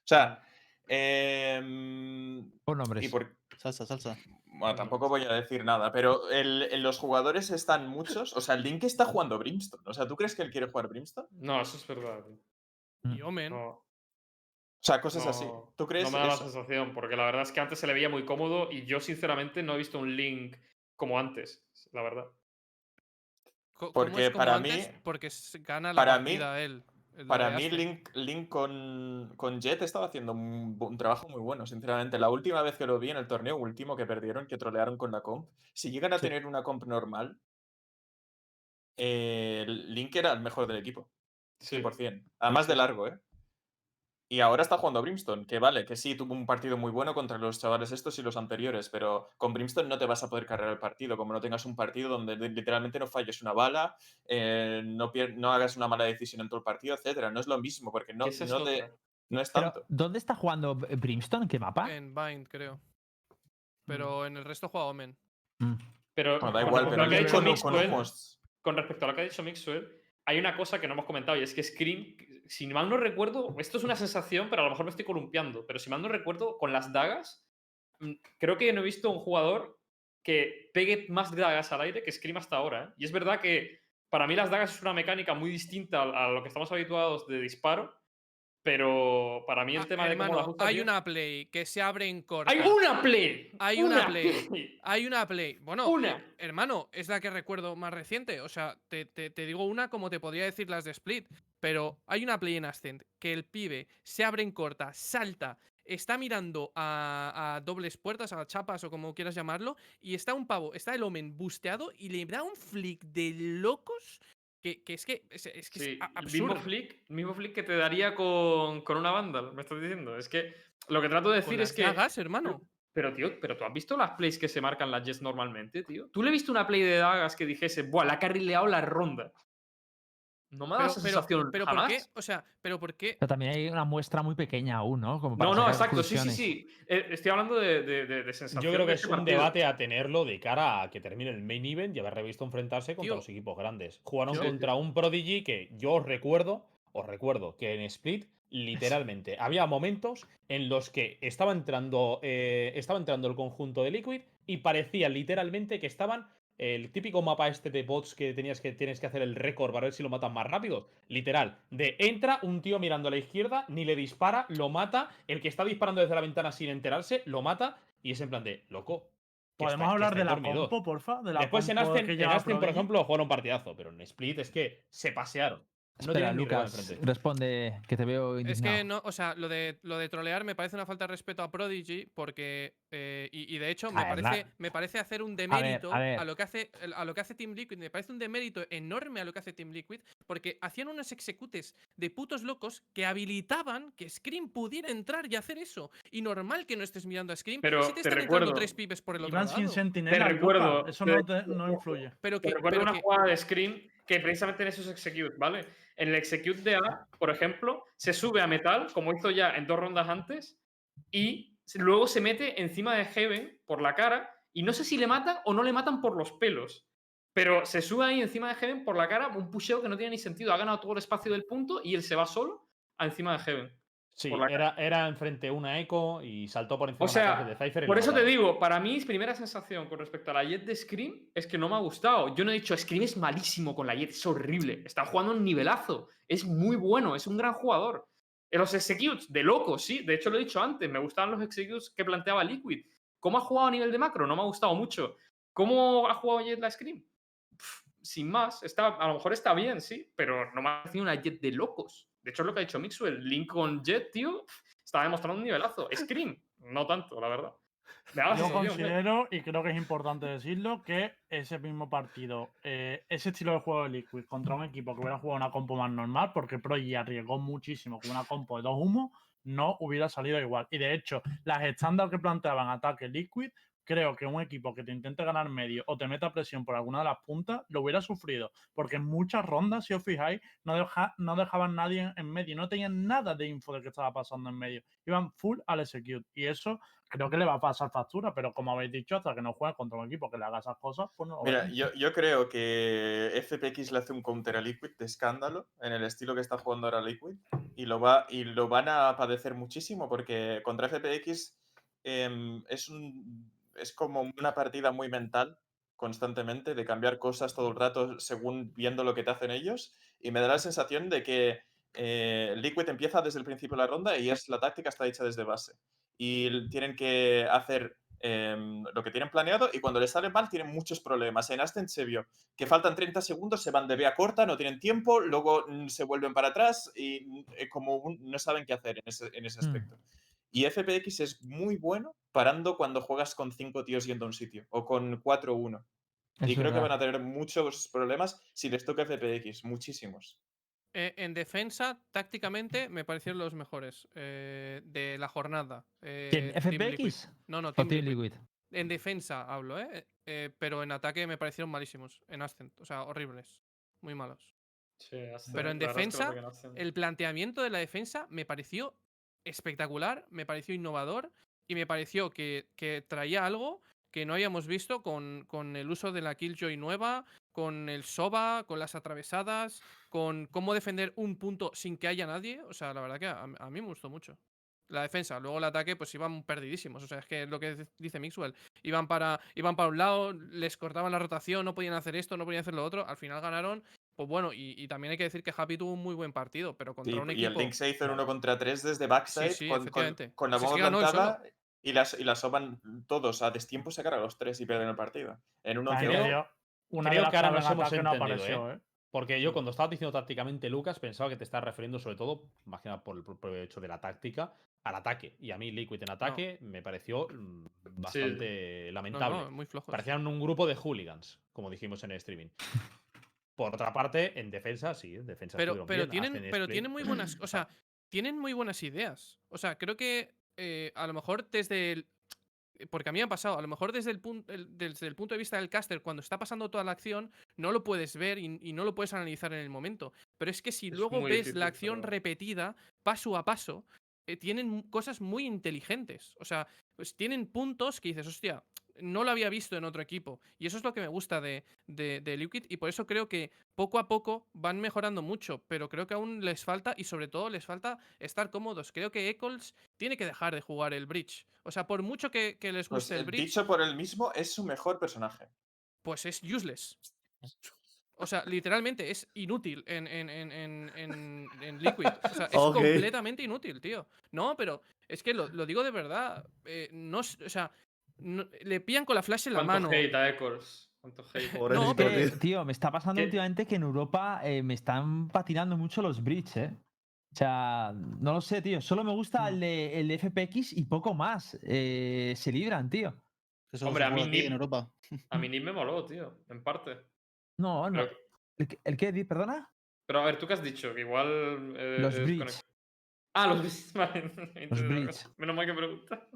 Speaker 8: sea, Em,
Speaker 2: Pon nombres.
Speaker 8: y por-
Speaker 6: Salsa, salsa.
Speaker 8: Bueno, tampoco voy a decir nada, pero el- en los jugadores están muchos. O sea, el Link está jugando Brimstone. O sea, ¿tú crees que él quiere jugar Brimstone?
Speaker 1: No, eso es verdad. tío.
Speaker 4: Y Omen.
Speaker 1: No,
Speaker 8: O sea, cosas así.
Speaker 1: no-
Speaker 8: ¿Tú crees
Speaker 1: No me da la sensación, porque la verdad es que antes se le veía muy cómodo y yo sinceramente no he visto un Link como antes, la verdad.
Speaker 4: Co- ¿cómo
Speaker 8: Porque
Speaker 4: es como
Speaker 8: para
Speaker 4: antes?
Speaker 8: mí-
Speaker 4: Porque gana la
Speaker 8: para mí-
Speaker 4: partida él. el de
Speaker 8: Para mí. Link, Link con, con Jet estaba haciendo un, trabajo muy bueno, sinceramente. La última vez que lo vi en el torneo último que perdieron, que trolearon con la comp, si llegan a
Speaker 2: Sí.
Speaker 8: tener una comp normal, eh, Link era el mejor del equipo.
Speaker 1: Sí.
Speaker 8: 100%. Además de largo, ¿eh? Y ahora está jugando a Brimstone, que vale, que sí, tuvo un partido muy bueno contra los chavales estos y los anteriores, pero con Brimstone no te vas a poder cargar el partido, como no tengas un partido donde li- literalmente no falles una bala, eh, no, no hagas una mala decisión en todo el partido, etcétera. No es lo mismo, porque no,
Speaker 1: es
Speaker 8: no, te-
Speaker 1: otra.
Speaker 8: no es
Speaker 2: Pero,
Speaker 8: tanto.
Speaker 2: ¿Dónde está jugando Brimstone? ¿En qué mapa?
Speaker 4: En Bind, creo. Pero en el resto juega Omen.
Speaker 2: Mm.
Speaker 1: Pero
Speaker 8: Bueno, da igual, pero
Speaker 1: lo que ha dicho Mixwell, con respecto a lo que ha dicho Mixwell, hay una cosa que no hemos comentado y es que Scream, si mal no recuerdo, esto es una sensación, pero a lo mejor me estoy columpiando, pero si mal no recuerdo, con las dagas, mm, creo que no he visto un jugador que pegue más dagas al aire que Scream hasta ahora. ¿eh? Y es verdad que para mí las dagas es una mecánica muy distinta a a lo que estamos habituados de disparo, pero para mí el
Speaker 4: Ah,
Speaker 1: tema de cómo
Speaker 4: hermano,
Speaker 1: las usa,
Speaker 4: hay una play que se abre en corta.
Speaker 1: ¡Hay una play!
Speaker 4: Hay una play. Hay una play. Bueno,
Speaker 1: Una.
Speaker 4: hermano, es la que recuerdo más reciente. O sea, te, te- te digo una como te podría decir las de Split. Pero hay una play en Ascent que el pibe se abre en corta, salta, está mirando a, a dobles puertas, a chapas o como quieras llamarlo, y está un pavo, está el Omen busteado y le da un flick de locos que, que es que es, es que es
Speaker 1: Sí,
Speaker 4: a-
Speaker 1: el mismo
Speaker 4: absurdo.
Speaker 1: flick, el mismo flick que te daría con, con una Vandal, me estás diciendo. Es que lo que trato de
Speaker 4: Con
Speaker 1: decir
Speaker 4: las
Speaker 1: es que.
Speaker 4: dagas, hermano.
Speaker 1: Pero, tío, pero tú has visto las plays que se marcan las Jets normalmente, tío. ¿Tú le viste una play de dagas que dijese, buah, la ha carrileado la ronda? No me da
Speaker 4: Pero,
Speaker 1: esa
Speaker 4: pero,
Speaker 1: sensación
Speaker 4: pero ¿por
Speaker 1: jamás.
Speaker 4: qué? O sea, pero ¿por qué?
Speaker 2: Pero también hay una muestra muy pequeña aún, ¿no? Como para
Speaker 1: No, no, exacto, sí, sí, sí. Eh, estoy hablando de, de, de, de sensación.
Speaker 7: Yo creo que
Speaker 1: este
Speaker 7: es un
Speaker 1: partido.
Speaker 7: debate a tenerlo de cara a que termine el main event y haber visto enfrentarse contra
Speaker 4: Tío.
Speaker 7: los equipos grandes. Jugaron contra un Prodigy que yo os recuerdo, os recuerdo que en Split literalmente había momentos en los que estaba entrando, eh, estaba entrando el conjunto de Liquid y parecía literalmente que estaban el típico mapa este de bots que tenías que tienes que hacer el récord para ver si lo matan más rápido. Literal, de entra un tío mirando a la izquierda, ni le dispara, lo mata, el que está disparando desde la ventana sin enterarse, lo mata y es en plan de loco.
Speaker 5: ¿Podemos hablar de la
Speaker 7: dormido".
Speaker 5: compo, porfa? De la
Speaker 7: Después en Aston, por ejemplo, jugaron un partidazo, pero en Split es que se pasearon. No
Speaker 2: Espera, Lucas, responde que te veo
Speaker 4: Es
Speaker 2: indignado.
Speaker 4: que no, o sea, lo de, lo de trolear me parece una falta de respeto a Prodigy porque, eh, y, y de hecho me
Speaker 2: A ver,
Speaker 4: parece,
Speaker 2: la-
Speaker 4: me parece hacer un
Speaker 2: ver,
Speaker 4: demérito
Speaker 2: a ver.
Speaker 4: lo que hace a lo que hace Team Liquid, me parece un demérito enorme a lo que hace Team Liquid porque hacían unos executes de putos locos que habilitaban que Scream pudiera entrar y hacer eso. Y normal que no estés mirando a Scream
Speaker 1: Pero
Speaker 4: si te
Speaker 1: te
Speaker 4: están entrando
Speaker 1: recuerdo,
Speaker 4: tres pibes por el otro
Speaker 5: Iban sin
Speaker 4: lado.
Speaker 5: sentinela.
Speaker 1: recuerdo,
Speaker 5: Eso
Speaker 1: te-
Speaker 5: no, te- no influye.
Speaker 4: Pero
Speaker 1: Te
Speaker 4: que,
Speaker 1: recuerdo
Speaker 4: pero
Speaker 1: una
Speaker 4: que-
Speaker 1: jugada de Scream que precisamente en esos executes, ¿vale? En el execute de A, por ejemplo, se sube a metal, como hizo ya en dos rondas antes, y luego se mete encima de Heaven por la cara, y no sé si le matan o no le matan por los pelos. Pero se sube ahí encima de Heaven por la cara, un pusheo que no tiene ni sentido. Ha ganado todo el espacio del punto y él se va solo a encima de Heaven.
Speaker 7: Sí, era, era enfrente una eco y saltó por encima
Speaker 1: O sea,
Speaker 7: de Cypher.
Speaker 1: Por eso te digo, para mí, primera sensación con respecto a la Jet de Scream es que no me ha gustado. Yo no he dicho Scream es malísimo con la Jet, es horrible. Está jugando un nivelazo. Es muy bueno, es un gran jugador. En los executes, de loco, sí. De hecho, lo he dicho antes, me gustaban los executes que planteaba Liquid. ¿Cómo ha jugado a nivel de macro? No me ha gustado mucho. ¿Cómo ha jugado Jet la Scream? Pff, sin más, está, a lo mejor está bien, sí, pero no me ha parecido una Jet de locos. De hecho, es lo que ha dicho Mixwell. Link con Jet, tío, estaba demostrando un nivelazo. Scream, no tanto, la verdad.
Speaker 5: Yo
Speaker 1: ¿eh?
Speaker 5: considero, y creo que es importante decirlo, que ese mismo partido, eh, ese estilo de juego de Liquid contra un equipo que hubiera jugado una compo más normal, porque Progy arriesgó muchísimo con una compo de dos humos, no hubiera salido igual. Y de hecho, las estándar que planteaban ataque Liquid, creo que un equipo que te intente ganar medio o te meta presión por alguna de las puntas lo hubiera sufrido. Porque en muchas rondas, si os fijáis, no, deja- no dejaban nadie en, medio, no tenían nada de info de qué estaba pasando en medio. Iban full al execute. Y eso creo que le va a pasar factura, pero como habéis dicho, hasta que no juegue contra un equipo que le haga esas cosas, pues no
Speaker 8: Mira, yo, yo creo que FPX le hace un counter a Liquid de escándalo en el estilo que está jugando ahora Liquid y lo, va, y lo van a padecer muchísimo porque contra FPX em, es, un, es como una partida muy mental constantemente de cambiar cosas todo el rato según viendo lo que te hacen ellos y me da la sensación de que eh, Liquid empieza desde el principio de la ronda y es la táctica está hecha desde base y tienen que hacer em, lo que tienen planeado y cuando les sale mal tienen muchos problemas. En Ascent se vio que faltan 30 segundos, se van de vía corta, no tienen tiempo, luego mm, se vuelven para atrás y mm, eh, como un- no saben qué hacer en ese, en ese
Speaker 2: Mm.
Speaker 8: Y FPX es muy bueno parando cuando juegas con 5 tíos yendo a un sitio o con 4-1. Y creo que van a tener muchos problemas si les toca FPX, muchísimos.
Speaker 4: Eh, en defensa, tácticamente, me parecieron los mejores eh, de la jornada.
Speaker 2: ¿Quién?
Speaker 4: eh.
Speaker 2: ¿FPX?
Speaker 4: No, no,
Speaker 2: ¿O
Speaker 4: Team
Speaker 2: Team
Speaker 4: Liquid.
Speaker 2: Liquid?
Speaker 4: En defensa hablo, ¿eh? Eh, Pero en ataque me parecieron malísimos. En Ascent. O sea, horribles. Muy malos.
Speaker 1: Sí, Ascent,
Speaker 4: Pero en defensa, El planteamiento de la defensa me pareció espectacular, me pareció innovador y me pareció que, que traía algo que no habíamos visto con, con el uso de la Killjoy nueva, con el Soba, con las atravesadas, con cómo defender un punto sin que haya nadie. O sea, la verdad que a, mí me gustó mucho. La defensa, luego el ataque, pues iban perdidísimos. O sea, es que lo que dice Mixwell. Iban para, iban para un lado, les cortaban la rotación, no podían hacer esto, no podían hacer lo otro. Al final ganaron. Pues bueno, y, y también hay que decir que Happy tuvo un muy buen partido, pero contra
Speaker 8: Sí,
Speaker 4: un
Speaker 8: y el
Speaker 4: equipo.
Speaker 8: Link se hizo en uno contra tres desde backside
Speaker 4: sí,
Speaker 8: con, con-
Speaker 4: efectivamente.
Speaker 8: con la
Speaker 4: que
Speaker 8: bomba plantada y las, y las soban todos a destiempo se cargan los tres y pierden el partido. En un
Speaker 5: Ahí
Speaker 8: 11
Speaker 5: me
Speaker 7: creo-
Speaker 5: dio una
Speaker 7: creo que ahora nos hemos
Speaker 5: no apareció,
Speaker 7: ¿eh?
Speaker 5: ¿eh?
Speaker 7: Porque yo cuando estabas diciendo tácticamente Lucas pensaba que te estás refiriendo sobre todo, más que nada por el propio hecho de la táctica, al ataque. Y a mí Liquid en ataque me pareció mm, bastante lamentable.
Speaker 4: no, muy.
Speaker 7: Parecían un grupo de hooligans, como dijimos en el streaming. Por otra parte, en defensa, sí, en defensa
Speaker 4: pero pero
Speaker 7: bien,
Speaker 4: tienen pero
Speaker 7: split.
Speaker 4: tienen muy buenas o sea tienen muy buenas ideas. O sea creo que eh, a lo mejor desde el porque a mí me ha pasado a lo mejor desde el, punto desde el punto de vista del caster cuando está pasando toda la acción no lo puedes ver y, y no lo puedes analizar en el momento. Pero es que si
Speaker 1: Es
Speaker 4: luego ves
Speaker 1: difícil,
Speaker 4: la acción
Speaker 1: pero-
Speaker 4: repetida paso a paso eh, tienen cosas muy inteligentes. O sea pues tienen puntos que dices hostia no lo había visto en otro equipo. Y eso es lo que me gusta de, de, de Liquid. Y por eso creo que poco a poco van mejorando mucho. Pero creo que aún les falta, y sobre todo les falta estar cómodos. Creo que Eccles tiene que dejar de jugar el bridge. O sea, por mucho que, que les
Speaker 8: Pues,
Speaker 4: guste el bridge,
Speaker 8: dicho por él mismo, es su mejor personaje.
Speaker 4: pues es useless. O sea, literalmente es inútil en, en, en, en, en- en Liquid. O sea, es completamente inútil, tío. No, pero es que lo, lo digo de verdad. eh, no, o sea, no- le pillan con la flash en la
Speaker 1: ¿Cuánto
Speaker 4: mano.
Speaker 1: hate a
Speaker 2: Que,
Speaker 3: tío.
Speaker 2: tío, me está pasando
Speaker 1: ¿Qué?
Speaker 2: últimamente que en Europa eh, me están patinando mucho los bridge, ¿eh? O sea, no lo sé, tío. Solo me gusta el de, el de FPX y poco más. Eh, se libran, tío.
Speaker 1: Hombre, a mí ni-
Speaker 6: en Europa.
Speaker 1: A mí ni me moló, tío, en parte.
Speaker 2: No, no.
Speaker 1: Pero,
Speaker 2: ¿El, qué- el qué, di- perdona?
Speaker 1: pero a ver, ¿tú qué has dicho? Que igual. eh,
Speaker 2: Los bridge.
Speaker 1: Ah, los bridge. Vale,
Speaker 2: bridge.
Speaker 1: cosa. Menos mal que pregunta.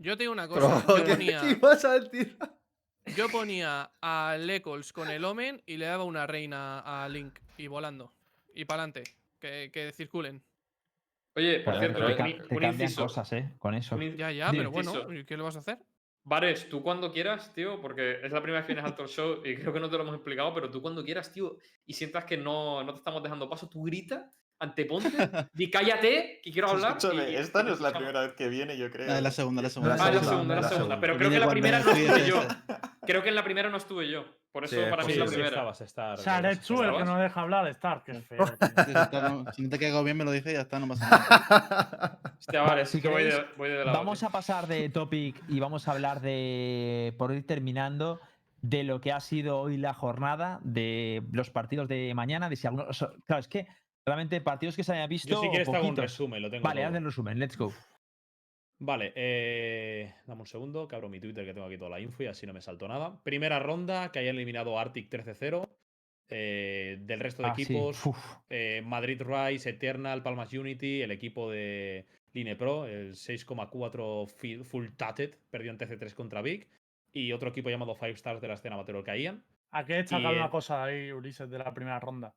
Speaker 4: Yo te digo una cosa. Yo
Speaker 3: ¿qué-
Speaker 4: ponía,
Speaker 3: qué ibas a decir?
Speaker 4: yo ponía a Lecols con el Omen y le daba una reina a Link y volando. Y para adelante. Que, que circulen.
Speaker 1: Oye, por cierto,
Speaker 2: te,
Speaker 1: un, un
Speaker 2: te cambian
Speaker 1: inciso.
Speaker 2: cosas, ¿eh? Con eso.
Speaker 1: un
Speaker 4: Ya, ya, pero bueno.
Speaker 1: Inciso.
Speaker 4: ¿y ¿Qué le vas a hacer?
Speaker 1: Vares, tú cuando quieras, tío, porque es la primera vez que vienes al talk show y creo que no te lo hemos explicado, pero tú cuando quieras, tío, y sientas que no, no te estamos dejando paso, tú grita, anteponte, di cállate, que quiero hablar.
Speaker 8: Escúchame,
Speaker 1: y-
Speaker 8: esta no es la primera vez que viene, yo creo.
Speaker 6: Ah, es la segunda, la segunda.
Speaker 1: Ah, es la
Speaker 2: segunda,
Speaker 1: la
Speaker 3: la
Speaker 1: segunda.
Speaker 3: segunda.
Speaker 1: Pero creo que la primera no estuve
Speaker 6: de
Speaker 1: yo. Creo que en la primera no estuve yo. Por eso
Speaker 3: Sí,
Speaker 1: para mí
Speaker 3: sí,
Speaker 1: es la primera.
Speaker 7: estabas, estar,
Speaker 5: O sea, eres
Speaker 7: estabas.
Speaker 5: tú el que no deja hablar, que feo.
Speaker 6: no, si no te caigo bien, me lo dices y ya está, no pasa nada.
Speaker 1: Hostia, vale,
Speaker 2: Si
Speaker 1: es que voy de,
Speaker 2: queréis,
Speaker 1: voy de lado.
Speaker 2: Vamos
Speaker 1: tío.
Speaker 2: a pasar de topic y vamos a hablar de, por ir terminando, de lo que ha sido hoy la jornada, de los partidos de mañana, de si algunos... Claro, es que realmente partidos que se hayan visto...
Speaker 7: Yo si quieres te hago un resumen, lo tengo
Speaker 2: Vale, haz el resumen, let's go.
Speaker 7: Vale, eh, dame un segundo, que abro mi Twitter que tengo aquí toda la info y así no me salto nada. Primera ronda, que hayan eliminado Arctic 13-0. eh, del resto de
Speaker 2: Ah,
Speaker 7: equipos, eh, Madrid Rise, Eternal, Palmas Unity, el equipo de Line Pro, el 6,4 fi- full tatted, perdió en TC3 contra Vic. y otro equipo llamado Five Stars de la escena amateur caían.
Speaker 5: Hay que destacar
Speaker 7: Y,
Speaker 5: una cosa ahí, Ulises, de la primera ronda.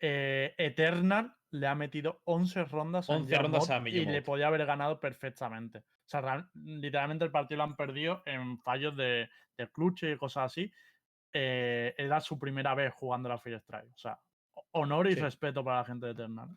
Speaker 5: Eh, Eternal le ha metido 11 rondas,
Speaker 7: 11
Speaker 5: a
Speaker 7: rondas a
Speaker 5: y le podía haber ganado perfectamente. O sea, literalmente el partido lo han perdido en fallos de, de clutch y cosas así. Eh, era su primera vez jugando la Free Strike. O sea, honor y
Speaker 7: Sí.
Speaker 5: respeto para la gente de Eternal.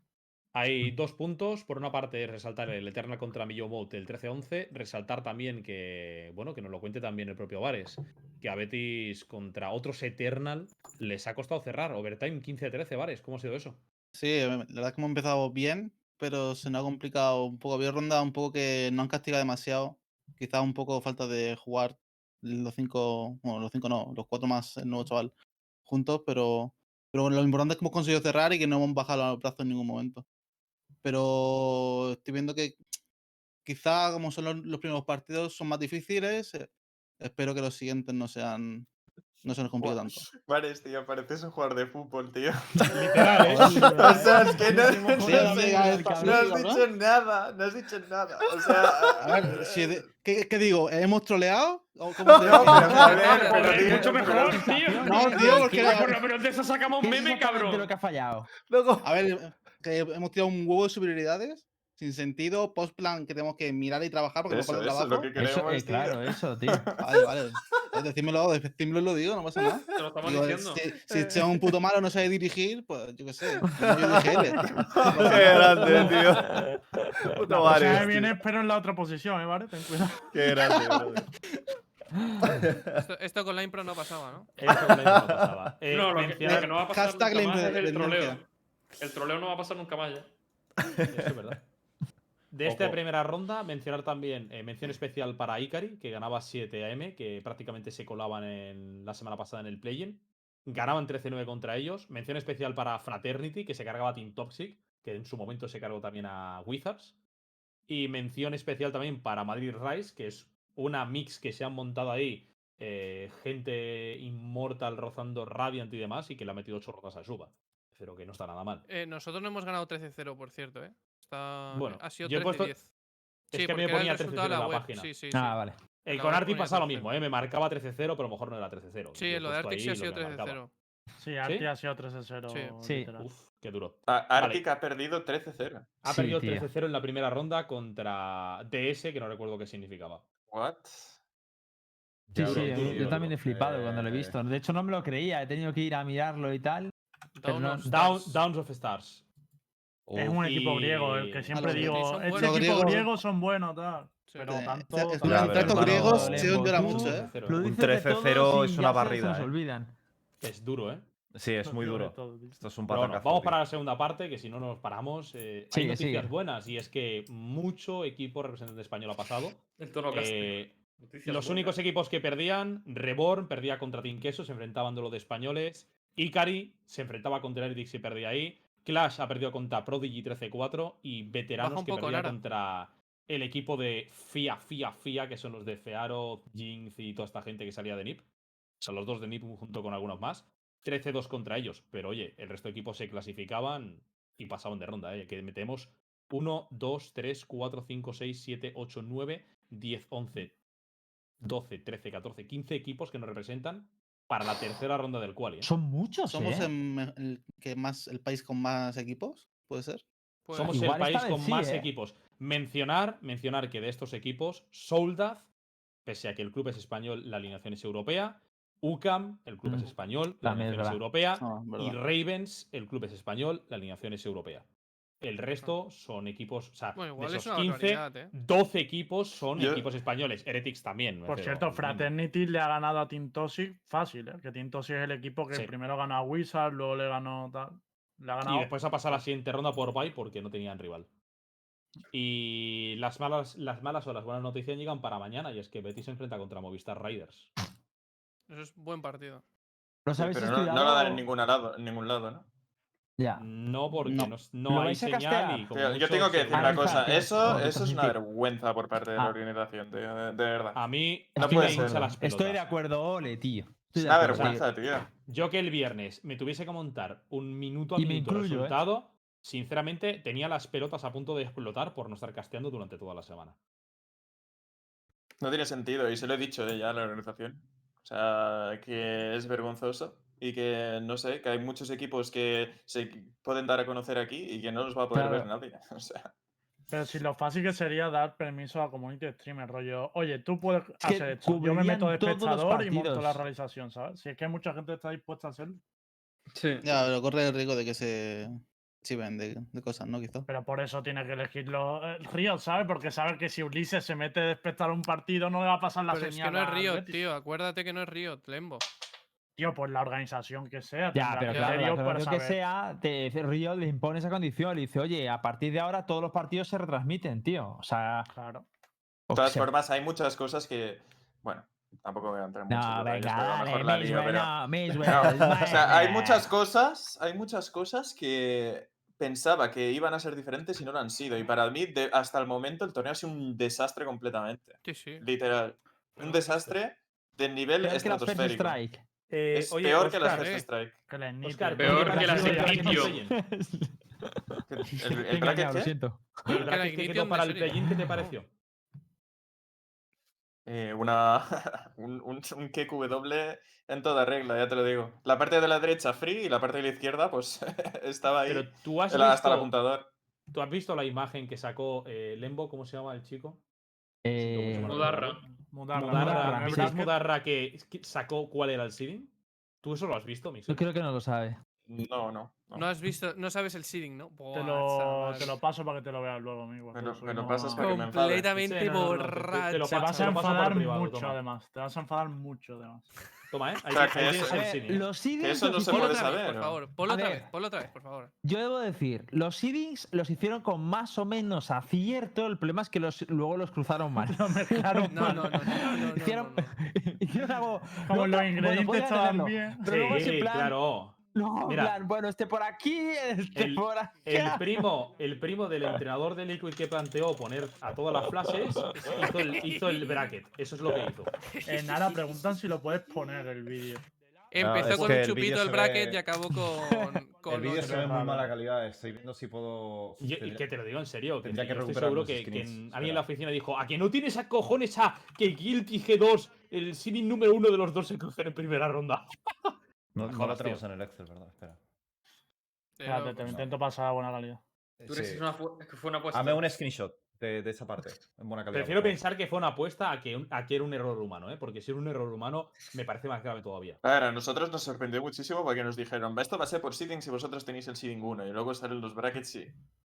Speaker 7: Hay dos puntos. Por una parte, resaltar el Eternal contra Miyamot el 13-11. Resaltar también que, bueno, que nos lo cuente también el propio Vares, que a Betis contra otros Eternal les ha costado cerrar. Overtime 15-13, Vares. ¿Cómo ha sido eso?
Speaker 6: Sí, eh, la verdad es que hemos empezado bien, pero se nos ha complicado un poco. Había ronda un poco que no han castigado demasiado. Quizás un poco falta de jugar los cinco, bueno, los cinco no, los cuatro más el nuevo chaval juntos, pero, pero lo importante es que hemos conseguido cerrar y que no hemos bajado los brazos en ningún momento. Pero estoy viendo que quizá como son los, los primeros partidos son más difíciles. eh, espero que los siguientes no sean no se nos complique
Speaker 8: Buah,
Speaker 6: tanto.
Speaker 8: Vares, tío, pareces un jugador de fútbol, tío.
Speaker 7: Literal, ¿eh?
Speaker 8: O sea, es que no,
Speaker 6: Sí, amiga,
Speaker 8: no
Speaker 6: esta
Speaker 8: has
Speaker 6: ¿no?
Speaker 8: dicho nada, no has dicho nada. O sea,
Speaker 6: A ver, si de- ¿qué, qué digo? ¿Hemos troleado? ¿O cómo se
Speaker 8: No, pero joder, pero
Speaker 1: es
Speaker 8: tío,
Speaker 1: mucho mejor, tío.
Speaker 6: No, tío, porque
Speaker 1: por lo menos de eso sacamos un
Speaker 2: ¿Qué es
Speaker 1: meme, cabrón.
Speaker 2: lo que ha fallado?
Speaker 3: Luego,
Speaker 6: A ver, que hemos tirado un huevo de superioridades sin sentido, post plan que tenemos que mirar y trabajar porque
Speaker 8: eso,
Speaker 6: nos
Speaker 8: eso es lo
Speaker 6: trabajo.
Speaker 8: que
Speaker 2: Eso,
Speaker 8: queremos,
Speaker 2: eh,
Speaker 8: tío.
Speaker 2: claro, eso, tío.
Speaker 6: Vale, vale. Eh, Decídmelo, decímelo y lo digo, no pasa nada.
Speaker 1: Te lo estamos
Speaker 6: Digo,
Speaker 1: diciendo.
Speaker 6: si, si un puto malo no sabe dirigir, pues yo qué sé. no yo dirigirle.
Speaker 3: qué grande, tío. Puto
Speaker 5: La semana
Speaker 3: Vares, tío.
Speaker 5: viene espero en la otra posición, ¿eh? ¿Vale? Ten cuidado.
Speaker 3: Qué grande, brother.
Speaker 4: Esto, esto con la impro no pasaba, ¿no?
Speaker 7: Eso es lo que no pasaba. Eh,
Speaker 1: No, lo que, lo que no va a pasar
Speaker 6: Hashtag
Speaker 1: nunca
Speaker 6: la
Speaker 1: más es el troleo. El troleo no va a pasar nunca más ya.
Speaker 7: Eso es verdad. De esta
Speaker 3: Ojo.
Speaker 7: primera ronda, mencionar también eh, mención especial para Ikari, que ganaba 7 AM, que prácticamente se colaban en, la semana pasada en el play-in. Ganaban 13-9 contra ellos. Mención especial para Fraternity, que se cargaba a Team Toxic, que en su momento se cargó también a Wizards. Y mención especial también para Madrid Rise, que es una mix que se han montado ahí. eh, gente inmortal rozando Radiant y demás, y que le ha metido 8 rondas a Suba. Pero que no está nada mal.
Speaker 4: Eh, nosotros no hemos ganado 13-0, por cierto, ¿eh? Está,
Speaker 7: Bueno,
Speaker 4: ha sido
Speaker 7: yo he puesto-
Speaker 4: 13-10.
Speaker 7: Es
Speaker 4: Sí,
Speaker 7: que a mí
Speaker 4: porque
Speaker 7: me ponía 13-0
Speaker 4: resultado
Speaker 7: en la
Speaker 4: web.
Speaker 7: página.
Speaker 4: Sí, sí, sí.
Speaker 2: Ah, vale.
Speaker 7: El
Speaker 4: La
Speaker 7: con Arctic pasa lo
Speaker 4: 13-0.
Speaker 7: mismo, ¿eh? Me marcaba 13-0, pero a lo mejor no era 13-0.
Speaker 4: Sí, lo de Arctic sí ha sido
Speaker 7: lo que me marcaba.
Speaker 4: 13-0.
Speaker 5: Sí, Arti ha sido 13-0.
Speaker 4: Sí.
Speaker 7: Uf, qué duro.
Speaker 8: A- Arctic ha perdido 13-0.
Speaker 7: Ha
Speaker 2: Sí,
Speaker 7: perdido
Speaker 2: tío.
Speaker 7: 13-0 en la primera ronda contra DS, que no recuerdo qué significaba.
Speaker 8: What?
Speaker 2: Sí, sí, yo también he flipado cuando lo he visto. De hecho, no me lo creía, he tenido que ir a mirarlo y tal.
Speaker 4: Down
Speaker 2: no-.
Speaker 7: Downs of Stars.
Speaker 5: Es un equipo griego, el que siempre digo, este equipo
Speaker 6: Los griegos-
Speaker 5: griego son buenos, tal. Pero tanto.
Speaker 6: Los griegos llora mucho, ¿eh?
Speaker 7: 13-0.
Speaker 2: Lo
Speaker 3: Un
Speaker 2: dices de
Speaker 3: 13-0
Speaker 2: todos
Speaker 3: es una barrida,
Speaker 2: Se
Speaker 3: eh.
Speaker 2: olvidan.
Speaker 7: Es duro, ¿eh?
Speaker 3: Sí, es muy duro. Esto es un patacazo.
Speaker 7: vamos para la segunda parte, que si no nos paramos. eh, hay noticias
Speaker 2: sigue.
Speaker 7: buenas, y es que mucho equipo representante español ha pasado.
Speaker 1: El tono.
Speaker 7: Eh, Los
Speaker 1: buenas.
Speaker 7: únicos equipos que perdían, Reborn perdía contra Team Queso, se enfrentaban duelo de españoles. Ikari se enfrentaba contra Heretics y perdía ahí. Clash ha perdido contra Prodigy 13-4 y Veteranos que perdía
Speaker 4: Lara.
Speaker 7: contra el equipo de FIA, FIA, FIA, que son los de Fearo, Jinx y toda esta gente que salía de NIP. Son los dos de NIP junto con algunos más. 13-2 contra ellos. Pero oye, el resto de equipos se clasificaban y pasaban de ronda, ¿eh? Que metemos 1, 2, 3, 4, 5, 6, 7, 8, 9, 10, 11, 12, 13, 14, 15 equipos que nos representan para la tercera ronda del quali. ¿eh?
Speaker 2: Son muchos,
Speaker 6: ¿Somos
Speaker 2: ¿eh?
Speaker 6: el, me- el que más, el país con más equipos? ¿Puede ser?
Speaker 4: Pues,
Speaker 7: Somos el
Speaker 2: Igual esta
Speaker 7: país con
Speaker 2: sí,
Speaker 7: más
Speaker 2: ¿eh?
Speaker 7: equipos. Mencionar, mencionar que de estos equipos, Soldad, pese a que el club es español, la alineación es europea. UCAM, el club es
Speaker 2: Mm,
Speaker 7: español, la
Speaker 2: es
Speaker 7: alineación es europea.
Speaker 6: No,
Speaker 7: y. Ravens, el club es español, la alineación es europea. El resto son equipos, o sea,
Speaker 4: Bueno,
Speaker 7: de
Speaker 4: igual es
Speaker 7: esos
Speaker 4: una
Speaker 7: 15,
Speaker 4: barbaridad, ¿eh?
Speaker 7: 12 equipos son
Speaker 8: Yo-
Speaker 7: equipos españoles. Heretics también.
Speaker 5: Por cierto. Fraternity le ha ganado a Team Toxic fácil, ¿eh? Que Team Toxic es el equipo que
Speaker 7: Sí.
Speaker 5: primero ganó a Wizard, luego le ganó tal. Le ha ganado.
Speaker 7: Y después ha pasado la siguiente ronda por bye porque no tenían rival. Y las malas, las malas o las buenas noticias llegan para mañana y es que Betis se enfrenta contra Movistar Riders.
Speaker 4: Eso es buen partido.
Speaker 2: ¿Los
Speaker 8: Sí,
Speaker 2: habéis
Speaker 8: pero no, no lo dan en ningún lado, en ningún lado, ¿no?
Speaker 2: Ya.
Speaker 7: No, porque
Speaker 6: No.
Speaker 7: no, s- no
Speaker 2: ¿Lo
Speaker 7: hay
Speaker 2: vais a
Speaker 7: señal
Speaker 2: castear?
Speaker 7: y como
Speaker 8: Tío, yo tengo que decir una cosa, eso,
Speaker 2: a
Speaker 8: eso es una vergüenza por parte de la
Speaker 2: Ah.
Speaker 8: organización, tío, de, de verdad.
Speaker 7: A mí
Speaker 8: No puede
Speaker 7: me
Speaker 8: ser.
Speaker 7: hincha las
Speaker 2: Estoy de acuerdo, ole, tío. Estoy
Speaker 8: Es una vergüenza, tío.
Speaker 7: Yo que el viernes me tuviese que montar un minuto a
Speaker 2: Y
Speaker 7: minuto
Speaker 2: ¿eh?
Speaker 7: resultado, sinceramente tenía las pelotas a punto de explotar por no estar casteando durante toda la semana.
Speaker 8: No tiene sentido, y se lo he dicho eh, ya a la organización. O sea, que es vergonzoso y que, no sé, que hay muchos equipos que se pueden dar a conocer aquí y que no los va a poder ver nadie. O sea,
Speaker 5: Pero si lo fácil que sería dar permiso a community streamer, rollo, oye, tú puedes hacer esto. Yo me meto de espectador y monto la realización, ¿sabes? Si es que mucha gente está dispuesta a hacerlo.
Speaker 1: Sí.
Speaker 6: Ya, pero corre el riesgo de que se chiven de, de cosas, ¿no? Quizá.
Speaker 5: Pero por eso tiene que elegirlo eh, Riot, ¿sabes? Porque sabe que si Ulises se mete de espectador un partido no le va a pasar la
Speaker 4: Pero es
Speaker 5: señal.
Speaker 4: que no es
Speaker 5: Betis.
Speaker 4: tío. Acuérdate que no es Riot, Lembo.
Speaker 5: Tío, pues la organización que sea.
Speaker 2: Ya, pero claro, la
Speaker 5: criterios para
Speaker 2: organización que sea, te, Río le impone esa condición. Le dice, oye, a partir de ahora todos los partidos se retransmiten, tío. O sea.
Speaker 5: Claro.
Speaker 2: o
Speaker 8: de todas
Speaker 2: sea-
Speaker 8: formas, hay muchas cosas que, bueno, tampoco voy a entrar mucho en
Speaker 2: No, venga,
Speaker 8: lo mejor la
Speaker 2: dale,
Speaker 8: lío, pero-
Speaker 2: no,
Speaker 8: No, o sea, hay muchas cosas, hay muchas cosas que pensaba que iban a ser diferentes y no lo han sido. Y para mí, de- hasta el momento, el torneo ha sido un desastre completamente.
Speaker 4: Sí, sí.
Speaker 8: Literal. Un desastre del nivel
Speaker 2: que
Speaker 8: estratosférico.
Speaker 2: Strike.
Speaker 7: Eh,
Speaker 8: Es
Speaker 7: oye,
Speaker 8: peor que las First
Speaker 4: eh.
Speaker 8: Strike.
Speaker 7: Óscar,
Speaker 1: Peor
Speaker 7: ¿qué te
Speaker 1: que las Ignition.
Speaker 8: El, el bracket,
Speaker 2: lo siento.
Speaker 7: El bracket que quedó para el play-in, ¿qué te pareció?
Speaker 8: Eh, una, un, un, un QQW en toda regla, ya te lo digo. La parte de la derecha free y la parte de la izquierda, pues estaba ahí.
Speaker 7: Pero tú has
Speaker 8: el- hasta el apuntador.
Speaker 7: ¿tú has visto la imagen que sacó eh, Lembo? ¿Cómo se llama el chico?
Speaker 2: Eh,
Speaker 1: Mudarra.
Speaker 5: Mudarra,
Speaker 7: Mudarra,
Speaker 5: Mudarra,
Speaker 7: ¿viste
Speaker 5: bracket.
Speaker 7: Mudarra que, sacó cuál era el seeding? ¿Tú eso lo has visto, Mix?
Speaker 2: yo creo que no lo sabe.
Speaker 8: No, no. no.
Speaker 4: No has visto, no sabes el seeding, ¿no?
Speaker 5: Te
Speaker 4: Buah,
Speaker 5: lo,
Speaker 4: chaval.
Speaker 5: te lo paso para que te lo veas luego, amigo.
Speaker 8: Me
Speaker 5: que
Speaker 8: lo- me lo pasas para que me enfade.
Speaker 4: Completamente
Speaker 7: Sí, no, no, no, te- te- te
Speaker 4: borracho.
Speaker 7: lo
Speaker 5: Te vas
Speaker 7: te
Speaker 5: a
Speaker 7: lo
Speaker 5: enfadar
Speaker 7: privado,
Speaker 5: mucho,
Speaker 7: toma.
Speaker 5: además. Te vas a enfadar mucho, además.
Speaker 7: Toma, ¿eh? Ahí,
Speaker 8: O sea,
Speaker 7: ahí
Speaker 8: que
Speaker 7: tienes
Speaker 8: eso-
Speaker 7: el
Speaker 8: eh.
Speaker 2: Los seedings
Speaker 8: eso no
Speaker 2: los
Speaker 8: se puede
Speaker 4: otra vez,
Speaker 8: saber,
Speaker 4: por favor. Ponlo otra
Speaker 2: ver.
Speaker 4: vez, ponlo otra vez, por favor.
Speaker 2: Yo debo decir, los seedings los hicieron con más o menos acierto. El problema es que los, luego los cruzaron mal.
Speaker 5: Mezclaron
Speaker 4: No, no, no, no, no, no,
Speaker 2: hicieron,
Speaker 4: no, no.
Speaker 2: hicieron algo.
Speaker 5: Como los ingredientes estaban bien.
Speaker 2: Pero luego es en
Speaker 7: Sí,
Speaker 2: plan,
Speaker 7: claro.
Speaker 2: No, en
Speaker 7: Mira.
Speaker 2: plan, bueno, este por aquí, este
Speaker 7: El-
Speaker 2: por acá.
Speaker 7: El primo, el primo del entrenador de Liquid que planteó poner a todas las flashes hizo el, hizo el bracket. Eso es lo que hizo.
Speaker 5: En nada, preguntan si lo puedes poner el vídeo.
Speaker 4: Empezó
Speaker 3: es
Speaker 4: con un
Speaker 3: el
Speaker 4: chupito el
Speaker 3: se
Speaker 4: bracket
Speaker 3: ve-
Speaker 4: y acabó con. con
Speaker 3: El vídeo se ve muy mala calidad. Estoy viendo si puedo.
Speaker 7: Y, y que te lo digo en serio, que
Speaker 3: tendría
Speaker 7: yo
Speaker 3: que
Speaker 7: estoy
Speaker 3: recuperar
Speaker 7: seguro que, que en- alguien en la oficina dijo, ¿a que no tienes a cojones a que Guilty G2, el seeding número uno de los dos, se crucen en primera ronda?
Speaker 3: No, no lo tenemos en el Excel, ¿verdad? Espera.
Speaker 5: Espérate, te intento pasar a buena calidad.
Speaker 1: ¿Tú crees que
Speaker 3: Sí.
Speaker 1: una que fue una apuesta?
Speaker 3: Hazme un screenshot de, de esa parte. En buena calidad.
Speaker 7: Prefiero pensar que fue una apuesta a que, un- a que era un error humano, ¿eh? Porque si era un error humano, me parece más grave todavía.
Speaker 8: A ver, a nosotros nos sorprendió muchísimo porque nos dijeron, esto va a ser por seeding si vosotros tenéis el seeding 1 y luego salen los brackets, sí.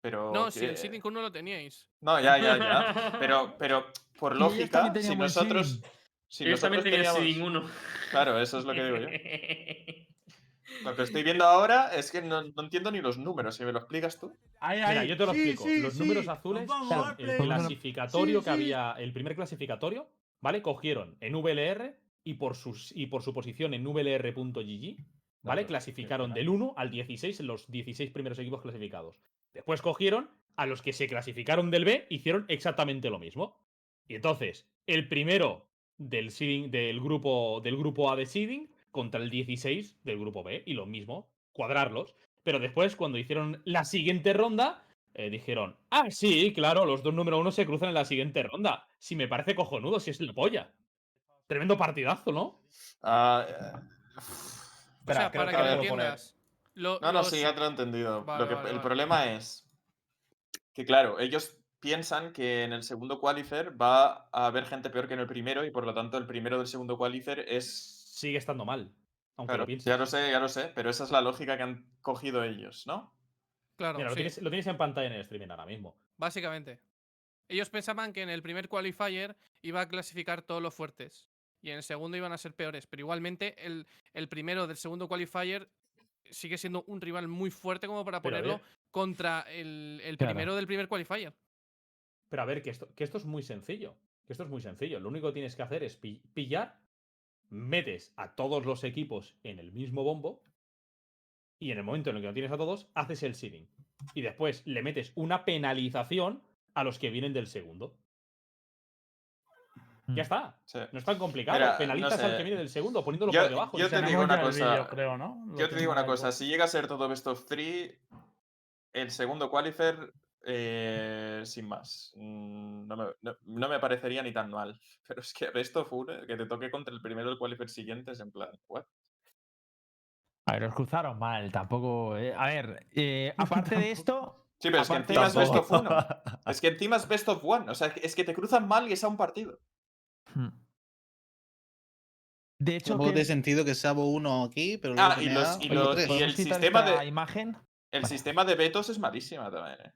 Speaker 8: Pero.
Speaker 4: No, si
Speaker 8: que-
Speaker 4: el seeding uno lo teníais.
Speaker 8: No, ya, ya, ya. Pero, pero por lógica, si nosotros.
Speaker 2: seeding.
Speaker 8: Si
Speaker 1: Ellos también tenían
Speaker 8: teníamos-
Speaker 1: seeding 1.
Speaker 8: Claro, eso es lo que digo yo. Lo que estoy viendo ahora es que no, no entiendo ni los números. Si me lo explicas tú.
Speaker 7: Mira, yo te lo
Speaker 5: Sí,
Speaker 7: explico.
Speaker 5: sí,
Speaker 7: Los
Speaker 5: sí,
Speaker 7: números azules
Speaker 5: vamos
Speaker 7: son el
Speaker 5: play.
Speaker 7: clasificatorio
Speaker 5: Sí,
Speaker 7: que
Speaker 5: sí.
Speaker 7: había, el primer clasificatorio, ¿vale? Cogieron en VLR y por, sus, y por su posición en VLR.gg, ¿vale? Clasificaron del 1 al 16 en los 16 primeros equipos clasificados. Después cogieron a los que se clasificaron del B, hicieron exactamente lo mismo. Y entonces, el primero del, seeding- del, grupo, del grupo A de seeding contra el 16 del grupo B, y lo mismo, cuadrarlos. Pero después, cuando hicieron la siguiente ronda, eh, dijeron, ah, sí, claro, los dos número uno se cruzan en la siguiente ronda. Si me parece cojonudo, si es la polla. Tremendo partidazo, ¿no?
Speaker 8: Ah, eh,
Speaker 4: O
Speaker 3: Espera,
Speaker 4: sea,
Speaker 3: creo
Speaker 4: para
Speaker 3: que
Speaker 4: que
Speaker 3: lo
Speaker 4: entiendas. lo-
Speaker 8: No, no,
Speaker 4: los-
Speaker 8: sí, ya te lo he entendido.
Speaker 4: Vale,
Speaker 8: Lo que,
Speaker 4: vale,
Speaker 8: el
Speaker 4: vale.
Speaker 8: problema es que, claro, ellos piensan que en el segundo qualifier va a haber gente peor que en el primero y por lo tanto el primero del segundo qualifier es.
Speaker 7: Sigue estando mal. Aunque
Speaker 8: Claro,
Speaker 7: lo
Speaker 8: ya lo sé, ya lo sé, pero esa es la lógica que han cogido ellos, ¿no?
Speaker 4: Claro,
Speaker 7: Mira, lo, tienes, lo tienes en pantalla en el streaming ahora mismo.
Speaker 4: básicamente. Ellos pensaban que en el primer qualifier iba a clasificar todos los fuertes. Y en el segundo iban a ser peores. Pero igualmente, el, el primero del segundo qualifier sigue siendo un rival muy fuerte como para
Speaker 7: Pero
Speaker 4: ponerlo
Speaker 7: ver.
Speaker 4: contra el, el
Speaker 2: Claro.
Speaker 4: primero del primer qualifier.
Speaker 7: Pero a ver, que esto, que esto es muy sencillo. Que esto es muy sencillo. Lo único que tienes que hacer es pi- pillar, metes a todos los equipos en el mismo bombo y en el momento en el que lo tienes a todos, haces el seeding. Y después le metes una penalización a los que vienen del segundo. Ya
Speaker 2: Mm.
Speaker 7: está.
Speaker 8: Sí.
Speaker 7: No es tan complicado.
Speaker 8: Mira, no
Speaker 7: Penalizas al que viene del segundo, poniéndolo
Speaker 8: Yo-
Speaker 7: por debajo.
Speaker 8: yo te digo una
Speaker 5: ya
Speaker 8: cosa,
Speaker 5: creo, ¿no?
Speaker 8: Yo te digo una cosa, si llega a ser todo best of three, el segundo qualifier eh, sin más. Mm, No me, no- no me parecería ni tan mal. Pero es que Best of One, que te toque contra el primero del qualifier siguiente, es en plan, ¿what?
Speaker 2: A ver, os cruzaron mal, tampoco. eh, A ver, eh, aparte de esto.
Speaker 8: Sí, pero es que encima es Best
Speaker 2: esto-
Speaker 8: of One. Es que encima es Best of One. O sea, es que te cruzan mal y es a un partido.
Speaker 2: Hmm. De hecho,
Speaker 6: Tampoco
Speaker 2: que-
Speaker 6: tiene sentido que sea uno aquí, pero
Speaker 8: Ah, y los- y
Speaker 6: otro
Speaker 8: los-
Speaker 6: tres.
Speaker 8: y
Speaker 2: ¿podemos
Speaker 8: el sistema de-
Speaker 2: imagen?
Speaker 8: El
Speaker 2: Vale.
Speaker 8: sistema de vetos es malísima también. ¿eh?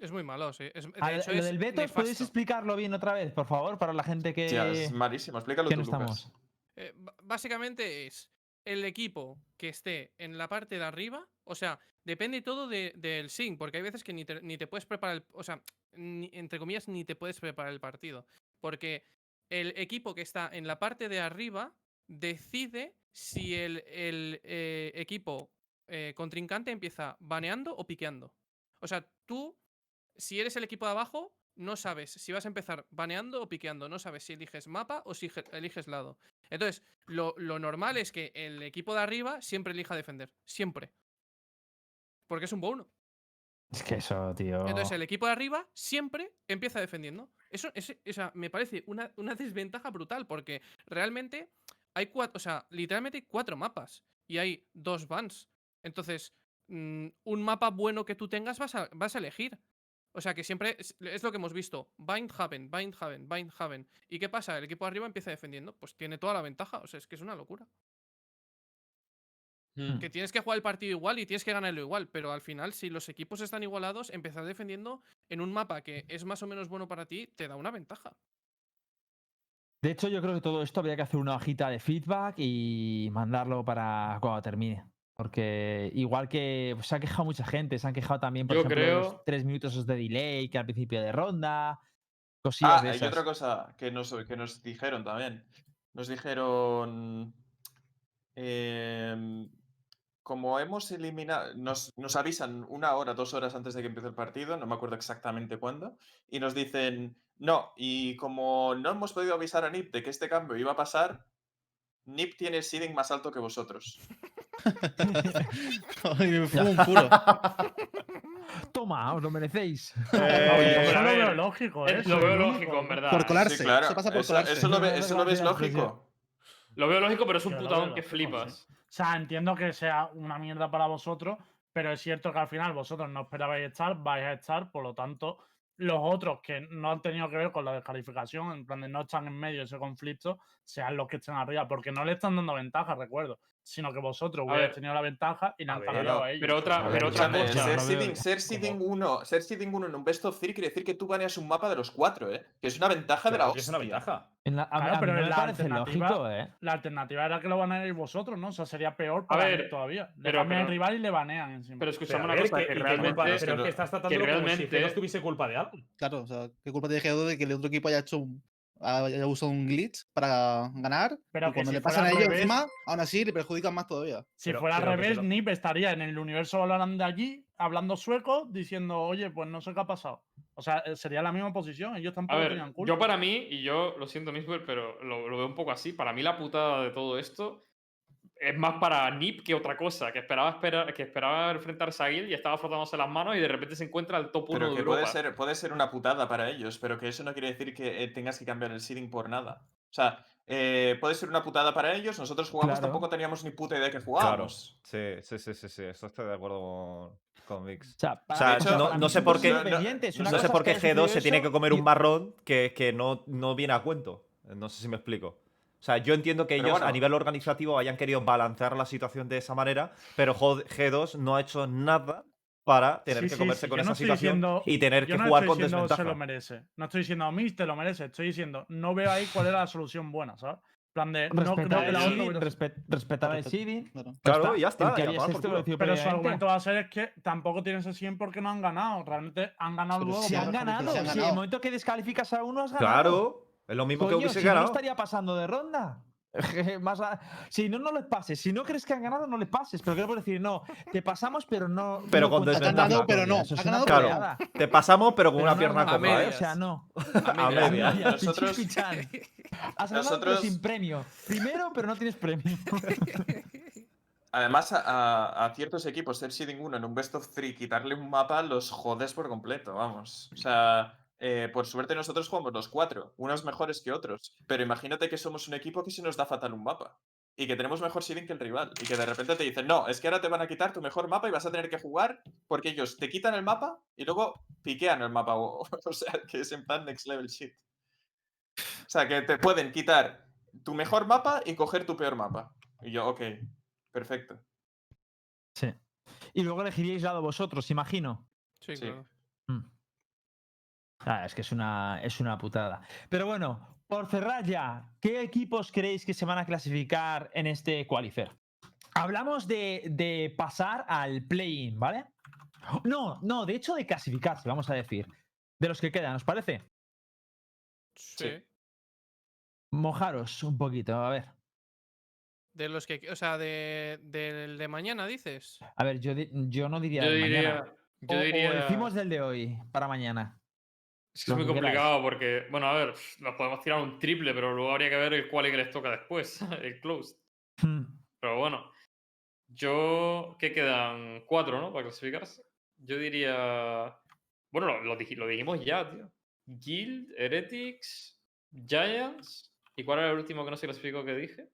Speaker 4: Es muy malo, sí. Es, de
Speaker 2: A ver,
Speaker 4: hecho,
Speaker 2: lo
Speaker 4: es
Speaker 2: del veto, ¿podéis explicarlo bien otra vez, por favor, para la gente que,
Speaker 8: Hostia, es malísimo. Explícalo
Speaker 2: que
Speaker 8: tú,
Speaker 2: no
Speaker 8: Lucas.
Speaker 2: estamos?
Speaker 4: Eh, básicamente es el equipo que esté en la parte de arriba. O sea, depende todo de- del sync, porque hay veces que ni te, ni te puedes preparar el. O sea, ni- entre comillas, ni te puedes preparar el partido. Porque el equipo que está en la parte de arriba decide si el, el, eh, equipo eh, contrincante empieza baneando o piqueando. O sea, tú, si eres el equipo de abajo, no sabes si vas a empezar baneando o piqueando. No sabes si eliges mapa o si ge- eliges lado. Entonces, lo, lo normal es que el equipo de arriba siempre elija defender. Siempre. Porque es un bono.
Speaker 2: Es que eso, tío.
Speaker 4: Entonces, el equipo de arriba siempre empieza defendiendo. Eso, es, o sea, me parece una, una desventaja brutal. Porque realmente hay cuatro. O sea, literalmente hay cuatro mapas. Y hay dos bans. Entonces, mm, un mapa bueno que tú tengas vas a, vas a elegir. O sea que siempre es, es lo que hemos visto. Bind Haven, Bind Haven, Bind Haven. ¿Y qué pasa? El equipo de arriba empieza defendiendo. Pues tiene toda la ventaja. O sea, es que es una locura.
Speaker 1: Hmm.
Speaker 4: Que tienes que jugar el partido igual y tienes que ganarlo igual. Pero al final, si los equipos están igualados, empezar defendiendo en un mapa que es más o menos bueno para ti, te da una ventaja.
Speaker 2: De hecho, yo creo que todo esto habría que hacer una hojita de feedback y mandarlo para cuando termine. Porque igual que pues, se ha quejado mucha gente, se han quejado también, por
Speaker 1: Yo
Speaker 2: ejemplo, los tres minutos de delay que al principio de ronda, cosillas
Speaker 8: Ah,
Speaker 2: de
Speaker 8: hay
Speaker 2: esas.
Speaker 8: otra cosa que nos, que nos dijeron también. Nos dijeron. em, como hemos eliminado. Nos, nos avisan una hora, dos horas antes de que empiece el partido, no me acuerdo exactamente cuándo. Y nos dicen. No, y como no hemos podido avisar a NIP de que este cambio iba a pasar, NIP tiene seeding más alto que vosotros.
Speaker 6: Ay, me fue un puro.
Speaker 2: Toma, os lo merecéis.
Speaker 3: Eh,
Speaker 1: a
Speaker 5: lo veo lógico,
Speaker 1: Eh,
Speaker 5: ¿eh?
Speaker 1: Lo veo lógico, en verdad.
Speaker 6: Por colarse.
Speaker 8: Sí, claro.
Speaker 6: Eso pasa por
Speaker 8: eso,
Speaker 6: colarse.
Speaker 8: eso lo, ve- eso lo ves lógico.
Speaker 1: Lo veo lógico, pero es un putadón que flipas.
Speaker 5: sí. O sea, entiendo que sea una mierda para vosotros, pero es cierto que al final vosotros no esperabais estar, vais a estar, por lo tanto, los otros que no han tenido que ver con la descalificación, en plan de no están en medio de ese conflicto, sean los que estén arriba, porque no le están dando ventaja, recuerdo, sino que vosotros hubierais tenido la ventaja y le
Speaker 7: A
Speaker 5: han
Speaker 8: no,
Speaker 5: a ellos.
Speaker 1: Pero otra,
Speaker 2: A ver,
Speaker 1: pero otra cosa.
Speaker 8: ser, seeding, ser seeding 1, ser seeding 1 en un best of 3 quiere decir que tú baneas un mapa de los cuatro, ¿eh? Que es una ventaja de la hostia.
Speaker 7: es una ventaja.
Speaker 2: En la- a,
Speaker 5: Claro,
Speaker 2: a mí
Speaker 5: pero
Speaker 2: no
Speaker 5: en
Speaker 2: me
Speaker 5: la
Speaker 2: parece
Speaker 5: alternativa-
Speaker 2: lógico, ¿eh?
Speaker 5: La alternativa era que lo banearais vosotros, ¿no? O sea, sería peor para
Speaker 1: ver,
Speaker 5: todavía. Le
Speaker 1: pero-
Speaker 5: cambian el rival y le banean encima.
Speaker 1: Pero
Speaker 7: a
Speaker 1: una cosa,
Speaker 7: que,
Speaker 1: realmente.
Speaker 7: culpa-
Speaker 8: es que
Speaker 7: pero
Speaker 8: no-
Speaker 7: que estás tratándolo como si G2 tuviese culpa de algo.
Speaker 6: Claro, o sea, ¿qué culpa tiene G2 de que el otro equipo haya hecho un- haya usado un glitch para ganar?
Speaker 5: Pero
Speaker 6: y cuando
Speaker 5: si
Speaker 6: le pasan a ellos
Speaker 5: revés-
Speaker 6: encima, aún así le perjudican más todavía.
Speaker 5: Si
Speaker 7: Pero-
Speaker 5: fuera al revés,
Speaker 7: lo-
Speaker 5: Nip estaría en el universo Valorant de allí, hablando sueco, diciendo, oye, pues no sé qué ha pasado. O sea, eh, sería la misma posición, ellos
Speaker 1: A
Speaker 5: tampoco
Speaker 1: ver,
Speaker 5: tenían culpa.
Speaker 1: yo para mí, y yo lo siento, Miswell, pero lo, lo veo un poco así. Para mí, la putada de todo esto es más para Nip que otra cosa. Que esperaba, espera- que esperaba enfrentarse a Gil y estaba frotándose las manos y de repente se encuentra el top 1
Speaker 8: Pero
Speaker 1: de
Speaker 8: que
Speaker 1: Europa.
Speaker 8: puede ser, puede ser una putada para ellos, pero que eso no quiere decir que eh, tengas que cambiar el seeding por nada. O sea, eh, puede ser una putada para ellos, nosotros jugamos,
Speaker 2: Claro.
Speaker 8: tampoco teníamos ni puta idea que
Speaker 3: Claro.
Speaker 8: jugábamos.
Speaker 3: Sí, sí, sí, sí, sí. Eso estoy de acuerdo con, con Vix.
Speaker 2: O sea, o sea,
Speaker 8: no-
Speaker 3: no sé por qué-
Speaker 8: no-
Speaker 3: sé por qué
Speaker 2: haya sucedido
Speaker 3: G2 se tiene que comer
Speaker 2: y-
Speaker 3: un marrón que, que no, no viene a cuento. No sé si me explico. O sea, yo entiendo que
Speaker 8: Pero
Speaker 3: ellos a
Speaker 8: bueno.
Speaker 3: nivel organizativo hayan querido balancear la situación de esa manera, pero Jod- G2 no ha hecho nada para tener
Speaker 5: Sí,
Speaker 3: que
Speaker 5: sí,
Speaker 3: comerse
Speaker 5: sí,
Speaker 3: con
Speaker 5: yo no
Speaker 3: esa
Speaker 5: estoy
Speaker 3: situación
Speaker 5: diciendo-
Speaker 3: y tener que
Speaker 5: no
Speaker 3: jugar
Speaker 5: estoy
Speaker 3: con
Speaker 5: diciendo se lo
Speaker 3: desventaja.
Speaker 5: merece. No estoy diciendo a mí te lo merece. Estoy diciendo, no veo ahí cuál era la solución buena, ¿sabes? En plan de, no que
Speaker 2: el seeding, respet- el.
Speaker 6: Claro.
Speaker 3: Ya está.
Speaker 2: El
Speaker 3: ya
Speaker 2: decidió
Speaker 5: Pero su argumento va a ser es que tampoco tienen ese 100 porque no han ganado. Realmente han ganado
Speaker 6: Pero
Speaker 5: luego.
Speaker 2: Si han ganado, si en el momento que descalificas a uno has ganado.
Speaker 3: Claro, es lo mismo que
Speaker 2: Coño,
Speaker 3: hubiese
Speaker 2: si no, no
Speaker 3: ganado.
Speaker 2: estaría pasando de ronda. Más a- Si no, no les pases. Si no crees que han ganado, no les pases. Pero quiero decir, no, te pasamos, pero no.
Speaker 3: Pero
Speaker 2: no
Speaker 3: con desventaja. ganado,
Speaker 6: pero no. Ha ganado,
Speaker 2: troleada.
Speaker 3: Te pasamos, pero con
Speaker 2: Pero
Speaker 3: una
Speaker 2: no,
Speaker 3: pierna
Speaker 2: no,
Speaker 3: coja. ¿eh?
Speaker 2: O sea, no.
Speaker 8: A
Speaker 3: media.
Speaker 8: Nosotros.
Speaker 2: Has ganado,
Speaker 8: nosotros-
Speaker 2: pero sin premio. Primero, pero no tienes premio.
Speaker 8: Además, a, a- a ciertos equipos ser seeding 1 en un best of 3, quitarle un mapa, los jodes por completo, vamos. O sea, eh, por suerte nosotros jugamos los cuatro, unos mejores que otros. Pero imagínate que somos un equipo que se nos da fatal un mapa. Y que tenemos mejor seeding que el rival. Y que de repente te dicen, no, es que ahora te van a quitar tu mejor mapa y vas a tener que jugar porque ellos te quitan el mapa y luego piquean el mapa. O, o sea, que es en plan next level shit. O sea, que te pueden quitar tu mejor mapa y coger tu peor mapa. Y yo, ok, perfecto.
Speaker 2: Sí. Y luego elegiríais lado vosotros, imagino.
Speaker 4: Sí,
Speaker 8: Sí.
Speaker 4: claro.
Speaker 2: Mm. Ah, es que es una, es una putada. Pero bueno, por cerrar ya, ¿qué equipos creéis que se van a clasificar en este qualifier? Hablamos de, de pasar al play-in, ¿vale? No, no, de hecho de clasificarse, vamos a decir. De los que quedan, ¿os parece?
Speaker 4: Sí.
Speaker 2: Mojaros un poquito, a ver.
Speaker 4: De los que. O sea, de, del de mañana dices.
Speaker 2: A ver, yo, yo no diría
Speaker 1: Yo
Speaker 2: de
Speaker 1: diría.
Speaker 2: mañana.
Speaker 1: Yo
Speaker 2: O- o
Speaker 1: diría.
Speaker 2: decimos del de hoy para mañana.
Speaker 1: Es que es
Speaker 2: lo
Speaker 1: muy
Speaker 2: que
Speaker 1: complicado porque, bueno, a ver, nos podemos tirar un triple, pero luego habría que ver el cual que les toca después, el closed.
Speaker 2: Hmm.
Speaker 1: Pero bueno, yo. ¿Qué quedan? Cuatro, ¿no? Para clasificarse. Yo diría. Bueno, lo, lo dij- lo dijimos ya, tío. Guild, Heretics, Giants. ¿Y cuál era el último que no se clasificó que dije?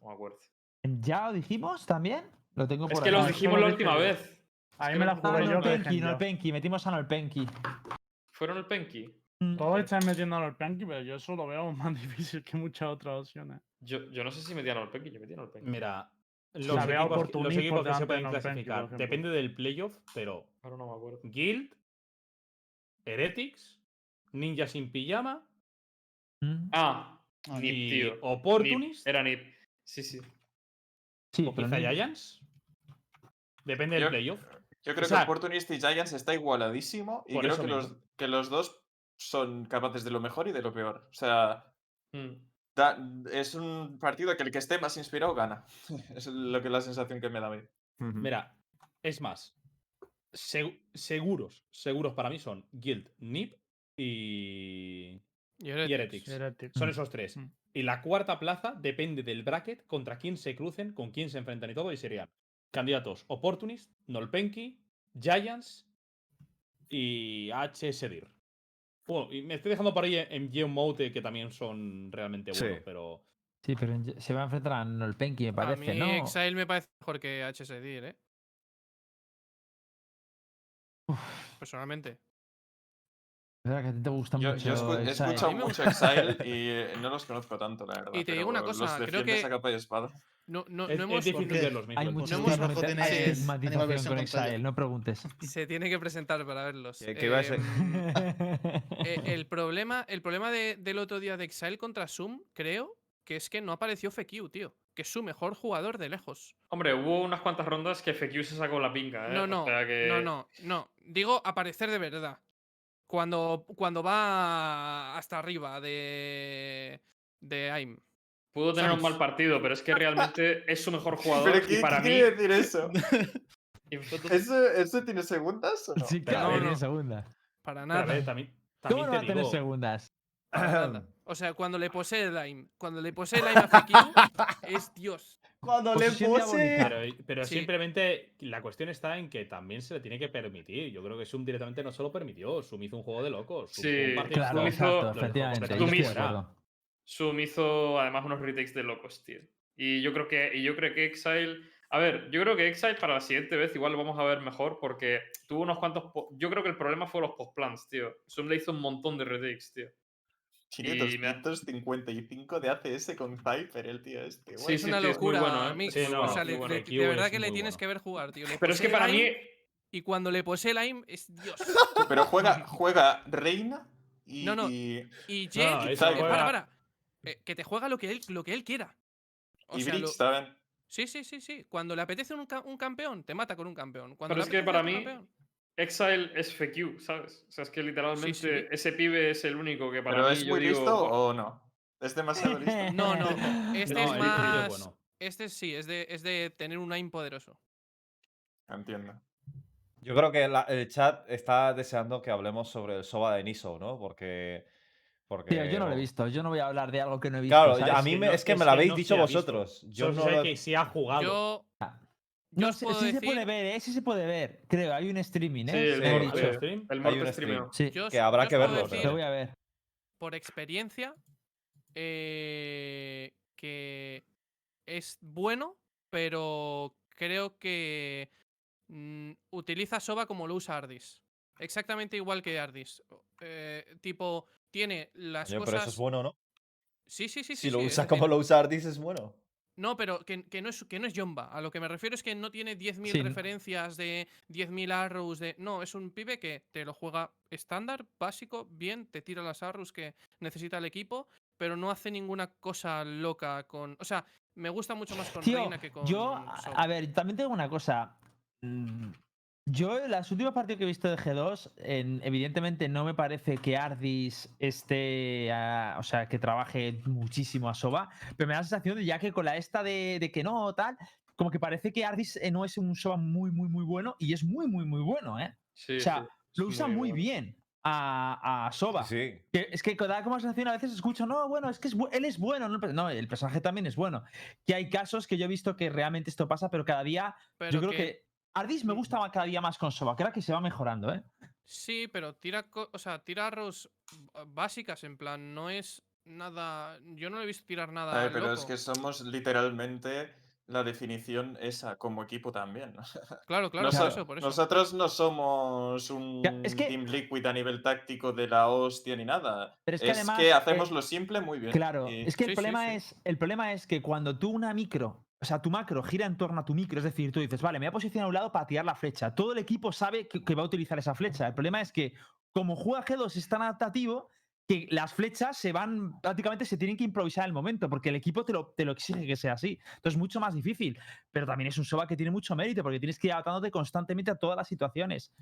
Speaker 1: No me acuerdo.
Speaker 2: ¿Ya lo dijimos también? Lo tengo
Speaker 1: Es
Speaker 2: por
Speaker 1: que
Speaker 2: aquí.
Speaker 1: los
Speaker 5: eso
Speaker 1: dijimos
Speaker 5: lo
Speaker 1: la última vez.
Speaker 5: Ahí
Speaker 1: que
Speaker 5: me
Speaker 1: no-
Speaker 5: la jugué yo que
Speaker 2: Nolpenki,
Speaker 5: dejé yo.
Speaker 2: Nolpenki, metimos a Nolpenki.
Speaker 1: ¿Fueron el Penky?
Speaker 2: Mm.
Speaker 5: Todos están metiendo al Planky, pero yo eso lo veo más difícil que muchas otras opciones.
Speaker 1: Yo, yo no sé si metían al Penky, yo metía al Penky.
Speaker 7: Mira, los
Speaker 5: veo
Speaker 7: equipos, los
Speaker 5: Opportunist
Speaker 7: equipos que se pueden clasificar
Speaker 5: ejemplo.
Speaker 7: depende del playoff, pero
Speaker 1: Ahora no me acuerdo.
Speaker 7: Guild, Heretics, Ninja sin pijama
Speaker 2: Mm.
Speaker 1: Ah,
Speaker 6: Ah,
Speaker 1: Nip, tío. Nip,
Speaker 7: Opportunist
Speaker 1: Era Nip. Sí, sí.
Speaker 2: Sí,
Speaker 7: o quizá Giants. Depende del
Speaker 8: Yo-
Speaker 7: playoff.
Speaker 8: Yo creo
Speaker 7: sea-
Speaker 8: que Opportunist y Giants está igualadísimo y creo que los, que los dos son capaces de lo mejor y de lo peor. O sea,
Speaker 1: Mm.
Speaker 8: da- es un partido que el que esté más inspirado gana. es lo que la sensación que me da a mí.
Speaker 7: Mira, es más, seg- seguros, seguros para mí son Guild, Nip y,
Speaker 4: Y
Speaker 7: y
Speaker 4: Heretics.
Speaker 7: Heretics.
Speaker 5: Heretics.
Speaker 7: Son esos tres.
Speaker 5: Mm.
Speaker 7: Y la cuarta plaza depende del bracket contra quién se crucen, con quién se enfrentan y todo. Y serían candidatos Opportunist, Nolpenki, Giants y HSDIR. Bueno, y me estoy dejando por ahí en Geomote que también son realmente
Speaker 3: Sí.
Speaker 7: buenos, pero.
Speaker 2: Sí, pero se va a enfrentar a Nolpenki, me
Speaker 4: A
Speaker 2: parece,
Speaker 4: mí
Speaker 2: ¿no?
Speaker 4: Exile me parece mejor que HSDIR, ¿eh? Personalmente.
Speaker 2: Es verdad que a ti te gusta
Speaker 8: Yo,
Speaker 2: mucho.
Speaker 8: yo escu- he escuchado
Speaker 4: A
Speaker 8: mucho Exile y eh, no los conozco tanto, la verdad.
Speaker 4: Y te digo una cosa,
Speaker 8: los
Speaker 4: creo que-
Speaker 8: a capa y espada.
Speaker 4: No, no,
Speaker 7: es,
Speaker 4: no
Speaker 7: es
Speaker 4: hemos.
Speaker 7: difícil verlos mismos.
Speaker 2: Hay
Speaker 7: los
Speaker 2: mucha
Speaker 6: hemos-
Speaker 2: estigmatización con. Exile, no preguntes.
Speaker 4: Se tiene que presentar para verlos.
Speaker 3: ¿Qué- qué iba a ser?
Speaker 4: Em, eh, el problema, el problema de- del otro día de Exile contra Zoom, creo, que es que no apareció FQ, tío. Que es su mejor jugador de lejos.
Speaker 1: Hombre, hubo unas cuantas rondas que FQ se sacó la pinga, ¿eh?
Speaker 4: No,
Speaker 1: O
Speaker 4: no,
Speaker 1: sea que-
Speaker 4: no, no, no. Digo aparecer de verdad. Cuando, cuando va hasta arriba de, de AIM.
Speaker 1: Pudo tener un mal partido, pero es que realmente es su mejor jugador.
Speaker 8: ¿Pero
Speaker 1: y
Speaker 8: qué,
Speaker 1: para
Speaker 8: qué
Speaker 1: mí.
Speaker 8: quiere decir eso?
Speaker 1: y
Speaker 8: ¿Eso, ¿Eso tiene segundas o no?
Speaker 2: Sí, claro,
Speaker 4: no,
Speaker 2: tiene
Speaker 4: no.
Speaker 2: segunda.
Speaker 4: Para nada.
Speaker 7: ver, también,
Speaker 2: ¿Cómo
Speaker 7: también
Speaker 2: no
Speaker 7: te
Speaker 2: va a tener
Speaker 7: digo,
Speaker 2: segundas?
Speaker 4: O sea, cuando le posee el AIM. Cuando le posee el AIM a FQ, es Dios.
Speaker 3: Cuando
Speaker 2: Posición diabólica.
Speaker 7: Pero, pero
Speaker 4: Sí.
Speaker 7: simplemente la cuestión está en que también se le tiene que permitir. Yo creo que Zoom directamente no se lo permitió. Zoom hizo un juego de locos. Zoom
Speaker 1: Sí,
Speaker 7: un
Speaker 2: Claro, exacto,
Speaker 7: lo
Speaker 2: efectivamente. de
Speaker 1: Zoom hizo además unos retakes de locos, tío. Y yo creo que, y yo creo que Exile. A ver, yo creo que Exile para la siguiente vez igual lo vamos a ver mejor porque tuvo unos cuantos. Yo creo que el problema fue los postplans, tío. Zoom le hizo un montón de retakes, tío.
Speaker 8: Tiene
Speaker 1: Y me ha-
Speaker 8: 255 de ACS con Piper, el tío este.
Speaker 1: Sí,
Speaker 4: es
Speaker 1: sí,
Speaker 4: una
Speaker 1: tío,
Speaker 4: locura.
Speaker 1: bueno, ¿eh?
Speaker 4: Mix.
Speaker 7: Sí, no,
Speaker 4: o sea,
Speaker 7: muy
Speaker 4: le-
Speaker 7: bueno.
Speaker 4: le-
Speaker 7: El
Speaker 4: de verdad
Speaker 7: es
Speaker 4: que le tienes
Speaker 7: bueno.
Speaker 4: que ver jugar, tío. Le
Speaker 1: Pero es que para mí.
Speaker 4: Y cuando le posee el AIM, es Dios.
Speaker 8: Pero juega, juega Reina y.
Speaker 4: No, no.
Speaker 8: y-
Speaker 4: Y
Speaker 7: no,
Speaker 4: eh, para, para. Eh, que te juega lo que él, lo que él quiera. O
Speaker 8: y
Speaker 4: sea,
Speaker 8: Briggs
Speaker 4: lo-
Speaker 8: también.
Speaker 4: Sí, sí, sí, sí. Cuando le apetece un, ca- un campeón, te mata con un campeón. Cuando
Speaker 1: Pero es que para mí-
Speaker 4: campeón-
Speaker 1: Exile es FQ, ¿sabes? O sea, es que literalmente
Speaker 4: sí.
Speaker 1: ese pibe es el único que para
Speaker 8: ¿Pero
Speaker 1: mí
Speaker 8: es
Speaker 1: yo
Speaker 8: muy
Speaker 1: digo,
Speaker 8: listo o no? ¿Es demasiado listo?
Speaker 4: No, no. Este
Speaker 7: No,
Speaker 4: es más.
Speaker 7: bueno.
Speaker 4: Este sí, es de, es de tener un AIM poderoso.
Speaker 8: Entiendo.
Speaker 3: Yo creo que la- el chat está deseando que hablemos sobre el Soba de Niso, ¿no? Porque Porque,
Speaker 2: Tío, yo no lo he visto. Yo no voy a hablar de algo que no he visto.
Speaker 3: Claro,
Speaker 2: ¿sabes?
Speaker 3: a mí
Speaker 7: que
Speaker 3: me-
Speaker 7: no-
Speaker 3: es que me lo habéis
Speaker 7: no
Speaker 3: dicho vosotros. Yo no
Speaker 7: sé
Speaker 3: lo-
Speaker 7: que sí ha jugado.
Speaker 4: Yo,
Speaker 2: Ah. No,
Speaker 4: os
Speaker 2: sí, se puede ver, ¿eh? Sí se puede ver. Creo, hay un streaming, ¿eh?
Speaker 1: Sí, el
Speaker 2: dicho.
Speaker 7: ¿Hay stream?
Speaker 1: El
Speaker 3: Hay
Speaker 1: Morte
Speaker 3: un
Speaker 1: streameo.
Speaker 2: Sí,
Speaker 4: yo os-
Speaker 3: que habrá
Speaker 4: yo
Speaker 3: que verlo,
Speaker 4: decir
Speaker 2: lo voy a ver.
Speaker 4: por experiencia eh, que es bueno, pero creo que mm, utiliza Soba como lo usa Ardis. Exactamente igual que Ardis. Eh, tipo, tiene las cosas.
Speaker 3: pero eso es bueno, ¿no?
Speaker 4: Sí, sí, sí.
Speaker 3: si
Speaker 4: sí,
Speaker 3: lo
Speaker 4: sí,
Speaker 3: usas como lo usa Ardis, es bueno.
Speaker 4: No, pero que, que no es, que no es Yomba. A lo que me refiero es que no tiene 10.000
Speaker 2: Sí.
Speaker 4: referencias de 10.000 arrows. De... No, es un pibe que te lo juega estándar, básico, bien, te tira las arrows que necesita el equipo, pero no hace ninguna cosa loca con. O sea, me gusta mucho más con
Speaker 2: Tío,
Speaker 4: Reina que con.
Speaker 2: yo, a- ver, también tengo una cosa. Yo, en las últimas partidos que he visto de G2, en- evidentemente no me parece que Ardis esté, o sea, que trabaje muchísimo a Soba, pero me da la sensación de ya que con la esta de, de que no, tal, como que parece que Ardis eh, no es un Soba muy, muy, muy bueno, y es muy, muy, muy bueno, ¿eh?
Speaker 1: Sí,
Speaker 2: o sea,
Speaker 1: sí,
Speaker 2: lo usa muy bien a, a Soba.
Speaker 3: Sí.
Speaker 2: Que es que da como sensación, a veces escucho, no, bueno, es que es él es bueno. No, no, el personaje también es bueno. Que hay casos que yo he visto que realmente esto pasa, pero cada día.
Speaker 4: Pero
Speaker 2: yo creo que, Ardis me gusta más cada día más con Soba. Creo que se va mejorando, ¿eh?
Speaker 4: Sí, pero tira, o sea, tira arrows básicas, en plan, no es nada. Yo no le he visto tirar nada.
Speaker 8: A ver, pero es que somos literalmente la definición esa como equipo también.
Speaker 4: Claro, claro, por eso, por eso.
Speaker 8: Nosotros no somos un
Speaker 2: Ya, es que-
Speaker 8: Team Liquid a nivel táctico de la hostia ni nada.
Speaker 2: Pero es que además,
Speaker 8: hacemos
Speaker 2: eh,
Speaker 8: lo simple muy bien.
Speaker 2: Claro,
Speaker 8: y-
Speaker 2: es que el,
Speaker 4: Sí, sí,
Speaker 2: problema
Speaker 4: sí.
Speaker 2: Es, el problema es que cuando tú una micro, o sea, tu macro gira en torno a tu micro, es decir, tú dices, vale, me voy a posicionar a un lado para tirar la flecha. Todo el equipo sabe que, va a utilizar esa flecha. El problema es que, como juega G2 es tan adaptativo, que las flechas se van, prácticamente se tienen que improvisar el momento, porque el equipo te lo, te lo exige que sea así. Entonces es mucho más difícil. Pero también es un SOBA que tiene mucho mérito, porque tienes que ir adaptándote constantemente a todas las situaciones.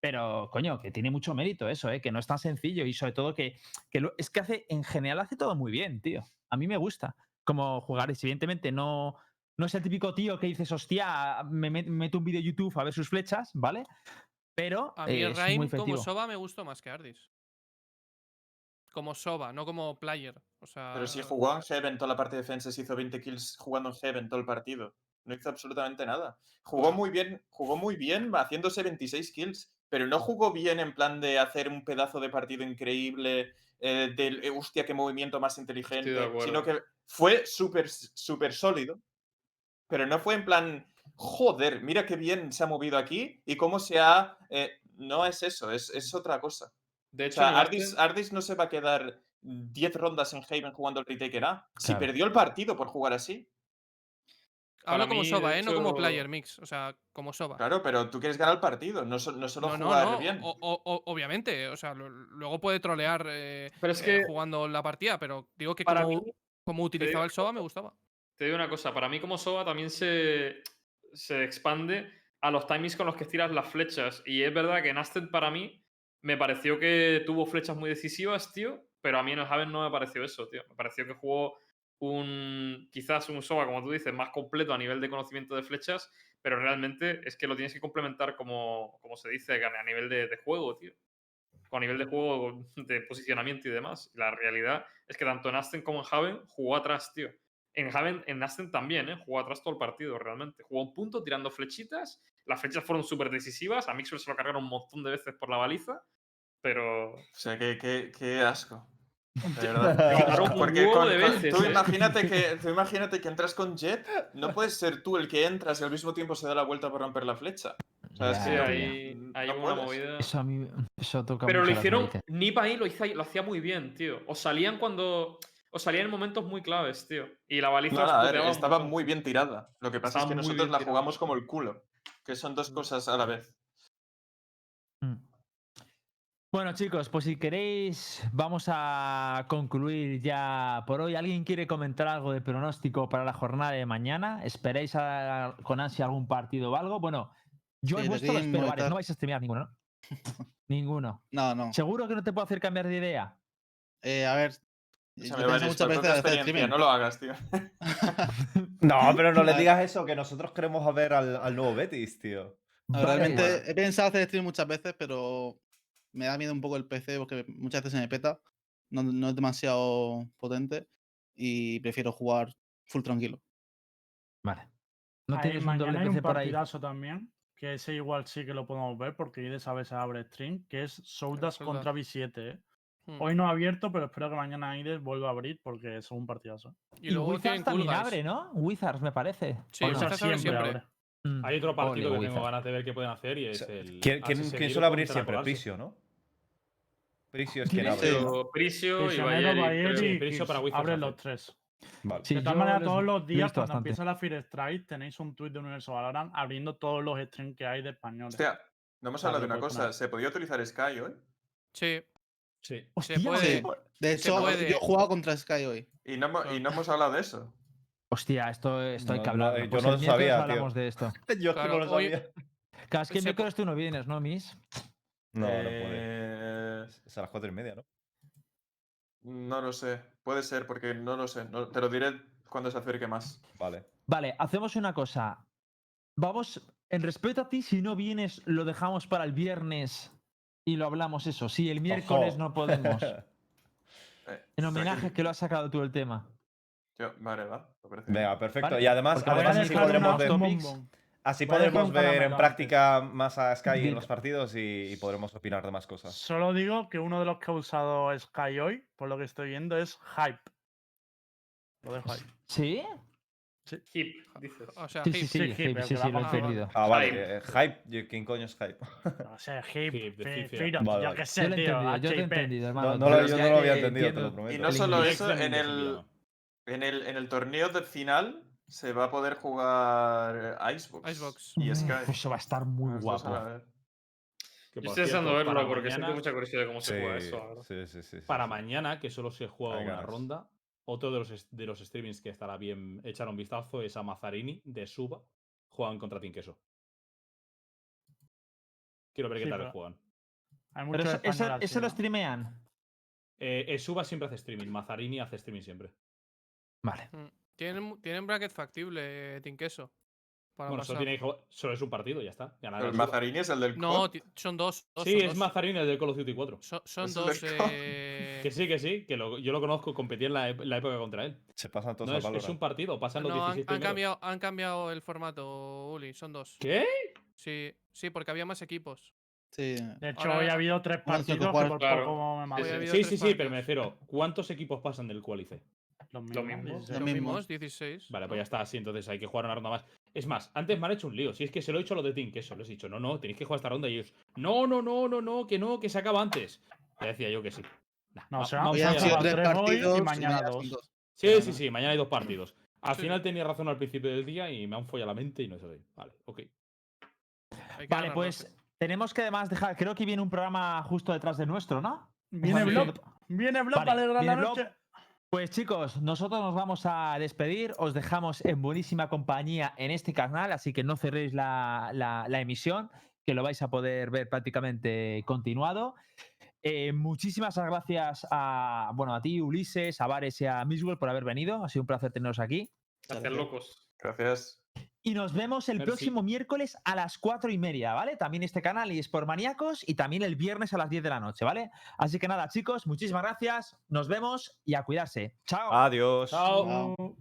Speaker 2: Pero, coño, que tiene mucho mérito eso, ¿eh? que no es tan sencillo y sobre todo que, que es que hace, en general hace todo muy bien, tío. A mí me gusta como jugar. Evidentemente no, no es el típico tío que dices, hostia, me met- meto un vídeo de YouTube a ver sus flechas, ¿vale? Pero
Speaker 4: A mí
Speaker 2: eh, es muy
Speaker 4: Raim como. Soba me gustó más que Ardis. Como Soba, no como player. O sea,
Speaker 8: Pero si jugó en Heaven toda la parte de defensas, hizo 20 kills jugando en Heaven todo el partido. No hizo absolutamente nada. Jugó muy bien, jugó muy bien haciéndose 26 kills, pero no jugó bien en plan de hacer un pedazo de partido increíble, eh, del eh, hostia, qué movimiento más inteligente, sino que fue súper súper sólido, pero no fue en plan, joder, mira qué bien se ha movido aquí y cómo se ha... eh, no es eso, es, es otra cosa.
Speaker 1: De
Speaker 8: O
Speaker 1: hecho,
Speaker 8: sea,
Speaker 1: en
Speaker 8: Ardis,
Speaker 1: este-
Speaker 8: Ardis no se va a quedar 10 rondas en Haven jugando el Retaker A. Si
Speaker 2: Claro.
Speaker 8: perdió el partido por jugar así.
Speaker 4: Hablo como Soba, ¿eh? No como player mix. O sea, como Soba.
Speaker 8: Claro, pero tú quieres ganar el partido, no, so- no solo
Speaker 4: no,
Speaker 8: jugar
Speaker 4: no.
Speaker 8: bien.
Speaker 4: o- o- o- obviamente. O sea, luego puede trolear eh,
Speaker 1: Pero es
Speaker 4: eh,
Speaker 1: que
Speaker 4: jugando la partida, pero digo que
Speaker 1: para
Speaker 4: como,
Speaker 1: mí,
Speaker 4: como utilizaba el Soba me gustaba.
Speaker 1: Te digo una cosa, para mí como Soba también se, se expande a los timings con los que tiras las flechas. Y es verdad que en para mí me pareció que tuvo flechas muy decisivas, tío, pero a mí en el Haven no me pareció eso, tío. Me pareció que jugó un quizás un Soba, como tú dices, más completo a nivel de conocimiento de flechas, pero realmente es que lo tienes que complementar como, como se dice, a nivel de, de juego, tío. Con nivel de juego, de posicionamiento y demás. La realidad es que tanto en Aston como en Haven jugó atrás, tío. En Haven, en Aston también, ¿eh? Jugó atrás todo el partido, realmente. Jugó un punto tirando flechitas. Las flechas fueron súper decisivas. A Mixwell se lo cargaron un montón de veces por la baliza. Pero.
Speaker 8: O sea, qué, qué- qué asco. De verdad.
Speaker 1: Un
Speaker 8: Porque con-
Speaker 1: de
Speaker 8: con-
Speaker 1: veces,
Speaker 8: tú,
Speaker 1: ¿eh?
Speaker 8: imagínate que, tú imagínate que entras con Jet, no puedes ser tú el que entras y al mismo tiempo se da la vuelta por romper la flecha. O sea,
Speaker 1: Sí,
Speaker 8: que no-
Speaker 1: hay,
Speaker 8: no
Speaker 1: hay una movida.
Speaker 2: Eso a mí eso toca
Speaker 1: Pero lo hicieron.
Speaker 2: narices.
Speaker 1: Nip ahí lo, hizo- lo hacía muy bien, tío. O salían cuando. O salían en momentos muy claves, tío. Y la baliza
Speaker 8: a ver, estaba muy bien tirada. Lo que pasa es que nosotros la
Speaker 1: tirada.
Speaker 8: jugamos como el culo. Que son dos cosas a la vez.
Speaker 2: Mm. Bueno, chicos, pues si queréis, vamos a concluir ya por hoy. ¿Alguien quiere comentar algo de pronóstico para la jornada de mañana? ¿Esperáis a- con ansia algún partido o algo? Bueno, yo
Speaker 6: de
Speaker 2: vuestro lo espero. No vais a streamear ninguno, ¿no? ninguno.
Speaker 6: No, no.
Speaker 2: ¿Seguro que no te puedo hacer cambiar de idea?
Speaker 6: Eh, a ver.
Speaker 8: Me
Speaker 6: muchas veces de hacer streaming.
Speaker 8: no lo hagas, tío.
Speaker 3: No, pero no le digas eso, que nosotros queremos ver al, al nuevo Betis, tío.
Speaker 6: Realmente he pensado hacer stream muchas veces, pero me da miedo un poco el PC porque muchas veces se me peta. no, no es demasiado potente y prefiero jugar full tranquilo.
Speaker 2: Vale. ¿No
Speaker 5: Ahí
Speaker 2: tienes un doble
Speaker 5: mañana hay
Speaker 2: PC
Speaker 5: un
Speaker 2: por ahí?
Speaker 5: partidazo también, que ese igual sí que lo podemos ver porque IDE sabe se abre stream, que es Soldas
Speaker 4: Soldas.
Speaker 5: contra B7. ¿eh?
Speaker 4: Hmm.
Speaker 5: Hoy no ha abierto, pero espero que mañana IDE vuelva a abrir porque es un partidazo.
Speaker 4: Y luego
Speaker 2: Wizards también
Speaker 4: Cool Guys.
Speaker 2: abre, ¿no? Wizards, me parece.
Speaker 4: Sí,
Speaker 2: ¿o no?
Speaker 5: Wizards
Speaker 4: abre
Speaker 5: siempre
Speaker 4: siempre.
Speaker 5: abre.
Speaker 2: Mm.
Speaker 7: Hay otro partido
Speaker 2: Ole,
Speaker 7: que tengo ganas de ver que pueden hacer y es
Speaker 3: sea,
Speaker 7: el.
Speaker 3: ¿Quién, suele abrir siempre? Prisio, ¿no? Prisio es quien abre.
Speaker 1: Prisio, y Bayeri,
Speaker 7: Prisio para Wizards
Speaker 5: Abren los tres.
Speaker 3: Vale.
Speaker 2: Sí,
Speaker 5: de maneras,
Speaker 2: les-
Speaker 5: todos los días cuando
Speaker 2: bastante.
Speaker 5: empieza la Fear Strike tenéis un tweet de Universo Valorant abriendo todos los streams que hay de españoles.
Speaker 8: Hostia, no hemos hablado de una cosa. ¿Se podía utilizar Sky hoy?
Speaker 4: Sí,
Speaker 7: Sí.
Speaker 2: Hostia,
Speaker 4: puede.
Speaker 2: sí,
Speaker 6: De
Speaker 4: Se
Speaker 6: hecho,
Speaker 4: puede.
Speaker 6: yo he jugado contra Sky hoy.
Speaker 8: Y no, hemos- y no hemos hablado de eso.
Speaker 2: Hostia, esto, esto hay
Speaker 3: No,
Speaker 2: que
Speaker 3: no,
Speaker 2: hablar.
Speaker 3: yo
Speaker 2: Pues
Speaker 3: no lo sabía, tío.
Speaker 2: hablamos de esto.
Speaker 3: Yo
Speaker 4: Claro,
Speaker 3: no lo sabía.
Speaker 2: Claro, es que miércoles tú no vienes, ¿no, Miss?
Speaker 3: No, no puede.
Speaker 8: Eh,
Speaker 3: Es a las cuatro y media, ¿no?
Speaker 8: No lo sé. Puede ser, porque no lo sé. No- te lo diré cuando se acerque más.
Speaker 3: Vale.
Speaker 2: Vale, hacemos una cosa. Vamos, en respeto a ti, si no vienes, lo dejamos para el viernes y lo hablamos eso. Si el miércoles
Speaker 3: Ojo.
Speaker 2: no podemos.
Speaker 8: Eh,
Speaker 2: En homenaje que lo has sacado tú el tema.
Speaker 8: Yo- vale, va.
Speaker 3: Venga, perfecto.
Speaker 2: Vale,
Speaker 3: Y además,
Speaker 2: porque
Speaker 3: además así podremos ver, así podremos ver en práctica más a Sky en los partidos y, y podremos opinar de más cosas.
Speaker 5: Solo digo que uno de los que ha usado Sky hoy, por lo que estoy viendo, es Hype. Lo dejo ahí.
Speaker 2: ¿Sí?
Speaker 1: Hip, dices.
Speaker 4: o sea,
Speaker 2: Sí, sí,
Speaker 4: Hip.
Speaker 2: sí,
Speaker 5: Sí,
Speaker 2: sí,
Speaker 5: Hip,
Speaker 2: sí,
Speaker 5: el
Speaker 2: sí,
Speaker 5: que
Speaker 2: lo he entendido.
Speaker 3: Ah, vale.
Speaker 1: Hype.
Speaker 3: eh, hype. ¿Quién coño es Hype?
Speaker 5: O sea, Hype,
Speaker 7: Hip.
Speaker 5: Firo,
Speaker 3: Vale,
Speaker 5: yo
Speaker 3: vale.
Speaker 5: qué sé,
Speaker 2: Yo lo he
Speaker 5: tío.
Speaker 2: entendido, yo te he entendido, hermano.
Speaker 3: No, lo, yo no lo había entendido, te lo prometo.
Speaker 8: Y no
Speaker 2: El
Speaker 8: solo eso, en el, en el, en el torneo de final se va a poder jugar eh, Icebox.
Speaker 4: Icebox.
Speaker 8: Y
Speaker 2: Uf. Eso va a estar muy guapo.
Speaker 1: Yo estoy deseando verlo porque
Speaker 7: mañana-
Speaker 1: siento mucha curiosidad de cómo
Speaker 3: Sí,
Speaker 1: se juega eso. verdad.
Speaker 3: sí, sí, sí, sí,
Speaker 7: Para
Speaker 3: sí.
Speaker 7: mañana, que solo se juega una ronda, otro de los, de los streamings que estará bien echar un vistazo es a Mazzarini de Suba. Juegan contra Team Queso. Quiero ver qué tal
Speaker 5: pero-
Speaker 7: juegan.
Speaker 5: Hay
Speaker 2: Pero eso, lo streamean.
Speaker 7: Eh, eh, Suba siempre hace streaming, Mazzarini hace streaming siempre.
Speaker 2: Vale.
Speaker 4: Mm. Tienen, tienen bracket factible, Team Queso. Para
Speaker 7: bueno, solo, tiene que jugar- solo es un partido, ya está.
Speaker 8: El. Mazarini es el del
Speaker 4: No, son dos. dos,
Speaker 7: Sí,
Speaker 4: son
Speaker 7: es
Speaker 4: dos.
Speaker 7: Mazzarini el del Call of Duty 4.
Speaker 4: Son, son
Speaker 8: Es el
Speaker 4: dos. eh,
Speaker 7: Que sí, que sí, que lo- yo lo conozco, competí en la, la época contra él.
Speaker 3: Se pasan todos
Speaker 7: No, es, es un partido, pasan los
Speaker 4: No, han,
Speaker 7: 16
Speaker 4: han cambiado, han cambiado el formato, Uli. Son dos.
Speaker 7: ¿Qué?
Speaker 4: Sí, sí, porque había más equipos.
Speaker 6: Sí.
Speaker 5: De hecho,
Speaker 4: Ahora-
Speaker 5: hoy ha habido tres partidos que por
Speaker 1: claro.
Speaker 5: poco me
Speaker 1: Sí, sí.
Speaker 7: Sí,
Speaker 4: tres
Speaker 7: sí, sí, pero me refiero, ¿cuántos equipos pasan del Qualife?
Speaker 5: Los
Speaker 1: Lo
Speaker 5: mismos,
Speaker 1: mismo.
Speaker 5: 16.
Speaker 4: Los
Speaker 6: Lo mismo.
Speaker 4: mismos, 16.
Speaker 7: Vale, pues ya está así, entonces hay que jugar una ronda más. Es más, antes me han hecho un lío. Si es que se lo he dicho a los de Team, que eso les he dicho, no, no, tenéis que jugar esta ronda y ellos, no, no, no, no, no, que no, que se acaba antes. Ya decía yo que sí. Nah,
Speaker 5: No,
Speaker 7: va-
Speaker 5: se van
Speaker 7: vamos
Speaker 6: Hoy
Speaker 5: a
Speaker 6: han sido tres
Speaker 5: y
Speaker 6: partidos y
Speaker 5: mañana dos.
Speaker 7: Sí, sí, sí, mañana hay dos partidos. Al
Speaker 4: Sí.
Speaker 7: final tenía razón al principio del día y me han follado la mente y no es así. Vale, ok.
Speaker 2: Vale, pues tenemos que además dejar. Creo que viene un programa justo detrás de nuestro, ¿no?
Speaker 5: Viene. Blob. Viene Blob
Speaker 2: Vale,
Speaker 5: para alegrar la
Speaker 2: Blob. Pues chicos, nosotros nos vamos a despedir, os dejamos en buenísima compañía en este canal, así que no cerréis la, la- la emisión, que lo vais a poder ver prácticamente continuado. Eh, muchísimas gracias a, bueno, a ti, Ulises, a Vares y a Miswell por haber venido, ha sido un placer teneros aquí.
Speaker 1: Hacer locos.
Speaker 8: Gracias.
Speaker 2: Y nos vemos el
Speaker 7: Merci.
Speaker 2: próximo miércoles a las cuatro y media, ¿vale? También este canal y es por maníacos y también el viernes a las 10 de la noche, ¿vale? Así que nada, chicos, muchísimas gracias, nos vemos y a cuidarse. Chao.
Speaker 3: Adiós.
Speaker 7: Chao.
Speaker 5: Chao.